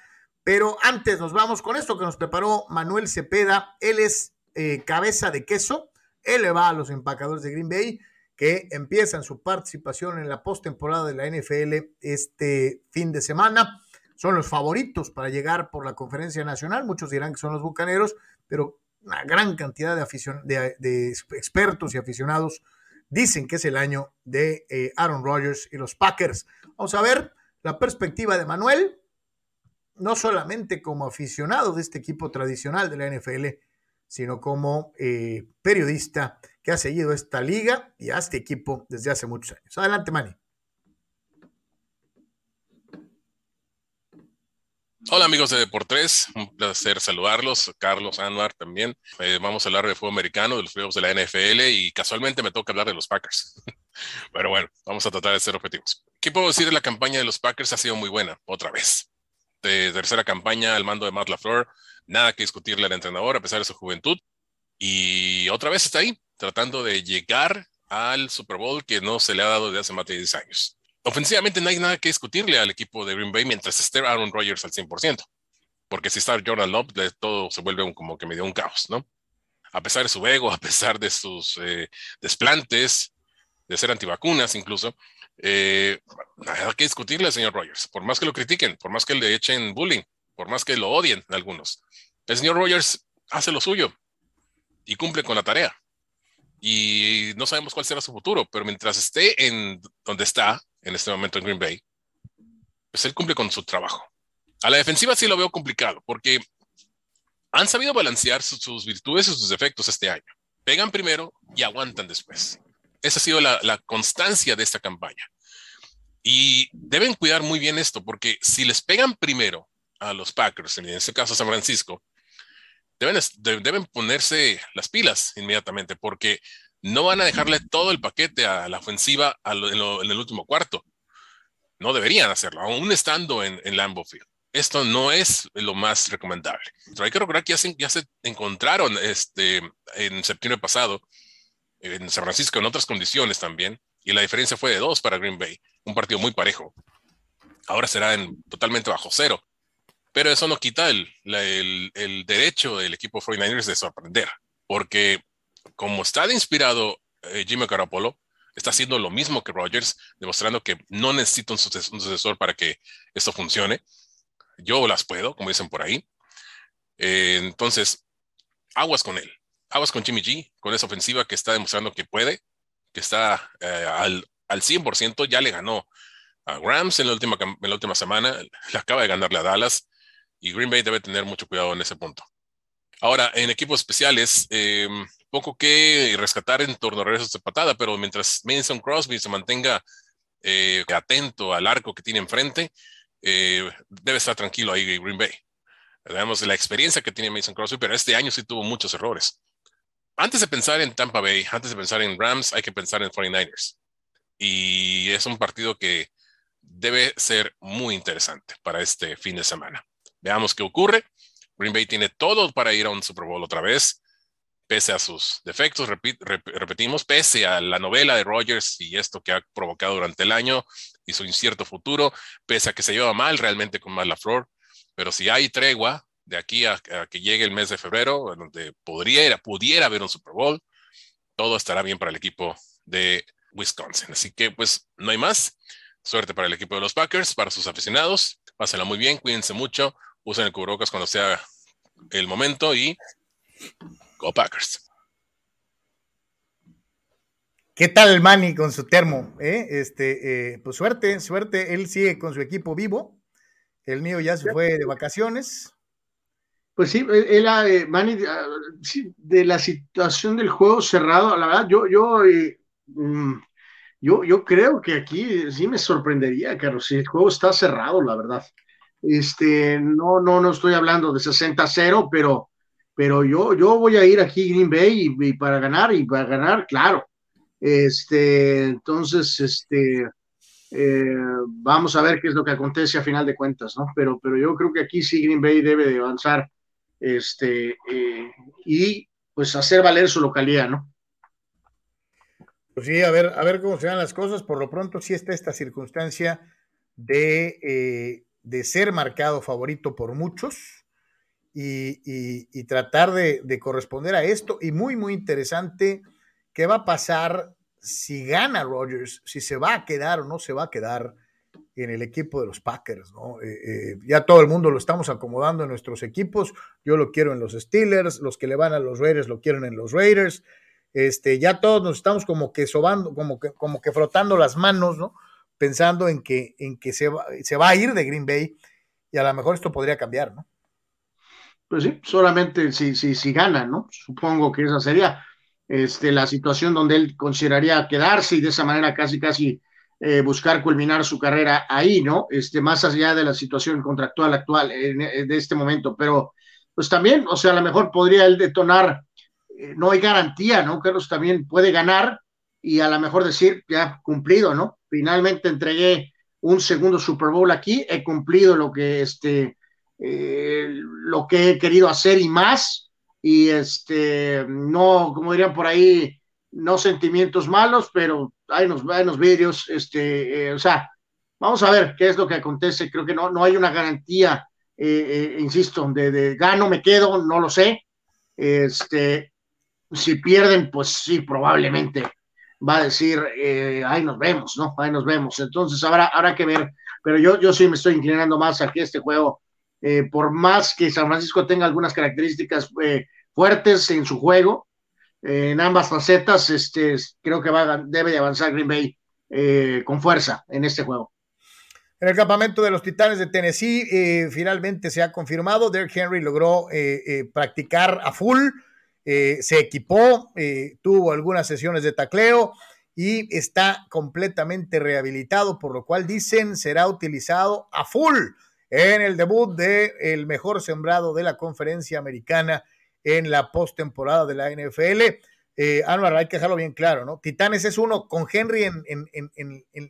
pero antes nos vamos con esto que nos preparó Manuel Cepeda. Él es eh, cabeza de queso, él va a los empacadores de Green Bay que empiezan su participación en la postemporada de la NFL este fin de semana. Son los favoritos para llegar por la conferencia nacional. Muchos dirán que son los bucaneros, pero una gran cantidad de, de, expertos y aficionados dicen que es el año de eh, Aaron Rodgers y los Packers. Vamos a ver la perspectiva de Manuel, no solamente como aficionado de este equipo tradicional de la NFL, sino como eh, periodista que ha seguido esta liga y a este equipo desde hace muchos años. Adelante, Manny. Hola amigos de Deportes, un placer saludarlos, Carlos Anwar también. Eh, vamos a hablar de fútbol americano, de los juegos de la NFL y casualmente me toca hablar de los Packers. Pero bueno, vamos a tratar de ser objetivos. ¿Qué puedo decir de la campaña de los Packers? Ha sido muy buena, otra vez. De tercera campaña al mando de Matt LaFleur, nada que discutirle al entrenador a pesar de su juventud. Y otra vez está ahí, tratando de llegar al Super Bowl que no se le ha dado desde hace más de 10 años ofensivamente no hay nada que discutirle al equipo de Green Bay mientras esté Aaron Rodgers al 100%. Porque si está Jordan Love, todo se vuelve como que medio un caos, ¿no? A pesar de su ego, a pesar de sus eh, desplantes, de ser antivacunas incluso, eh, nada que discutirle al señor Rogers. Por más que lo critiquen, por más que le echen bullying, por más que lo odien algunos. El señor Rogers hace lo suyo y cumple con la tarea. Y no sabemos cuál será su futuro, pero mientras esté en donde está, en este momento en Green Bay, pues él cumple con su trabajo. A la defensiva sí lo veo complicado, porque han sabido balancear sus, virtudes y sus defectos este año. Pegan primero y aguantan después. Esa ha sido la, constancia de esta campaña. Y deben cuidar muy bien esto, porque si les pegan primero a los Packers, en este caso a San Francisco, deben, deben ponerse las pilas inmediatamente, porque no van a dejarle todo el paquete a la ofensiva en, el último cuarto. No deberían hacerlo, aún estando en, en Lambeau Field. Esto no es lo más recomendable. Pero hay que recordar que ya se, encontraron este, en septiembre pasado en San Francisco en otras condiciones también, y la diferencia fue de dos para Green Bay, un partido muy parejo. Ahora será en, totalmente bajo cero, pero eso no quita el, el derecho del equipo 49ers de sorprender, porque como está inspirado eh, Jimmy Garoppolo, está haciendo lo mismo que Rogers, demostrando que no necesito un, sucesor para que esto funcione. Yo las puedo, como dicen por ahí. Eh, entonces, aguas con él, aguas con Jimmy G, con esa ofensiva que está demostrando que puede, que está eh, al, al 100%, ya le ganó a Rams en la, última, en la última semana, le acaba de ganarle a Dallas y Green Bay debe tener mucho cuidado en ese punto. Ahora, en equipos especiales, eh, poco que rescatar en torno a regresos de patada, pero mientras Mason Crosby se mantenga eh, atento al arco que tiene enfrente, eh, debe estar tranquilo ahí Green Bay. Veamos la experiencia que tiene Mason Crosby, pero este año sí tuvo muchos errores. Antes de pensar en Tampa Bay, antes de pensar en Rams, hay que pensar en 49ers. Y es un partido que debe ser muy interesante para este fin de semana. Veamos qué ocurre. Green Bay tiene todo para ir a un Super Bowl otra vez pese a sus defectos, repetimos, pese a la novela de Rogers y esto que ha provocado durante el año y su incierto futuro, pese a que se lleva mal realmente con Matt Flor, pero si hay tregua de aquí a, que llegue el mes de febrero, donde podría, pudiera haber un Super Bowl, todo estará bien para el equipo de Wisconsin. Así que pues no hay más. Suerte para el equipo de los Packers, para sus aficionados. Pásenla muy bien, cuídense mucho, usen el cubrebocas cuando sea el momento y Go Packers. ¿Qué tal Manny con su termo? Eh? Este, eh, pues suerte, suerte. Él sigue con su equipo vivo. El mío ya se fue de vacaciones. Pues sí, él, eh, Manny, ah, de la situación del juego cerrado, la verdad, yo, yo, mm, yo, yo creo que aquí sí me sorprendería, Carlos, si el juego está cerrado, la verdad. Este, no, no, no estoy hablando de 60-0, pero pero yo, yo voy a ir aquí Green Bay y, para ganar, y para ganar, claro. Este, entonces, este, Eh, vamos a ver qué es lo que acontece a final de cuentas, ¿no? Pero, pero yo creo que aquí sí Green Bay debe de avanzar este, eh, y pues hacer valer su localidad, ¿no? Pues sí, a ver, a ver cómo se dan las cosas. Por lo pronto sí está esta circunstancia de, eh, de ser marcado favorito por muchos y, tratar de, de, corresponder a esto. Y muy, muy interesante, ¿qué va a pasar si gana Rodgers? Si se va a quedar o no se va a quedar en el equipo de los Packers, ¿no? Eh, eh, ya todo el mundo lo estamos acomodando en nuestros equipos. Yo lo quiero en los Steelers, los que le van a los Raiders lo quieren en los Raiders. Este, ya todos nos estamos como que sobando, como que, como que frotando las manos, ¿no? Pensando en que, en que se, va, se va a ir de Green Bay y a lo mejor esto podría cambiar, ¿no? Pues sí, solamente si, si, si gana, ¿no? Supongo que esa sería este, la situación donde él consideraría quedarse y de esa manera casi, casi eh, buscar culminar su carrera ahí, ¿no? Este, más allá de la situación contractual actual en, de este momento, pero pues también, o sea, a lo mejor podría él detonar, eh, no hay garantía, ¿no? Carlos también puede ganar y a lo mejor decir, ya cumplido, ¿no? Finalmente entregué un segundo Super Bowl aquí, he cumplido lo que, este, eh, lo que he querido hacer y más, y este, no, como dirían por ahí, no sentimientos malos, pero hay unos, vídeos, este, eh, o sea, vamos a ver qué es lo que acontece. Creo que no, no hay una garantía, eh, eh, insisto, de, de, gano, me quedo, no lo sé. Este, si pierden, pues sí, probablemente va a decir, ahí nos vemos, ¿no? Ahí nos vemos. Entonces habrá, habrá que ver, pero yo, yo sí me estoy inclinando más a que este juego, por más que San Francisco tenga algunas características fuertes en su juego, en ambas facetas, este, creo que va, debe de avanzar Green Bay eh, con fuerza en este juego. En el campamento de los Titanes de Tennessee, eh, finalmente se ha confirmado, Derrick Henry logró eh, eh practicar a full, eh, se equipó, tuvo algunas sesiones de tacleo y está completamente rehabilitado, por lo cual dicen será utilizado a full en el debut del el mejor sembrado de la conferencia americana en la postemporada de la NFL. Eh, hay que dejarlo bien claro, ¿no? Titanes es uno con Henry en,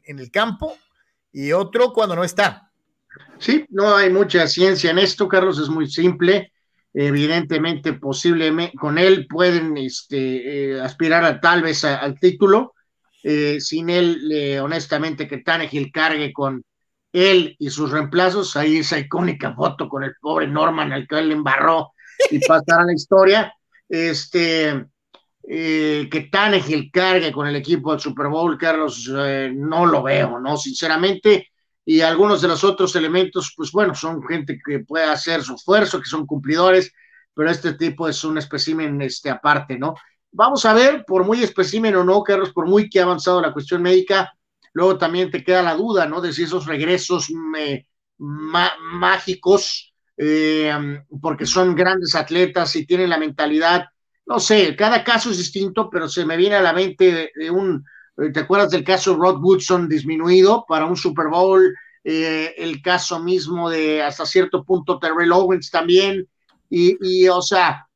el campo y otro cuando no está. Sí, no hay mucha ciencia en esto, Carlos, es muy simple. Evidentemente, posiblemente con él pueden este, eh, aspirar a, tal vez al título. Eh, sin él, eh, honestamente, que Tannehill cargue con él y sus reemplazos. Ahí esa icónica foto con el pobre Norman, al que él le embarró y pasar a la historia. Este, eh, que Tannehill cargue con el equipo del Super Bowl, Carlos, eh, no lo veo, ¿no? Sinceramente, y algunos de los otros elementos, pues bueno, son gente que puede hacer su esfuerzo, que son cumplidores, pero este tipo es un espécimen este, aparte, ¿no? Vamos a ver, por muy espécimen o no, Carlos, por muy que ha avanzado la cuestión médica, luego también te queda la duda, ¿no? De si esos regresos mágicos eh, porque son grandes atletas y tienen la mentalidad, no sé, cada caso es distinto, pero se me viene a la mente de un, eh, ¿te acuerdas del caso Rod Woodson disminuido para un Super Bowl? Eh, el caso mismo de hasta cierto punto Terrell Owens también, y, y o sea,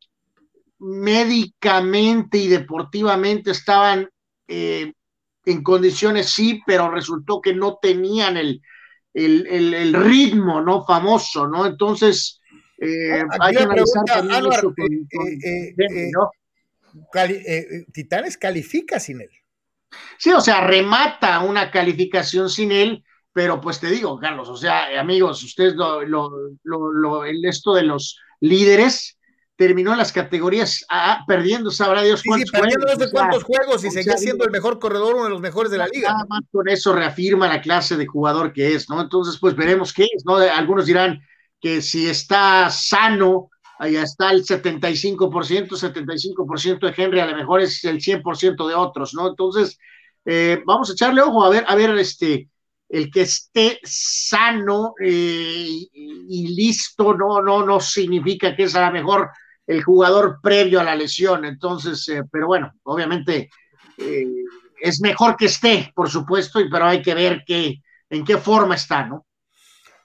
médicamente y deportivamente estaban eh, en condiciones sí, pero resultó que no tenían el, el, el, el ritmo, ¿no? Famoso, ¿no? Entonces, eh, hay que analizar también eso con, eh, eh, ¿no? Cali Titanes califica sin él. Sí, o sea, remata una calificación sin él, pero pues te digo, Carlos, o sea, amigos, ustedes lo, lo, lo, esto de los líderes, terminó las categorías A, perdiendo, sabrá Dios cuántos sí, sí, perdiendo juegos. no sé cuántos o sea, juegos y seguía siendo el mejor corredor, uno de los mejores de la liga. Nada más con eso reafirma la clase de jugador que es, ¿no? Entonces, pues veremos qué es, ¿no? Algunos dirán que si está sano, allá está el 75%, 75% de Henry, a lo mejor es el 100% de otros, ¿no? Entonces, eh, vamos a echarle ojo a ver, a ver, este, el que esté sano eh, y, y, listo no, no, no significa que es a lo mejor el jugador previo a la lesión. Entonces, eh, pero bueno, obviamente eh, es mejor que esté, por supuesto, pero hay que ver qué, en qué forma está, ¿no?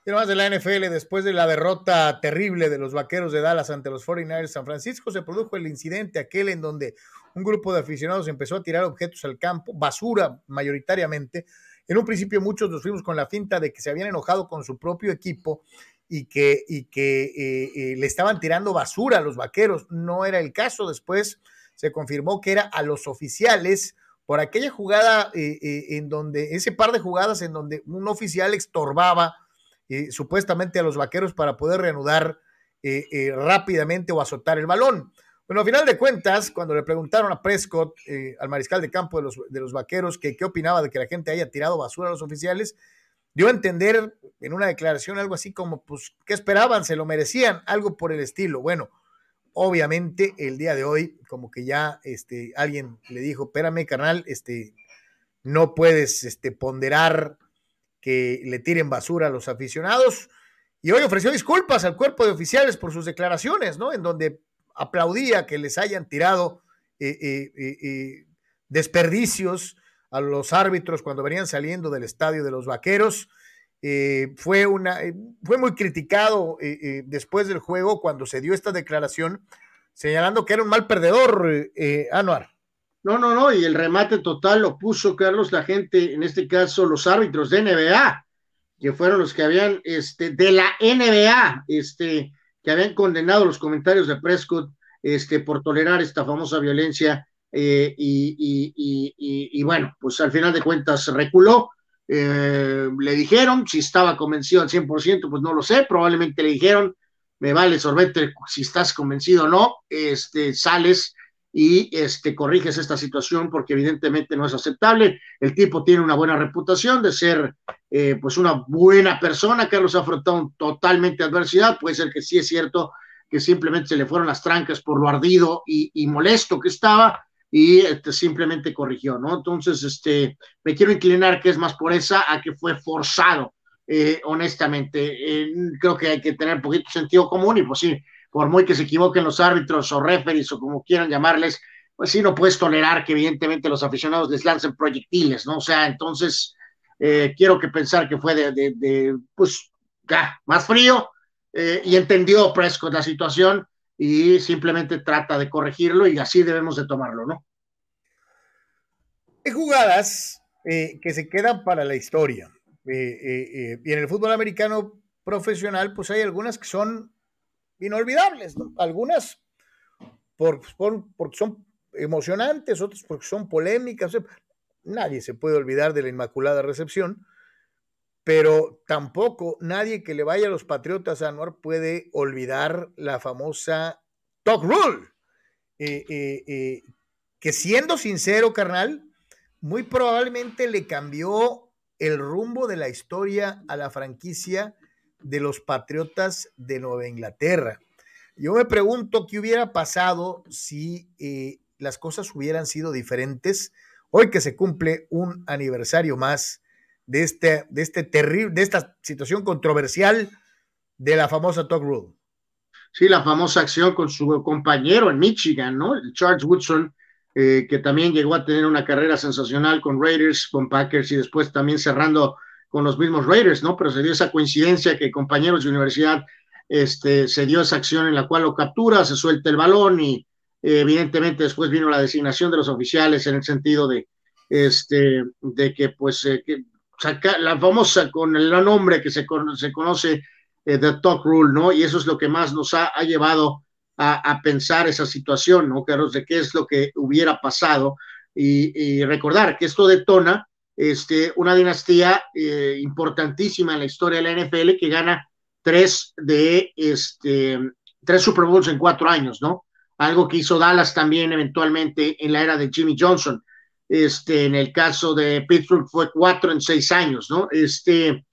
Y más de la NFL, después de la derrota terrible de los vaqueros de Dallas ante los 49ers San Francisco, se produjo el incidente aquel en donde un grupo de aficionados empezó a tirar objetos al campo, basura mayoritariamente, En un principio muchos nos fuimos con la finta de que se habían enojado con su propio equipo y que, y que eh, eh, le estaban tirando basura a los vaqueros. No era el caso. Después se confirmó que era a los oficiales por aquella jugada en donde, ese par de jugadas en donde un oficial estorbaba supuestamente a los vaqueros para poder reanudar rápidamente o azotar el balón. Bueno, a final de cuentas, cuando le preguntaron a Prescott, eh, al mariscal de campo de los, de los vaqueros, que qué opinaba de que la gente haya tirado basura a los oficiales, dio a entender en una declaración algo así como, pues, ¿qué esperaban? ¿Se lo merecían? Algo por el estilo. Bueno, obviamente el día de hoy, como que ya este, alguien le dijo, espérame, carnal, este, no puedes este, ponderar que le tiren basura a los aficionados. Y hoy ofreció disculpas al cuerpo de oficiales por sus declaraciones, ¿no? En donde aplaudía que les hayan tirado eh, eh, eh, desperdicios a los árbitros cuando venían saliendo del estadio de los vaqueros. fue, una, fue muy criticado después del juego cuando se dio esta declaración, señalando que era un mal perdedor, Anuar. No, no, no, y el remate total lo puso Carlos, la gente, en este caso los árbitros de NBA, que fueron los que habían, este, de la NBA, este, que habían condenado los comentarios de Prescott este, por tolerar esta famosa violencia eh, y, bueno, pues al final de cuentas reculó. Eh, le dijeron si estaba convencido al 100%, pues no lo sé, probablemente le dijeron, me vale sorbete si estás convencido o no, este, sales y este, corriges esta situación porque evidentemente no es aceptable. El tipo tiene una buena reputación de ser eh, pues una buena persona. Carlos ha afrontado totalmente adversidad. Puede ser que sí es cierto que simplemente se le fueron las trancas por lo ardido y, molesto que estaba y este, simplemente corrigió, ¿no? Entonces, este, me quiero inclinar que es más por esa a que fue forzado, eh, honestamente. Eh, creo que hay que tener un poquito de sentido común y pues sí, por muy que se equivoquen los árbitros o referees o como quieran llamarles, pues sí, no puedes tolerar que evidentemente los aficionados les lancen proyectiles, ¿no? O sea, entonces, eh, quiero que pensar que fue de, de, pues, ya, más frío eh, y entendió Prescott la situación y simplemente trata de corregirlo y así debemos de tomarlo, ¿no? Hay jugadas eh, que se quedan para la historia. y en el fútbol americano profesional, pues hay algunas que son inolvidables, Algunas por, porque son emocionantes, otras porque son polémicas. Nadie se puede olvidar de la Inmaculada Recepción, pero tampoco nadie que le vaya a los Patriotas a Anuar puede olvidar la famosa Talk Rule, eh, eh, eh, que siendo sincero, carnal, muy probablemente le cambió el rumbo de la historia a la franquicia de los Patriotas de Nueva Inglaterra. Yo me pregunto qué hubiera pasado si las cosas hubieran sido diferentes hoy que se cumple un aniversario más de este, de este terrible, de esta situación controversial de la famosa Talk Rule. Sí, la famosa acción con su compañero en Michigan, ¿no? Charles Woodson, eh, que también llegó a tener una carrera sensacional con Raiders, con Packers y después también cerrando con los mismos Raiders, ¿no? Pero se dio esa coincidencia que compañeros de universidad, este, se dio esa acción en la cual lo captura, se suelta el balón y evidentemente después vino la designación de los oficiales en el sentido de, este, de que pues eh, saca, la famosa con el nombre que se, se conoce eh, Talk Rule, ¿no? Y eso es lo que más nos ha, llevado a, pensar esa situación, ¿no, Carlos? De qué es lo que hubiera pasado y recordar que esto detona este, una dinastía eh, importantísima en la historia de la NFL que gana tres de este, tres Super Bowls en cuatro años, ¿no? Algo que hizo Dallas también eventualmente en la era de Jimmy Johnson. Este, en el caso de Pittsburgh fue cuatro en seis años, ¿no? Este,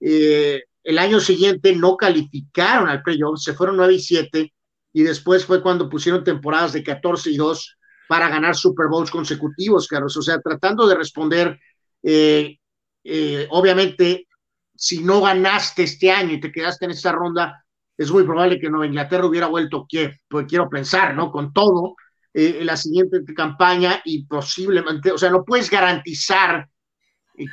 eh, el año siguiente no calificaron al playoff, se fueron nueve y siete, y después fue cuando pusieron temporadas de 14 y 2 para ganar Super Bowls consecutivos, Carlos. O sea, tratando de responder eh, eh, obviamente, si no ganaste este año y te quedaste en esta ronda, es muy probable que Nueva Inglaterra hubiera vuelto, pues quiero pensar, ¿no? Con todo, eh, la siguiente campaña y posiblemente, o sea, no puedes garantizar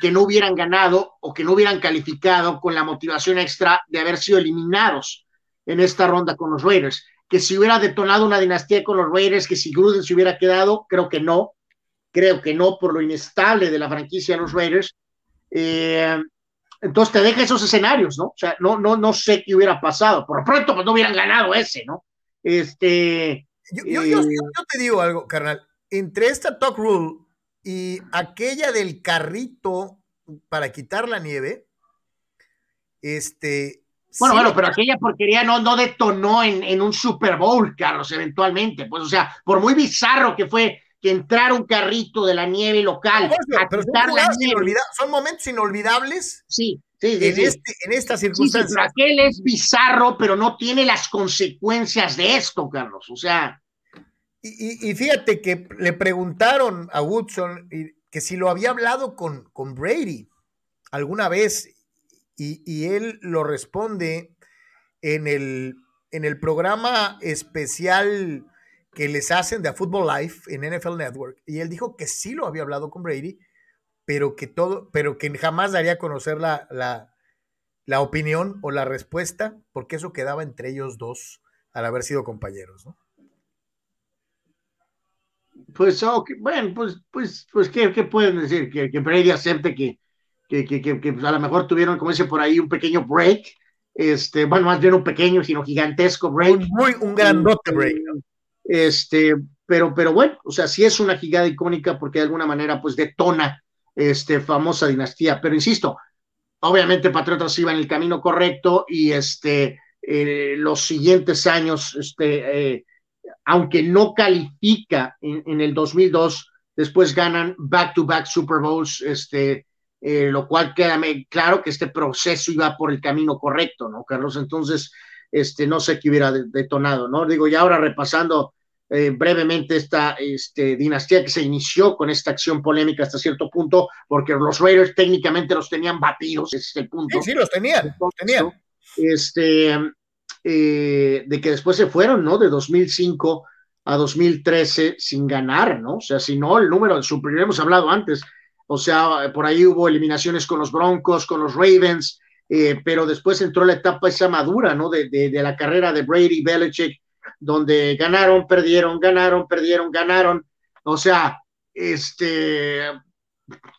que no hubieran ganado o que no hubieran calificado con la motivación extra de haber sido eliminados en esta ronda con los Raiders. Que si hubiera detonado una dinastía con los Raiders, que si Gruden se hubiera quedado, creo que no creo que no por lo inestable de la franquicia de los Raiders, Eh, entonces te deja esos escenarios, ¿no? O sea, no, no, no sé qué hubiera pasado. Por pronto, pues no hubieran ganado ese, ¿no? Este. Yo, yo, yo, yo te digo algo, carnal. Entre esta Talk Rule y aquella del carrito para quitar la nieve, este. Bueno, sí, bueno, pero aquella porquería no, no detonó en, en, un Super Bowl, Carlos, eventualmente. Pues, o sea, por muy bizarro que fue que entrara un carrito de la nieve local no, a pero quitar son, la nieve. son momentos inolvidables. Sí, sí, sí, en, sí. Este, en estas circunstancias. Aquel es bizarro, pero no tiene las consecuencias de esto, Carlos. O sea. Y, y, fíjate que le preguntaron a Woodson que si lo había hablado con, con Brady alguna vez y, y, él lo responde en el, en el programa especial que les hacen de a Football Life en NFL Network y él dijo que sí lo había hablado con Brady, pero que todo, pero que jamás daría a conocer la, la, la opinión o la respuesta, porque eso quedaba entre ellos dos al haber sido compañeros, ¿no? Pues, okay. bueno, pues, pues, pues, ¿qué, qué pueden decir? Que, que Brady acepte que, que, que, que, pues a lo mejor tuvieron, como dice por ahí, un pequeño break, este, bueno, más bien un pequeño, sino gigantesco break. Un, muy, un grandote break. Este, pero, pero bueno, o sea, sí es una jugada icónica porque de alguna manera, pues, detona este famosa dinastía. Pero insisto, obviamente Patriotas iba en el camino correcto y este, eh, los siguientes años, este, eh, aunque no califica en, en, el 2002, después ganan back-to-back -back Super Bowls, este, eh, lo cual queda claro que este proceso iba por el camino correcto, ¿no, Carlos? Entonces, este, no sé qué hubiera detonado, ¿no? Digo, y ahora repasando eh, brevemente esta este, dinastía que se inició con esta acción polémica hasta cierto punto, porque los Raiders técnicamente los tenían batidos, ese es el punto. Sí, sí los tenían, los tenían. Este, eh, de que después se fueron, ¿no? De 2005 a 2013 sin ganar, ¿no? O sea, si no, el número de Super, hemos hablado antes, o sea, por ahí hubo eliminaciones con los Broncos, con los Ravens, eh, pero después entró la etapa esa madura, ¿no? De, de, de, la carrera de Brady, Belichick, donde ganaron, perdieron, ganaron, perdieron, ganaron. O sea, este,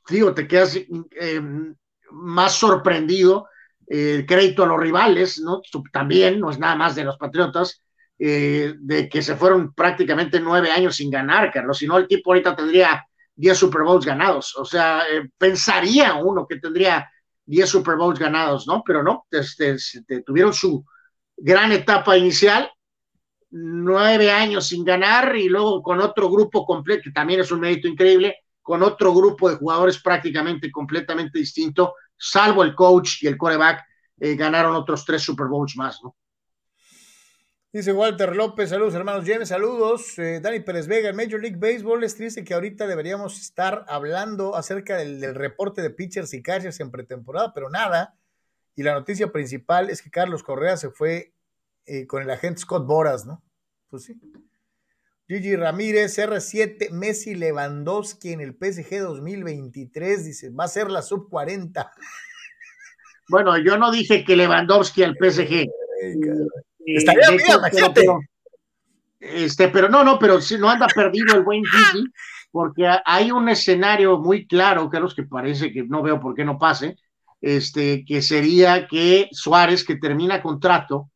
digo, te quedas eh, más sorprendido. Eh, el crédito a los rivales, ¿no? También, no es nada más de los Patriotas, eh, de que se fueron prácticamente nueve años sin ganar, Carlos. Si no, el tipo ahorita tendría 10 Super Bowls ganados. O sea, pensaría uno que tendría 10 Super Bowls ganados, ¿no? Pero no, este, este, tuvieron su gran etapa inicial, nueve años sin ganar y luego con otro grupo completo, que también es un mérito increíble, con otro grupo de jugadores prácticamente completamente distinto, salvo el coach y el coreback, eh, ganaron otros tres Super Bowls más, ¿no? Dice Walter López, saludos hermanos James, saludos. Eh, Dani Pérez Vega, Major League Baseball es triste que ahorita deberíamos estar hablando acerca del, del, reporte de pitchers y catchers en pretemporada, pero nada. Y la noticia principal es que Carlos Correa se fue eh, con el agente Scott Boras, ¿no? Pues sí. Gigi Ramírez, R7, Messi Lewandowski en el PSG 2023, dice, va a ser la sub 40. Bueno, yo no dije que Lewandowski al PSG. Estaría bien, hecho, pero, este, pero no, no, pero si no anda perdido el buen Gigi, porque hay un escenario muy claro, Carlos, que parece que no veo por qué no pase, este, que sería que Suárez, que termina contrato,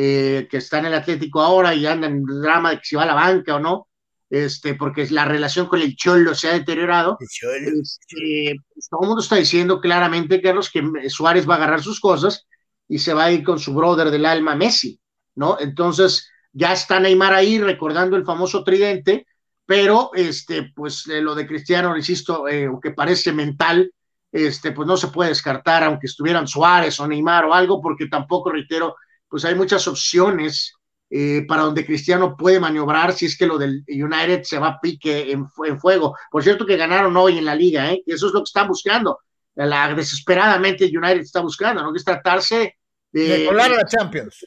eh, que está en el Atlético ahora y anda en el drama de que si va a la banca o no, este, porque la relación con el Cholo se ha deteriorado. Este, pues, todo el mundo está diciendo claramente, Carlos, que Suárez va a agarrar sus cosas y se va a ir con su brother del alma, Messi, ¿no? Entonces, ya está Neymar ahí recordando el famoso tridente, pero este, pues eh, lo de Cristiano, insisto, eh, que parece mental, este, pues no se puede descartar, aunque estuvieran Suárez o Neymar o algo, porque tampoco, reitero, pues hay muchas opciones eh, para donde Cristiano puede maniobrar si es que lo del United se va a pique en, en fuego. Por cierto que ganaron hoy en la liga, ¿eh? eso es lo que están buscando. La, desesperadamente United está buscando, ¿no? Que es tratarse de... de colar a la Champions.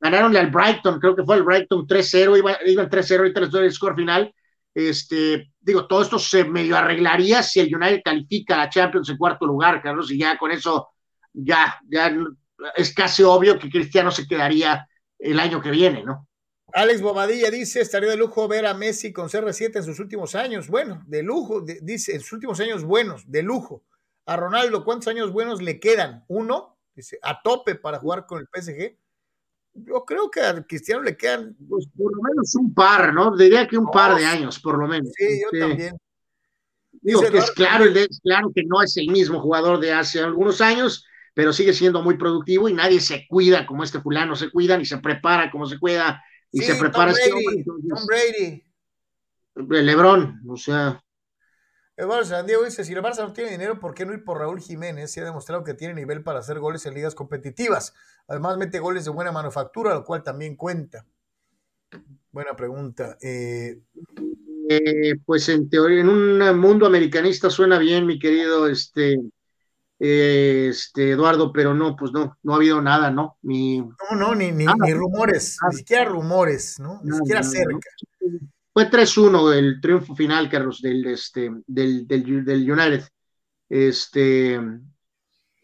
Ganaronle al Brighton, creo que fue el Brighton 3-0, iba, iban 3-0, ahorita les doy el score final. Este, digo, todo esto se medio arreglaría si el United califica a la Champions en cuarto lugar, Carlos, y ya con eso, ya, ya es casi obvio que Cristiano se quedaría el año que viene, ¿no? Alex Bobadilla dice, estaría de lujo ver a Messi con CR7 en sus últimos años. Bueno, de lujo, de, dice, en sus últimos años buenos, de lujo. a Ronaldo, ¿cuántos años buenos le quedan? ¿Uno? Dice, a tope para jugar con el PSG. Yo creo que a Cristiano le quedan. Pues por lo menos un par, ¿no? Diría que un par de años, por lo menos. Sí, yo también. Digo que es claro, es claro que no es el mismo jugador de hace algunos años, pero sigue siendo muy productivo y nadie se cuida como este fulano se cuida, ni se prepara como se cuida, y se prepara Tom este Brady, hombre. entonces, Tom Brady. el Lebrón, o sea, Eduardo San Diego dice, si el Barça no tiene dinero, ¿por qué no ir por Raúl Jiménez? Se ha demostrado que tiene nivel para hacer goles en ligas competitivas. Además, mete goles de buena manufactura, lo cual también cuenta. Buena pregunta. Eh, eh, pues en teoría, en un mundo americanista suena bien, mi querido este, este Eduardo, pero no, pues no, no ha habido nada, ¿no? Ni, no, no, ni, ni, ni rumores, Nada. ni siquiera rumores, ¿no? Ni siquiera cerca. Fue 3-1 el triunfo final, Carlos, del, este, del, del, del United. Este,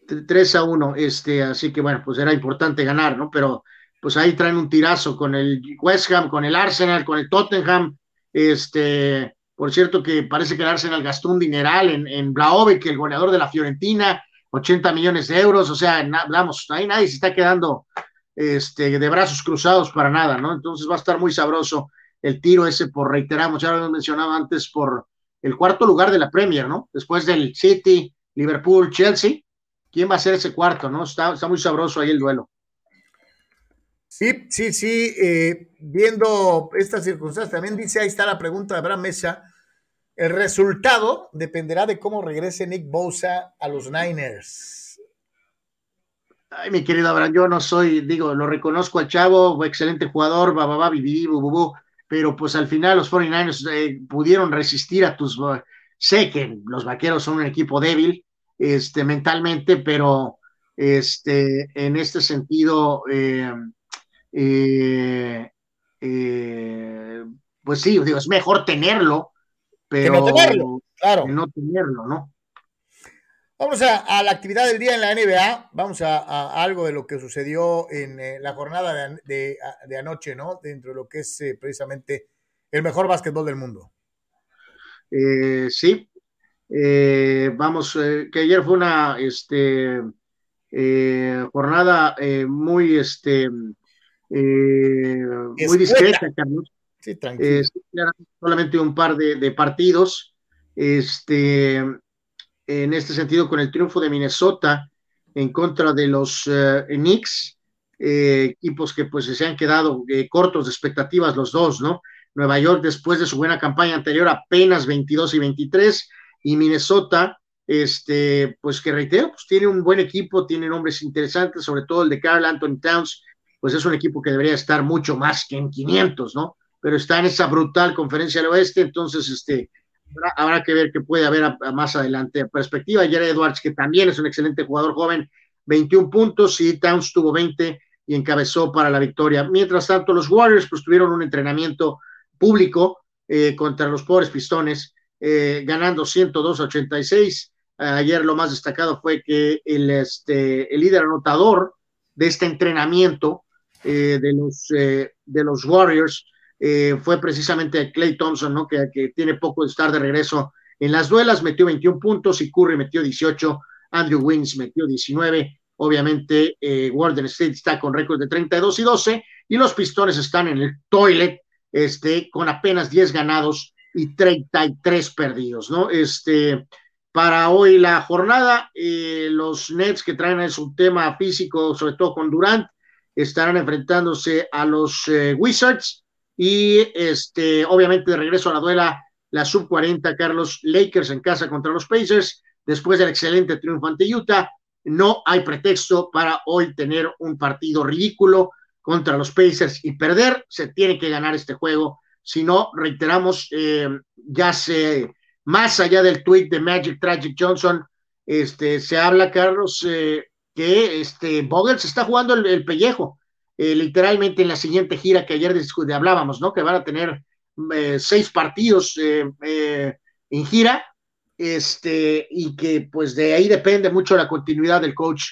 3-1, este, así que bueno, pues era importante ganar, ¿no? Pero pues ahí traen un tirazo con el West Ham, con el Arsenal, con el Tottenham. Este, por cierto que parece que el Arsenal gastó un dineral en, en Blaovic, el goleador de la Fiorentina, 80 millones de euros, o sea, na, vamos, ahí nadie se está quedando este, de brazos cruzados para nada, ¿no? Entonces va a estar muy sabroso el tiro ese por, reiteramos, ya lo hemos mencionado antes, por el cuarto lugar de la Premier, ¿no? Después del City, Liverpool, Chelsea, ¿quién va a ser ese cuarto, no? Está, está muy sabroso ahí el duelo. Sí, sí, sí. eh, viendo estas circunstancias, también dice, ahí está la pregunta de Abraham Mesa. El resultado dependerá de cómo regrese Nick Bosa a los Niners. Ay, mi querido Abraham, yo no soy, digo, lo reconozco al chavo, excelente jugador, va, viví, pero pues al final los 49ers eh, pudieron resistir a tus. sé que los vaqueros son un equipo débil este, mentalmente, pero este, en este sentido, eh, eh, eh, pues sí, digo, es mejor tenerlo, pero no tenerlo, claro. que no tenerlo, ¿no? Vamos a, a la actividad del día en la NBA. Vamos a, a algo de lo que sucedió en eh, la jornada de, de- anoche, ¿no? Dentro de lo que es eh, precisamente el mejor básquetbol del mundo. Eh, sí, vamos, que ayer fue una este, jornada muy, este, eh, muy discreta, Carlos. Sí, tranquilo. Eh, solamente un par de, de partidos. Este, en este sentido, con el triunfo de Minnesota en contra de los eh, Knicks, eh, equipos que pues se han quedado eh, cortos de expectativas los dos, ¿no? Nueva York, después de su buena campaña anterior, apenas 22 y 23, y Minnesota, este, pues que reitero, pues tiene un buen equipo, tiene nombres interesantes, sobre todo el de Carl Anthony Towns, pues es un equipo que debería estar mucho más que en 500, ¿no? Pero está en esa brutal conferencia del oeste, entonces, este, habrá, que ver qué puede haber a, a más adelante. Perspectiva, Jared Edwards, que también es un excelente jugador joven, 21 puntos, y Towns tuvo 20 y encabezó para la victoria. Mientras tanto, los Warriors, pues tuvieron un entrenamiento público eh, contra los pobres pistones, eh, ganando 102 a 86. Ayer lo más destacado fue que el, este, el líder anotador de este entrenamiento eh, de, los, eh, de los Warriors eh, fue precisamente Clay Thompson, ¿no? que, que tiene poco de estar de regreso en las duelas, metió 21 puntos y Curry metió 18, Andrew Wins metió 19. Obviamente, eh, Warden State está con récord de 32 y 12 y los pistones están en el toilet este, con apenas 10 ganados y 33 perdidos, ¿no? Este, para hoy la jornada, eh, los Nets que traen es un tema físico, sobre todo con Durant, estarán enfrentándose a los eh, Wizards. Y este, obviamente de regreso a la duela, la sub 40, Carlos Lakers en casa contra los Pacers, después del excelente triunfo ante Utah, no hay pretexto para hoy tener un partido ridículo contra los Pacers y perder, se tiene que ganar este juego, si no, reiteramos, eh, ya se, más allá del tweet de Magic Tragic Johnson, este, se habla, Carlos, eh, que este, Vogel se está jugando el, el pellejo, eh, literalmente en la siguiente gira que ayer hablábamos, ¿no? Que van a tener eh, seis partidos eh, en gira, este, y que pues de ahí depende mucho la continuidad del coach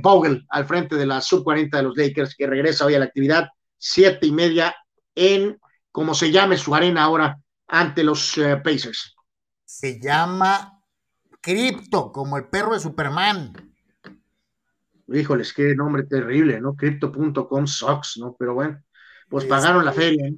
Vogel al frente de la sub 40 de los Lakers, que regresa hoy a la actividad, siete y media en, como se llame su arena ahora, ante los Pacers. Se llama Crypto, como el perro de Superman. Híjoles, qué nombre terrible, ¿no? Crypto.com sucks, ¿no? Pero bueno, pues pagaron la feria. ¿eh?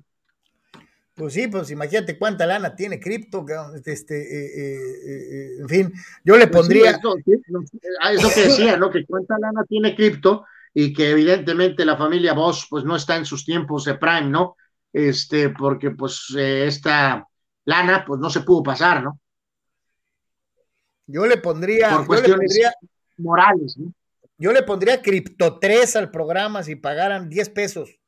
Pues sí, pues imagínate cuánta lana tiene cripto, este, eh, eh, eh, en fin, yo le pues pondría... eso, eso, que decía, ¿no? Que cuánta lana tiene cripto y que evidentemente la familia Boss pues no está en sus tiempos de prime, ¿no? Este, porque pues esta lana pues no se pudo pasar, ¿no? Yo le pondría... Por cuestiones morales, ¿no? Yo le pondría Cripto 3 al programa si pagaran 10 pesos.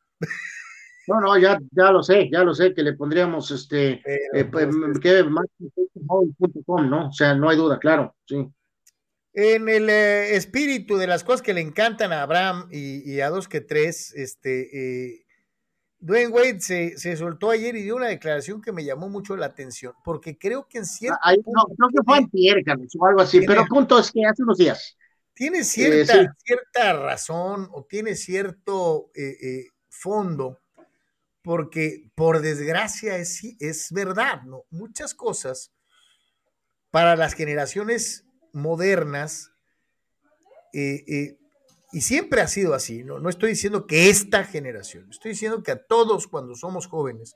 No, no, ya, ya lo sé, ya lo sé, que le pondríamos este, eh, pues, que más ¿no? O sea, no hay duda, claro, sí. En el eh, espíritu de las cosas que le encantan a Abraham y, a dos que tres, este, eh, Dwayne Wade se, se, soltó ayer y dio una declaración que me llamó mucho la atención, porque creo que en cierto. No, creo que fue antier, o algo así, pero el punto es que hace unos días. Tiene cierta, cierta razón o tiene cierto fondo porque por desgracia es, es verdad, ¿no? Muchas cosas para las generaciones modernas, eh, eh, y siempre ha sido así, ¿no? no estoy diciendo que esta generación, estoy diciendo que a todos cuando somos jóvenes,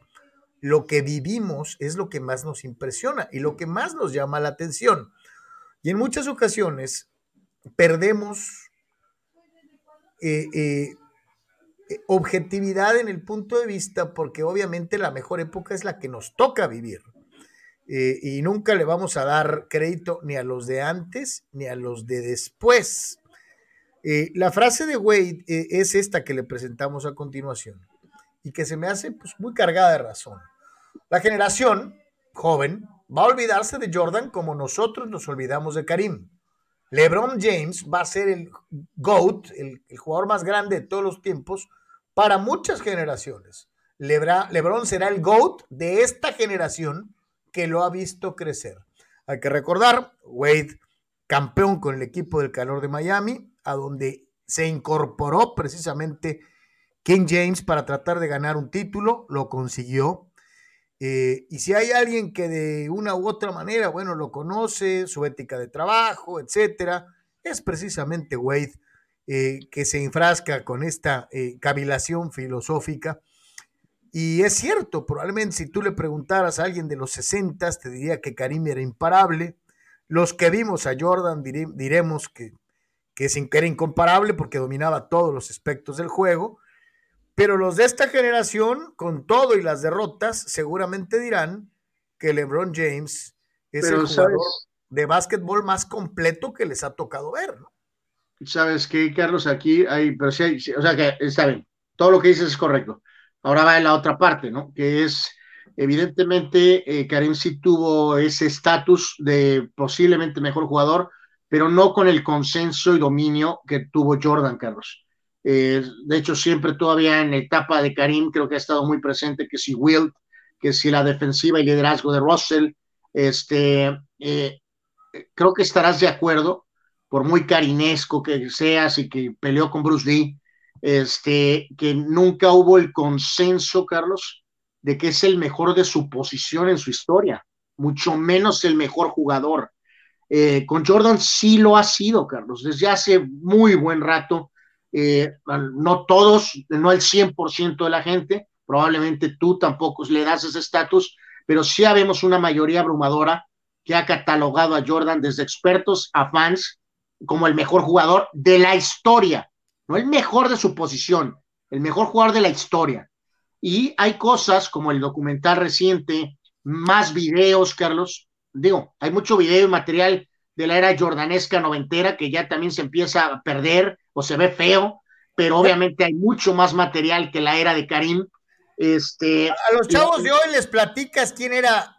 lo que vivimos es lo que más nos impresiona y lo que más nos llama la atención. Y en muchas ocasiones perdemos eh, eh, objetividad en el punto de vista, porque obviamente la mejor época es la que nos toca vivir. Eh, y nunca le vamos a dar crédito ni a los de antes ni a los de después. La frase de Wade es esta que le presentamos a continuación y que se me hace pues, muy cargada de razón. La generación joven va a olvidarse de Jordan como nosotros nos olvidamos de Karim. LeBron James va a ser el GOAT, el, jugador más grande de todos los tiempos, para muchas generaciones. LeBron será el GOAT de esta generación que lo ha visto crecer. Hay que recordar, Wade, campeón con el equipo del calor de Miami, a donde se incorporó precisamente King James para tratar de ganar un título, lo consiguió. Eh, y si hay alguien que de una u otra manera, bueno, lo conoce, su ética de trabajo, etcétera, es precisamente Wade, eh, que se enfrasca con esta eh, cavilación filosófica. Y es cierto, probablemente si tú le preguntaras a alguien de los 60, te diría que Karim era imparable. Los que vimos a Jordan diremos que, que era incomparable porque dominaba todos los aspectos del juego. Pero los de esta generación, con todo y las derrotas, seguramente dirán que LeBron James es el jugador de básquetbol más completo que les ha tocado ver, ¿no? Sabes que, Carlos, aquí hay, pero sí o sea que está bien, todo lo que dices es correcto. Ahora va en la otra parte, ¿no? Que es, evidentemente, eh, Karim sí tuvo ese estatus de posiblemente mejor jugador, pero no con el consenso y dominio que tuvo Jordan, Carlos. Eh, de hecho, siempre todavía en la etapa de Karim creo que ha estado muy presente que si Will, que si la defensiva y liderazgo de Russell, este, eh, creo que estarás de acuerdo, por muy carinesco que seas y que peleó con Bruce Lee, este, que nunca hubo el consenso, Carlos, de que es el mejor de su posición en su historia, mucho menos el mejor jugador. Eh, con Jordan sí lo ha sido, Carlos, desde hace muy buen rato eh, no todos, no el 100% de la gente, probablemente tú tampoco le das ese estatus, pero sí habemos una mayoría abrumadora que ha catalogado a Jordan desde expertos a fans como el mejor jugador de la historia, no el mejor de su posición, el mejor jugador de la historia. Y hay cosas como el documental reciente, más videos, Carlos, digo, hay mucho video y material de la era jordanesca noventera que ya también se empieza a perder o se ve feo, pero obviamente hay mucho más material que la era de Karim. Este, a los chavos de hoy les platicas quién era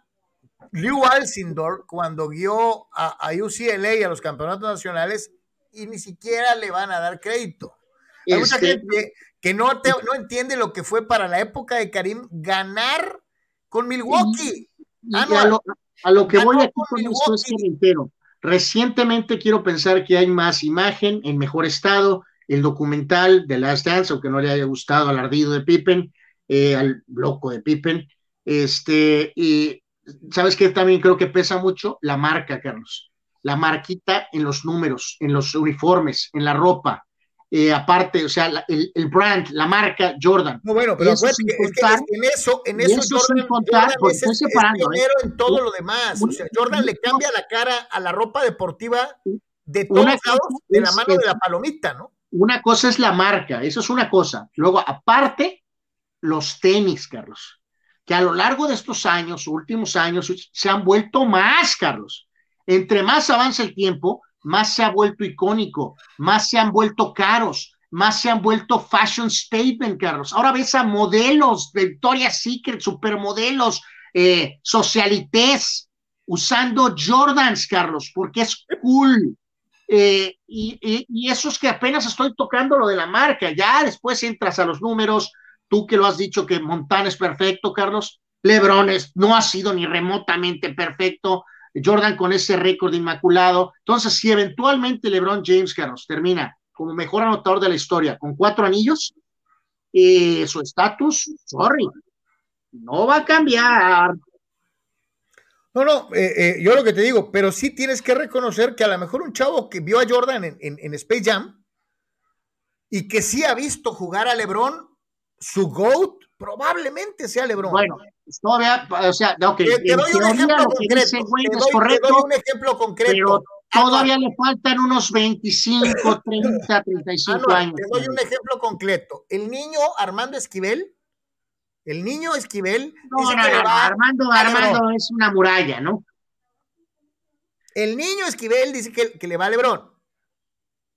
Lew Alcindor cuando guió a, UCLA y a los campeonatos nacionales y ni siquiera le van a dar crédito. Hay mucha este, gente que no, no entiende lo que fue para la época de Karim ganar con Milwaukee. a, lo, que voy aquí con esto es que entero. Recientemente quiero pensar que hay más imagen en mejor estado. El documental de Last Dance, aunque no le haya gustado al ardido de Pippen, eh, al loco de Pippen. Este, y sabes que también creo que pesa mucho la marca, Carlos. la marquita en los números, en los uniformes, en la ropa. Eh, aparte, o sea, la- el, el brand, la marca Jordan. No, bueno, pero acuérdate es que en eso, en eso, eso Jordan, contar, Jordan porque es, estoy es separando, ¿eh? en todo lo demás. O sea, Jordan le cambia la cara a la ropa deportiva de todos lados de la mano de la palomita, ¿no? Una cosa es la marca, eso es una cosa. Luego, aparte, los tenis, Carlos, que a lo largo de estos años, últimos años, se han vuelto más, Carlos. Entre más avanza el tiempo, más se ha vuelto icónico, más se han vuelto caros, más se han vuelto fashion statement, Carlos. Ahora ves a modelos de Victoria's Secret, supermodelos, eh, socialités, usando Jordans, Carlos, porque es cool. Eh, y, eso es que apenas estoy tocando lo de la marca, ya después entras a los números, tú que lo has dicho que Montana es perfecto, Carlos, Lebron es, no ha sido ni remotamente perfecto, Jordan con ese récord inmaculado, entonces si eventualmente Lebron James, Carlos, termina como mejor anotador de la historia con cuatro anillos, eh, su estatus, sorry, no va a cambiar, no, no, eh, eh, yo lo que te digo, pero sí tienes que reconocer que a lo mejor un chavo que vio a Jordan en, en, en, Space Jam y que sí ha visto jugar a LeBron, su GOAT probablemente sea LeBron. Bueno, todavía, o sea, ok. Te, te doy un ejemplo concreto. Te doy, correcto, te doy un ejemplo concreto. Pero todavía le faltan unos 25, 30, 35 ah, no, años. Te doy un ejemplo concreto. El niño Armando Esquivel el niño Esquivel no, dice no, que no, va Armando, Armando es una muralla, ¿no? El niño Esquivel dice que, que le va a Lebrón.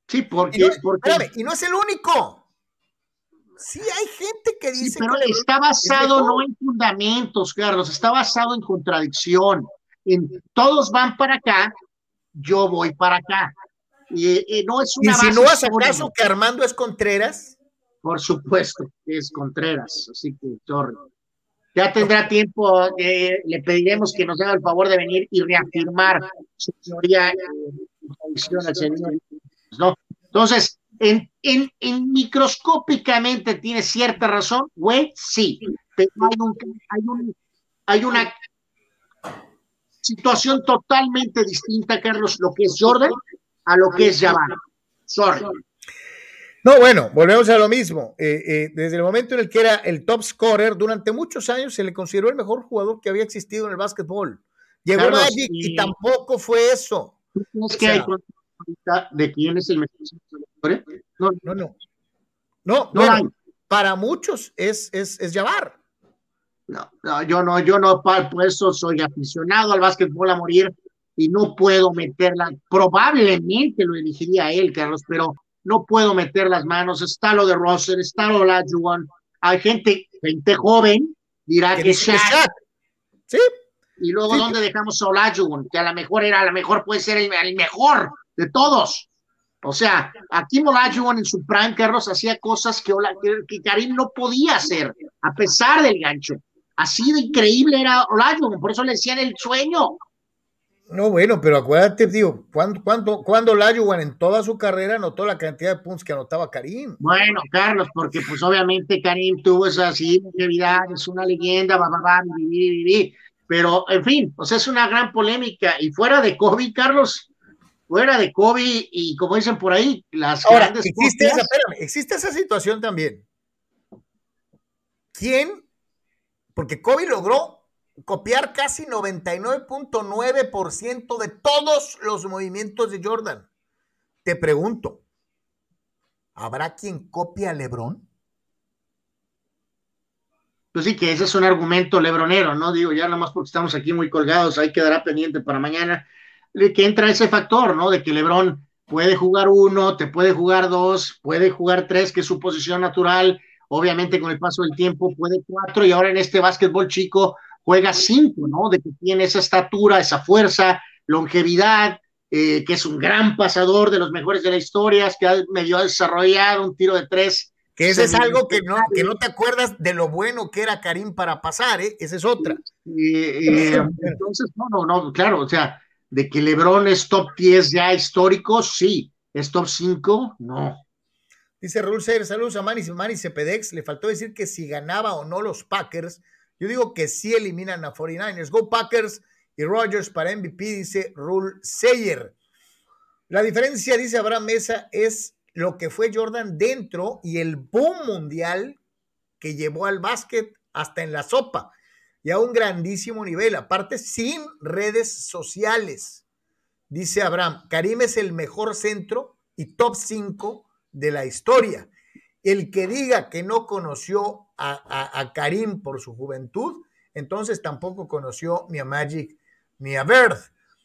Sí, porque, y no, porque... Espérame, y no es el único. Sí, hay gente que dice sí, pero que está basado no en fundamentos, Carlos, está basado en contradicción. En, todos van para acá, yo voy para acá. Y, y no es una ¿Insinúas acaso que Armando es Contreras? Por supuesto que es Contreras, así que, sorry. Ya tendrá tiempo, eh, le pediremos que nos haga el favor de venir y reafirmar su teoría eh, al señor. ¿no? Entonces, en, en, en, microscópicamente tiene cierta razón, güey, sí, pero hay, un, hay, un, hay una situación totalmente distinta, Carlos, lo que es Jordan a lo que es Jabbar. Sorry. No, bueno, volvemos a lo mismo. Eh, eh, desde el momento en el que era el top scorer, durante muchos años se le consideró el mejor jugador que había existido en el básquetbol. Llegó Carlos, Magic y... y... tampoco fue eso. ¿Tú crees que sea, hay de quién es el mejor jugador? No, no, no. No, no bueno, para muchos es, es, es Jabbar. No, no, yo no, yo no, por eso soy aficionado al básquetbol a morir y no puedo meterla. Probablemente lo elegiría él, Carlos, pero no puedo meter las manos, está lo de Russell, está lo de Olajuwon, hay gente, gente joven, dirá que, que Shaq. Shaq. Sí. Y luego, sí. ¿dónde dejamos a Olajuwon? Que a lo mejor era, a lo mejor puede ser el, el mejor de todos. O sea, aquí Olajuwon en su prime, Carlos, hacía cosas que, que, que Karim no podía hacer, a pesar del gancho. Así de increíble era Olajuwon, por eso le decían el sueño. No, bueno, pero acuérdate, digo, ¿cuándo, cuándo, cuándo Olajuwon en toda su carrera anotó la cantidad de puntos que anotaba Karim? Bueno, Carlos, porque pues obviamente Karim tuvo esa así, es una leyenda, va, va, va, vivir, vivir. Pero, en fin, pues es una gran polémica. Y fuera de Kobe, Carlos, fuera de Kobe y como dicen por ahí, las Ahora, grandes existe esa, espérame, existe esa situación también. ¿Quién? Porque Kobe logró copiar casi 99.9% de todos los movimientos de Jordan. Te pregunto, ¿habrá quien copie a LeBron? Pues sí, que ese es un argumento lebronero, ¿no? Digo, ya nomás porque estamos aquí muy colgados, ahí quedará pendiente para mañana, que entra ese factor, ¿no? De que LeBron puede jugar uno, te puede jugar dos, puede jugar tres, que es su posición natural, obviamente con el paso del tiempo puede cuatro, y ahora en este básquetbol chico juega cinco, ¿no? De que tiene esa estatura, esa fuerza, longevidad, eh, que es un gran pasador de los mejores de la historia, que ha medio desarrollado un tiro de tres. Que ese es algo que no, que no te acuerdas de lo bueno que era Karim para pasar, ¿eh? Esa es otra. Eh, eh, entonces, no, no, no, claro, o sea, de que LeBron es top 10 ya histórico, sí. ¿Es top 5? No. Dice Raúl Seyer, saludos a Manny, Manny Cepedex. Le faltó decir que si ganaba o no los Packers. Yo digo que sí eliminan a 49ers. Go Packers y Rogers para MVP, dice Rule Seyer. La diferencia, dice Abraham Mesa, es lo que fue Jordan dentro y el boom mundial que llevó al básquet hasta en la sopa y a un grandísimo nivel, aparte sin redes sociales. Dice Abraham, Karim es el mejor centro y top 5 de la historia. El que diga que no conoció a, Karim por su juventud, entonces tampoco conoció ni a Magic ni a Bird.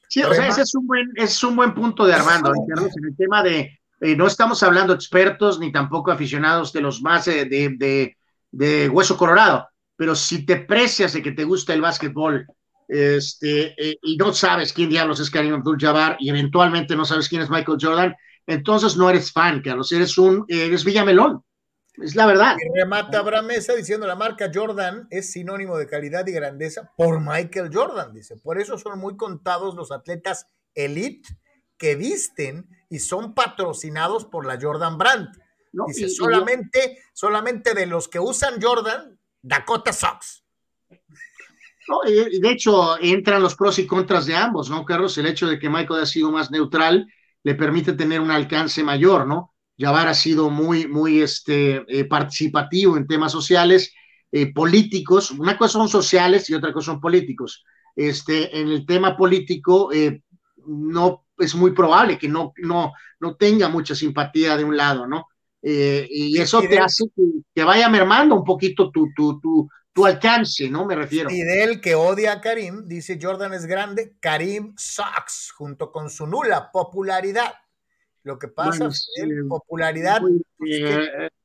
Sí, o sea, ese es un buen, es un buen punto de Armando, en el tema de, eh, no estamos hablando expertos ni tampoco aficionados de los más eh, de, de, hueso colorado, pero si te precias de que te gusta el básquetbol este, eh, y no sabes quién diablos es Karim Abdul-Jabbar y eventualmente no sabes quién es Michael Jordan, entonces no eres fan, Carlos, eres un, eres Villamelón. Es la verdad. Y remata Abraham Mesa diciendo la marca Jordan es sinónimo de calidad y grandeza por Michael Jordan, dice. Por eso son muy contados los atletas elite que visten y son patrocinados por la Jordan Brand. dice, solamente, solamente de los que usan Jordan, Dakota Sox. No, de hecho, entran los pros y contras de ambos, ¿no, Carlos? El hecho de que Michael ha sido más neutral le permite tener un alcance mayor, ¿no? Jabbar ha sido muy, muy este, eh, participativo en temas sociales, eh, políticos. Una cosa son sociales y otra cosa son políticos. Este, en el tema político, eh, no es muy probable que no, no, no tenga mucha simpatía de un lado, ¿no? Y eso te hace que, vaya mermando un poquito tu, tu, tu, tu alcance, ¿no? Me refiero. Y de él que odia a Karim, dice Jordan es grande, Karim sucks, junto con su nula popularidad. Lo que pasa es que popularidad,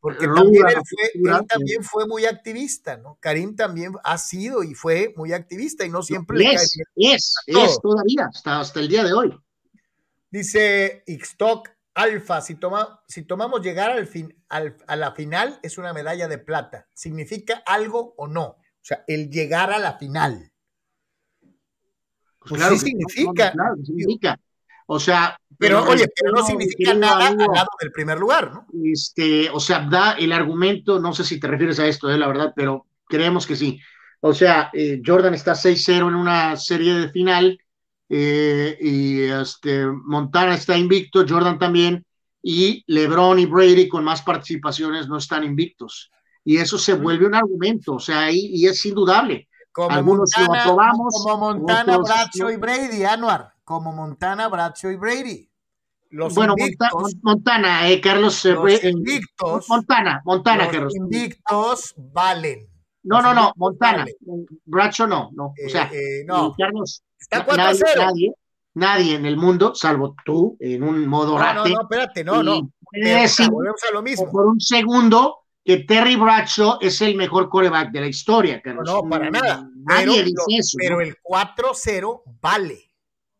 porque también él, fue, también fue muy activista, ¿no? Karim también ha sido y fue muy activista y no siempre le es, es, es todavía, hasta, hasta el día de hoy. Dice Ixtoc Alfa, si, toma, si tomamos llegar al fin, a la final es una medalla de plata. ¿Significa algo o no? O sea, el llegar a la final. Pues, pues sí significa. claro, significa. O sea. Pero, oye, pero no significa nada al lado del primer lugar, ¿no? Este, o sea, da el argumento, no sé si te refieres a esto, eh, la verdad, pero creemos que sí. O sea, eh, Jordan está 6-0 en una serie de final eh, y este, Montana está invicto, Jordan también, y LeBron y Brady con más participaciones no están invictos. Y eso se vuelve un argumento, o sea, y, y es indudable. Como Algunos Montana, lo aprobamos. Como Montana, Bracho y Brady, Anuar, como Montana, Bracho y Brady. Los bueno, Montana, eh, Carlos. Eh, los invictos. Montana, Montana, los Carlos. invictos valen. No, no, no, Montana. Bracho no, no. o sea, eh, no. Carlos, nadie, nadie, en el mundo, salvo tú, en un modo no, No, no, espérate, no, no. volvemos a lo mismo. Por un segundo que Terry Bradshaw es el mejor coreback de la historia, Carlos. No, para nada. Nadie dice eso. Pero el 4-0 vale.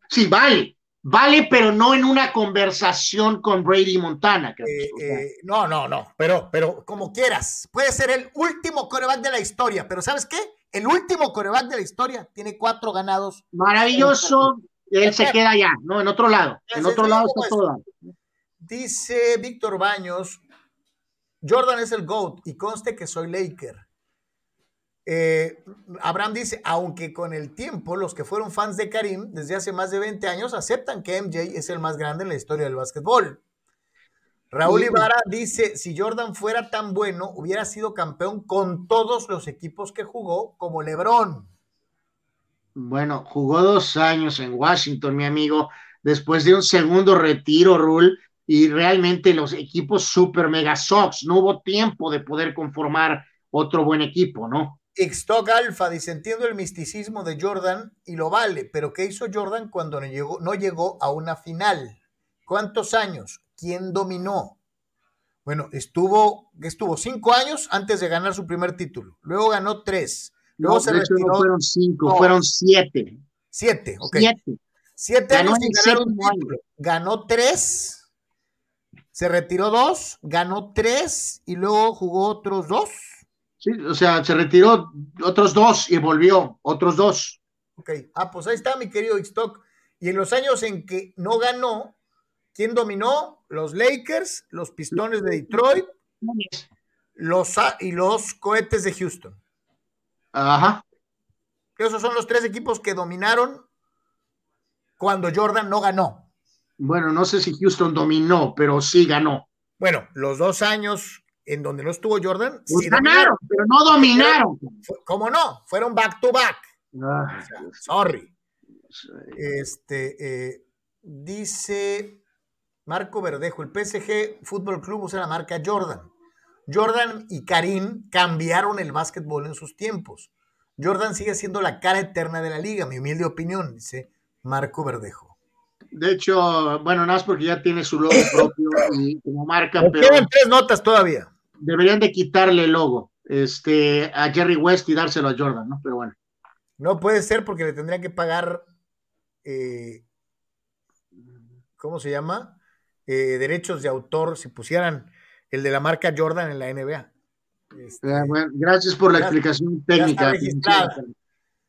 Sí, vale. Vale, pero no en una conversación con Brady Montana. Eh, eh, no, no, no, pero, pero como quieras. Puede ser el último coreback de la historia, pero ¿sabes qué? El último coreback de la historia, tiene cuatro ganados. Maravilloso, él se queda allá, ¿no? En otro lado, en otro lado está pues, todo. Dice Víctor Baños, Jordan es el GOAT y conste que soy Laker. Eh, Abraham dice, aunque con el tiempo los que fueron fans de Karim desde hace más de 20 años aceptan que MJ es el más grande en la historia del básquetbol. Raúl Ibarra dice, si Jordan fuera tan bueno, hubiera sido campeón con todos los equipos que jugó, como Lebron. Bueno, jugó dos años en Washington, mi amigo, después de un segundo retiro, Rule, y realmente los equipos super mega Sox, no hubo tiempo de poder conformar otro buen equipo, ¿no? Xtog Alpha dice, entiendo el misticismo de Jordan y lo vale, pero ¿qué hizo Jordan cuando no llegó, no llegó a una final? ¿Cuántos años? ¿Quién dominó? Bueno, estuvo, estuvo cinco años antes de ganar su primer título. Luego ganó tres. Luego no, se retiró. No fueron cinco, fueron siete. Siete, ok. Siete. Siete años sin ganar un título. Ganó tres, se retiró dos, ganó tres y luego jugó otros dos. Sí, o sea, se retiró otros dos y volvió otros dos. Ok, ah, pues ahí está mi querido Stock. Y en los años en que no ganó, ¿quién dominó? los Lakers, los Pistones de Detroit los, y los Cohetes de Houston. Ajá. Esos son los tres equipos que dominaron cuando Jordan no ganó. Bueno, no sé si Houston dominó, pero sí ganó. Bueno, los dos años en donde no estuvo Jordan, Pues sí ganaron, pero no dominaron. ¿Cómo no? Fueron back to back. Ah, O sea, sorry. Este eh, dice Marco Verdejo, el PSG Fútbol Club usa la marca Jordan. Jordan y Karim cambiaron el básquetbol en sus tiempos. Jordan sigue siendo la cara eterna de la liga, mi humilde opinión, dice Marco Verdejo. De hecho, bueno, nada más porque ya tiene su logo propio y como marca, Me pero quedan tres notas todavía. deberían de quitarle el logo este, a Jerry West y dárselo a Jordan, ¿no? Pero bueno. No puede ser porque le tendrían que pagar, eh, ¿cómo se llama? Eh, derechos de autor si pusieran el de la marca Jordan en la NBA. Este, bueno, gracias por la Ya- explicación técnica.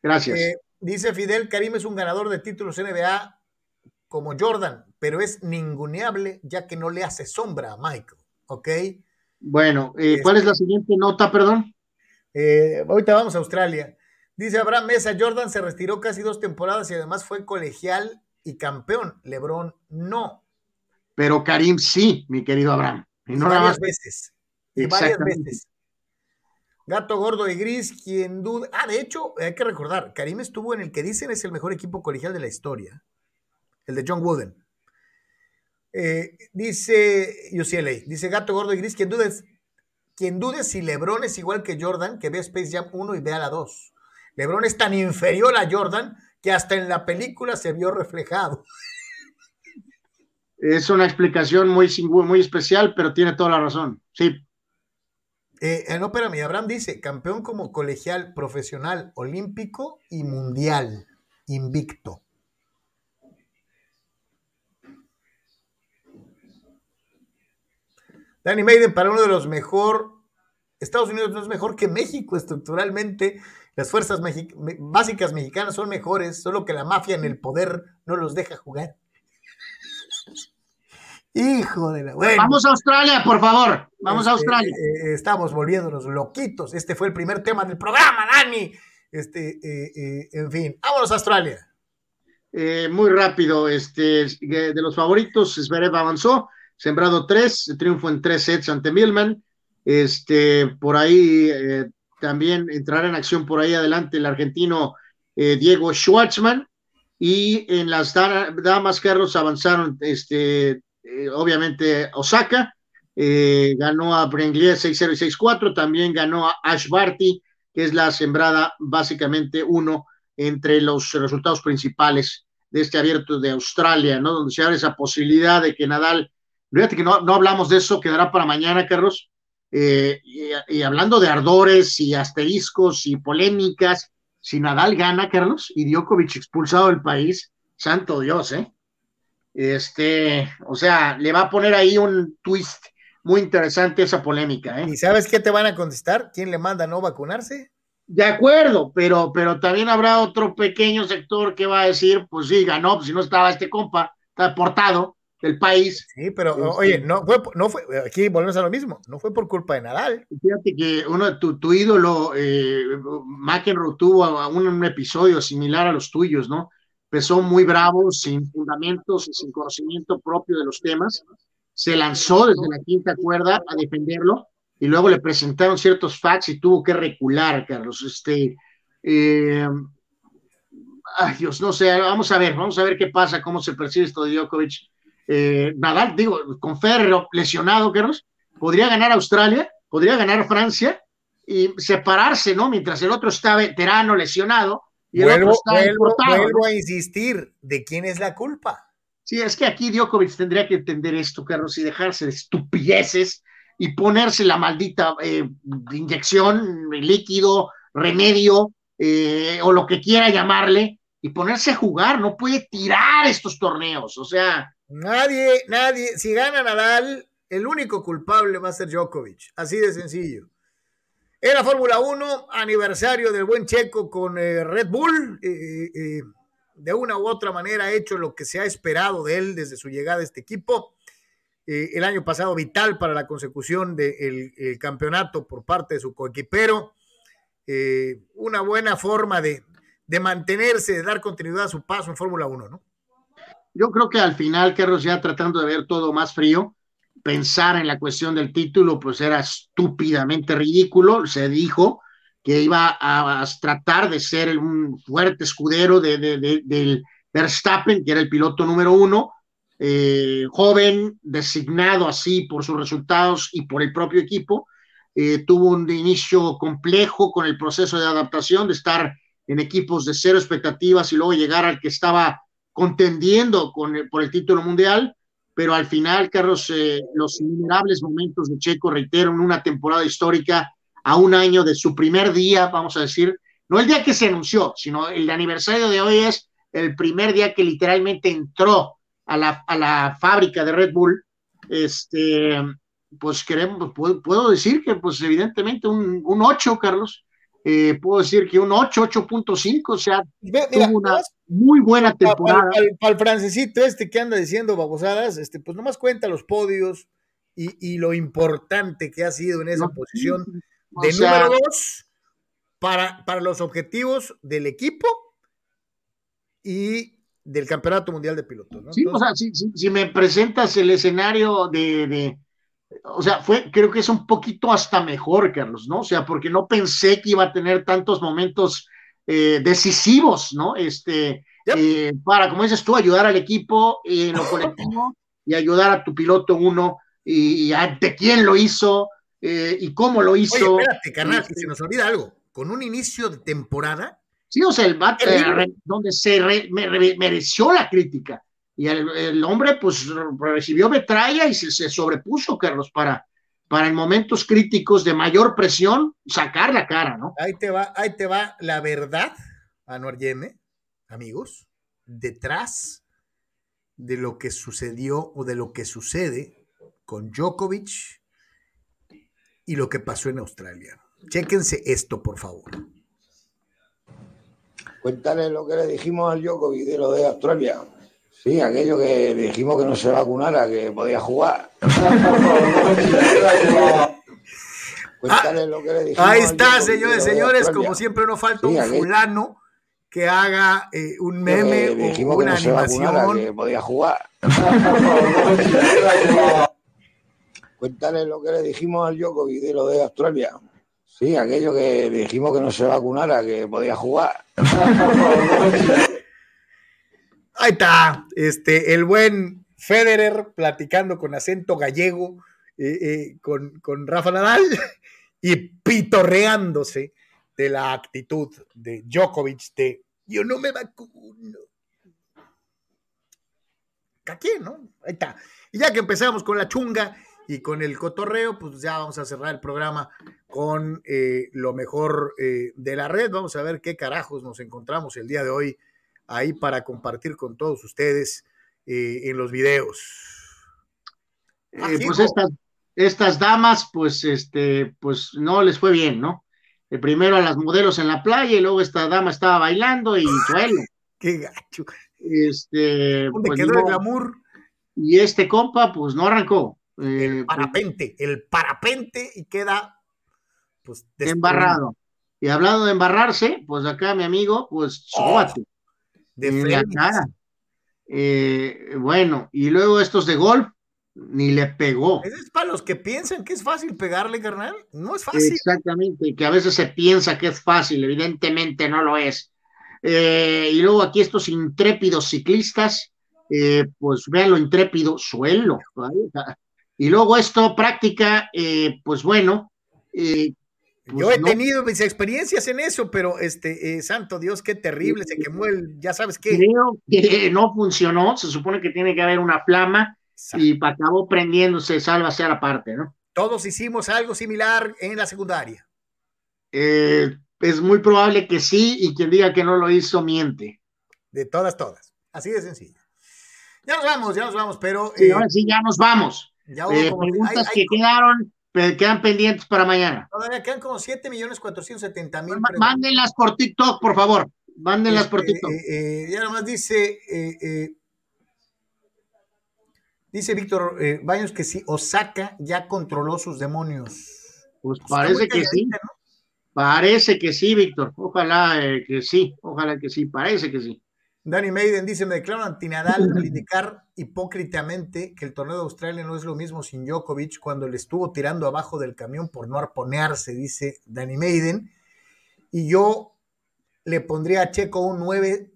Gracias. eh, dice Fidel, Karim es un ganador de títulos NBA como Jordan, pero es ninguneable ya que no le hace sombra a Michael, ¿ok? bueno, eh, ¿cuál es la siguiente nota, perdón? Eh, ahorita vamos a Australia. Dice Abraham Mesa, Jordan se retiró casi dos temporadas y además fue colegial y campeón. Lebron no. Pero Karim sí, mi querido Abraham. Y no varias más. veces. Y varias Exactamente. veces. Gato gordo y gris, quien duda. Ah, de hecho, hay que recordar, Karim estuvo en el que dicen es el mejor equipo colegial de la historia. El de John Wooden. Eh, dice UCLA, dice Gato gordo y gris, quien dude, quien dude si LeBron es igual que Jordan, que ve Space Jam 1 y vea la 2. LeBron es tan inferior a Jordan que hasta en la película se vio reflejado. Es una explicación muy, muy especial, pero tiene toda la razón. Sí, Eh, eh, no, espérame, Abraham dice, campeón como colegial, profesional, olímpico y mundial, invicto. Danny Maiden para uno de los mejor, Estados Unidos no es mejor que México estructuralmente, las fuerzas básicas mexicanas son mejores, solo que la mafia en el poder no los deja jugar. Hijo de la... Bueno. Vamos a Australia, por favor. Vamos a Este, Australia. eh, eh, estamos volviéndonos loquitos. Este fue el primer tema del programa, Dani. Este, eh, eh, en fin, vámonos a Australia. Eh, muy rápido, este, de los favoritos, Zverev avanzó, sembrado tres, triunfo en tres sets ante Millman. Este, por ahí eh, también entrará en acción por ahí adelante el argentino eh, Diego Schwartzman. Y en las da- damas, Carlos, avanzaron, este, eh, obviamente, Osaka, eh, ganó a Brenglier 6-0 y 6-4, también ganó a Ash Barty, que es la sembrada básicamente uno entre los resultados principales de este abierto de Australia, ¿no? Donde se abre esa posibilidad de que Nadal, fíjate que no, no hablamos de eso, quedará para mañana, Carlos, eh, y, y hablando de ardores y asteriscos y polémicas, si Nadal gana, Carlos, y Djokovic expulsado del país, santo Dios, ¿eh? Este, o sea, le va a poner ahí un twist muy interesante esa polémica, ¿eh? ¿Y sabes qué te van a contestar? ¿Quién le manda no vacunarse? De acuerdo, pero, pero también habrá otro pequeño sector que va a decir, pues sí, ganó, pues si no estaba este compa, está deportado del país. Sí, pero Este- oye, no fue, no fue, aquí volvemos a lo mismo, no fue por culpa de Nadal. Fíjate que uno tu, tu ídolo, eh, McEnroe, tuvo un, un episodio similar a los tuyos, ¿no? Empezó muy bravo, sin fundamentos y sin conocimiento propio de los temas. Se lanzó desde la quinta cuerda a defenderlo y luego le presentaron ciertos facts y tuvo que recular, Carlos. Este, eh, ay Dios, no sé, vamos a ver, vamos a ver qué pasa, cómo se percibe esto de Djokovic. Eh, Nadal, digo, con Ferro lesionado, Carlos, podría ganar Australia, podría ganar Francia y separarse, ¿no? Mientras el otro está veterano, lesionado, y el Vuelvo, otro está vuelvo, importado, ¿no? vuelvo a insistir, ¿de quién es la culpa? Sí, es que aquí Djokovic tendría que entender esto, Carlos, y dejarse de estupideces y ponerse la maldita eh, inyección, líquido, remedio, eh, o lo que quiera llamarle, y ponerse a jugar. No puede tirar estos torneos. O sea, Nadie, nadie, si gana Nadal, el único culpable va a ser Djokovic, así de sencillo. En la Fórmula 1, aniversario del buen Checo con eh, Red Bull, eh, eh, de una u otra manera ha hecho lo que se ha esperado de él desde su llegada a este equipo. El año pasado vital para la consecución del el campeonato por parte de su coequipero. Una buena forma de, de mantenerse, de dar continuidad a su paso en Fórmula 1, ¿no? yo creo que al final, Carlos, ya tratando de ver todo más frío, pensar en la cuestión del título, pues era estúpidamente ridículo. Se dijo que iba a, tratar de ser un fuerte escudero de, del Verstappen, que era el piloto número uno, eh, joven, designado así por sus resultados y por el propio equipo. Eh, tuvo un inicio complejo con el proceso de adaptación, de estar en equipos de cero expectativas y luego llegar al que estaba contendiendo con por el título mundial, pero al final, Carlos, eh, los innumerables momentos de Checo, reitero, en una temporada histórica, a un año de su primer día, vamos a decir, no el día que se anunció, sino el aniversario de hoy es el primer día que literalmente entró a la, a la fábrica de Red Bull, este, pues queremos, puedo, decir que pues evidentemente un, un 8, Carlos, eh, puedo decir que un 8, 8.5, o sea, tuvo una muy buena temporada. Para, el francesito este que anda diciendo babosadas, este, pues nomás cuenta los podios y, y lo importante que ha sido en esa posición de número 2 para, para los objetivos del equipo y del Campeonato Mundial de Pilotos. Sí, o sea, si, si, me presentas el escenario de o sea, fue, creo que es un poquito hasta mejor, Carlos, ¿no? O sea, porque no pensé que iba a tener tantos momentos eh, decisivos, ¿no? Este, eh, para, como dices tú, ayudar al equipo en lo colectivo y ayudar a tu piloto uno y, de quién lo hizo eh, y cómo lo hizo. Oye, espérate, carnal, este se nos olvida algo. Con un inicio de temporada. Sí, o sea, el bate donde se mereció la crítica y el, hombre pues recibió metralla y se, sobrepuso, Carlos, para, para en momentos críticos de mayor presión sacar la cara, ¿no? Ahí te va, ahí te va la verdad, Anuar Yeme, amigos, detrás de lo que sucedió o de lo que sucede con Djokovic y lo que pasó en Australia. Chéquense esto, por favor. Cuéntale lo que le dijimos al Djokovic de lo de Australia. Sí, aquello que dijimos que no se vacunara, que podía jugar. Cuéntale lo que le dijimos. Ahí está, señores, señores, como siempre no falta un fulano que haga eh, un meme o una que no animación. que podía jugar. Cuéntale lo que le dijimos al Djokovic de lo de Australia. Sí, aquello que dijimos que no se vacunara, que podía jugar. Ahí está, este, el buen Federer platicando con acento gallego eh, eh, con, con Rafa Nadal y pitorreándose de la actitud de Djokovic de yo no me vacuno. ¿A quién, no? Ahí está. Y ya que empezamos con la chunga y con el cotorreo, pues ya vamos a cerrar el programa con eh, lo mejor de la red. Vamos a ver qué carajos nos encontramos el día de hoy ahí para compartir con todos ustedes eh, en los videos. Eh, pues estas, estas, damas, pues, este, pues no les fue bien, ¿no? El eh, primero a las modelos en la playa y luego esta dama estaba bailando y suelo. Qué gacho. Este, ¿Dónde pues, quedó el glamour? Y este compa, pues no arrancó. el parapente, el parapente y queda pues embarrado. Y hablando de embarrarse, pues acá mi amigo, pues oh de eh, bueno, y luego estos de golf, ni le pegó. Es para los que piensan que es fácil pegarle, carnal. No es fácil. Exactamente, que a veces se piensa que es fácil, evidentemente no lo es. Eh, y luego aquí estos intrépidos ciclistas, eh, pues vean lo intrépido, suelo. Y luego esto, práctica, pues bueno, yo pues he tenido mis experiencias en eso, pero este, eh, santo Dios, qué terrible, se quemó el, ya sabes qué. Creo que no funcionó, se supone que tiene que haber una flama y acabó prendiéndose, salva sea la parte, ¿no? Todos hicimos algo similar en la secundaria. Eh, es muy probable que sí, y quien diga que no lo hizo, miente. De todas, todas. Así de sencillo. Ya nos vamos, ya nos vamos, pero. Sí, ahora sí, ya nos vamos. Ya preguntas que quedaron quedan pendientes para mañana. Todavía quedan como 7 millones 470 mil. Mándenlas por TikTok, por favor. Mándenlas por este, TikTok. Eh, eh, ya nomás dice, eh, dice Víctor Baños que sí, Osaka ya controló sus demonios. Pues parece que sí. Parece que sí, Víctor. Ojalá que sí, ojalá que sí, parece que sí. Danny Maiden dice, me declaro antinadal al indicar hipócritamente que el torneo de Australia no es lo mismo sin Djokovic cuando le estuvo tirando abajo del camión por no arponearse, dice Danny Maiden. Y yo le pondría a Checo un 9,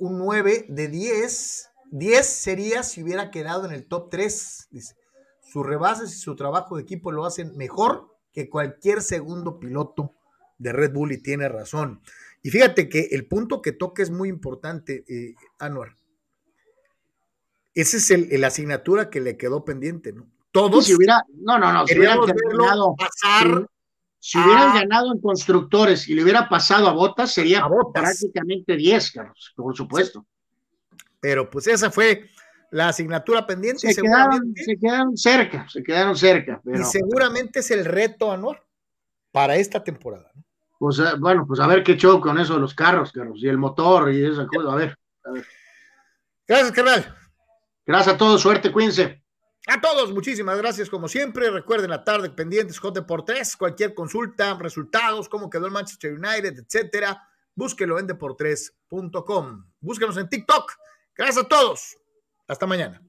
un 9 de 10. 10 sería si hubiera quedado en el top 3. Dice, sus rebases y su trabajo de equipo lo hacen mejor que cualquier segundo piloto de Red Bull y tiene razón. Y fíjate que el punto que toca es muy importante, eh, Anuar. Esa es el, la asignatura que le quedó pendiente, ¿no? Todos. Si hubiera, no, no, no, si hubieran ganado, pasar. Si, hubieran ganado en constructores y le hubiera pasado a Botas, sería prácticamente 10, Carlos, por supuesto. Pero pues esa fue la asignatura pendiente. Se, quedaron, se quedaron cerca, se quedaron cerca. y seguramente es el reto, Anuar, para esta temporada. ¿no? Pues eh, bueno, pues a ver qué show con eso de los carros, carros, y el motor y esa cosa, a ver. A ver. Gracias, carnal. Gracias a todos, suerte, cuídense. A todos, muchísimas gracias como siempre. Recuerden la tarde pendientes, por tres, cualquier consulta, resultados, cómo quedó el Manchester United, etcétera. Búsquelo en deportres.com. Búsquenos en TikTok. Gracias a todos. Hasta mañana.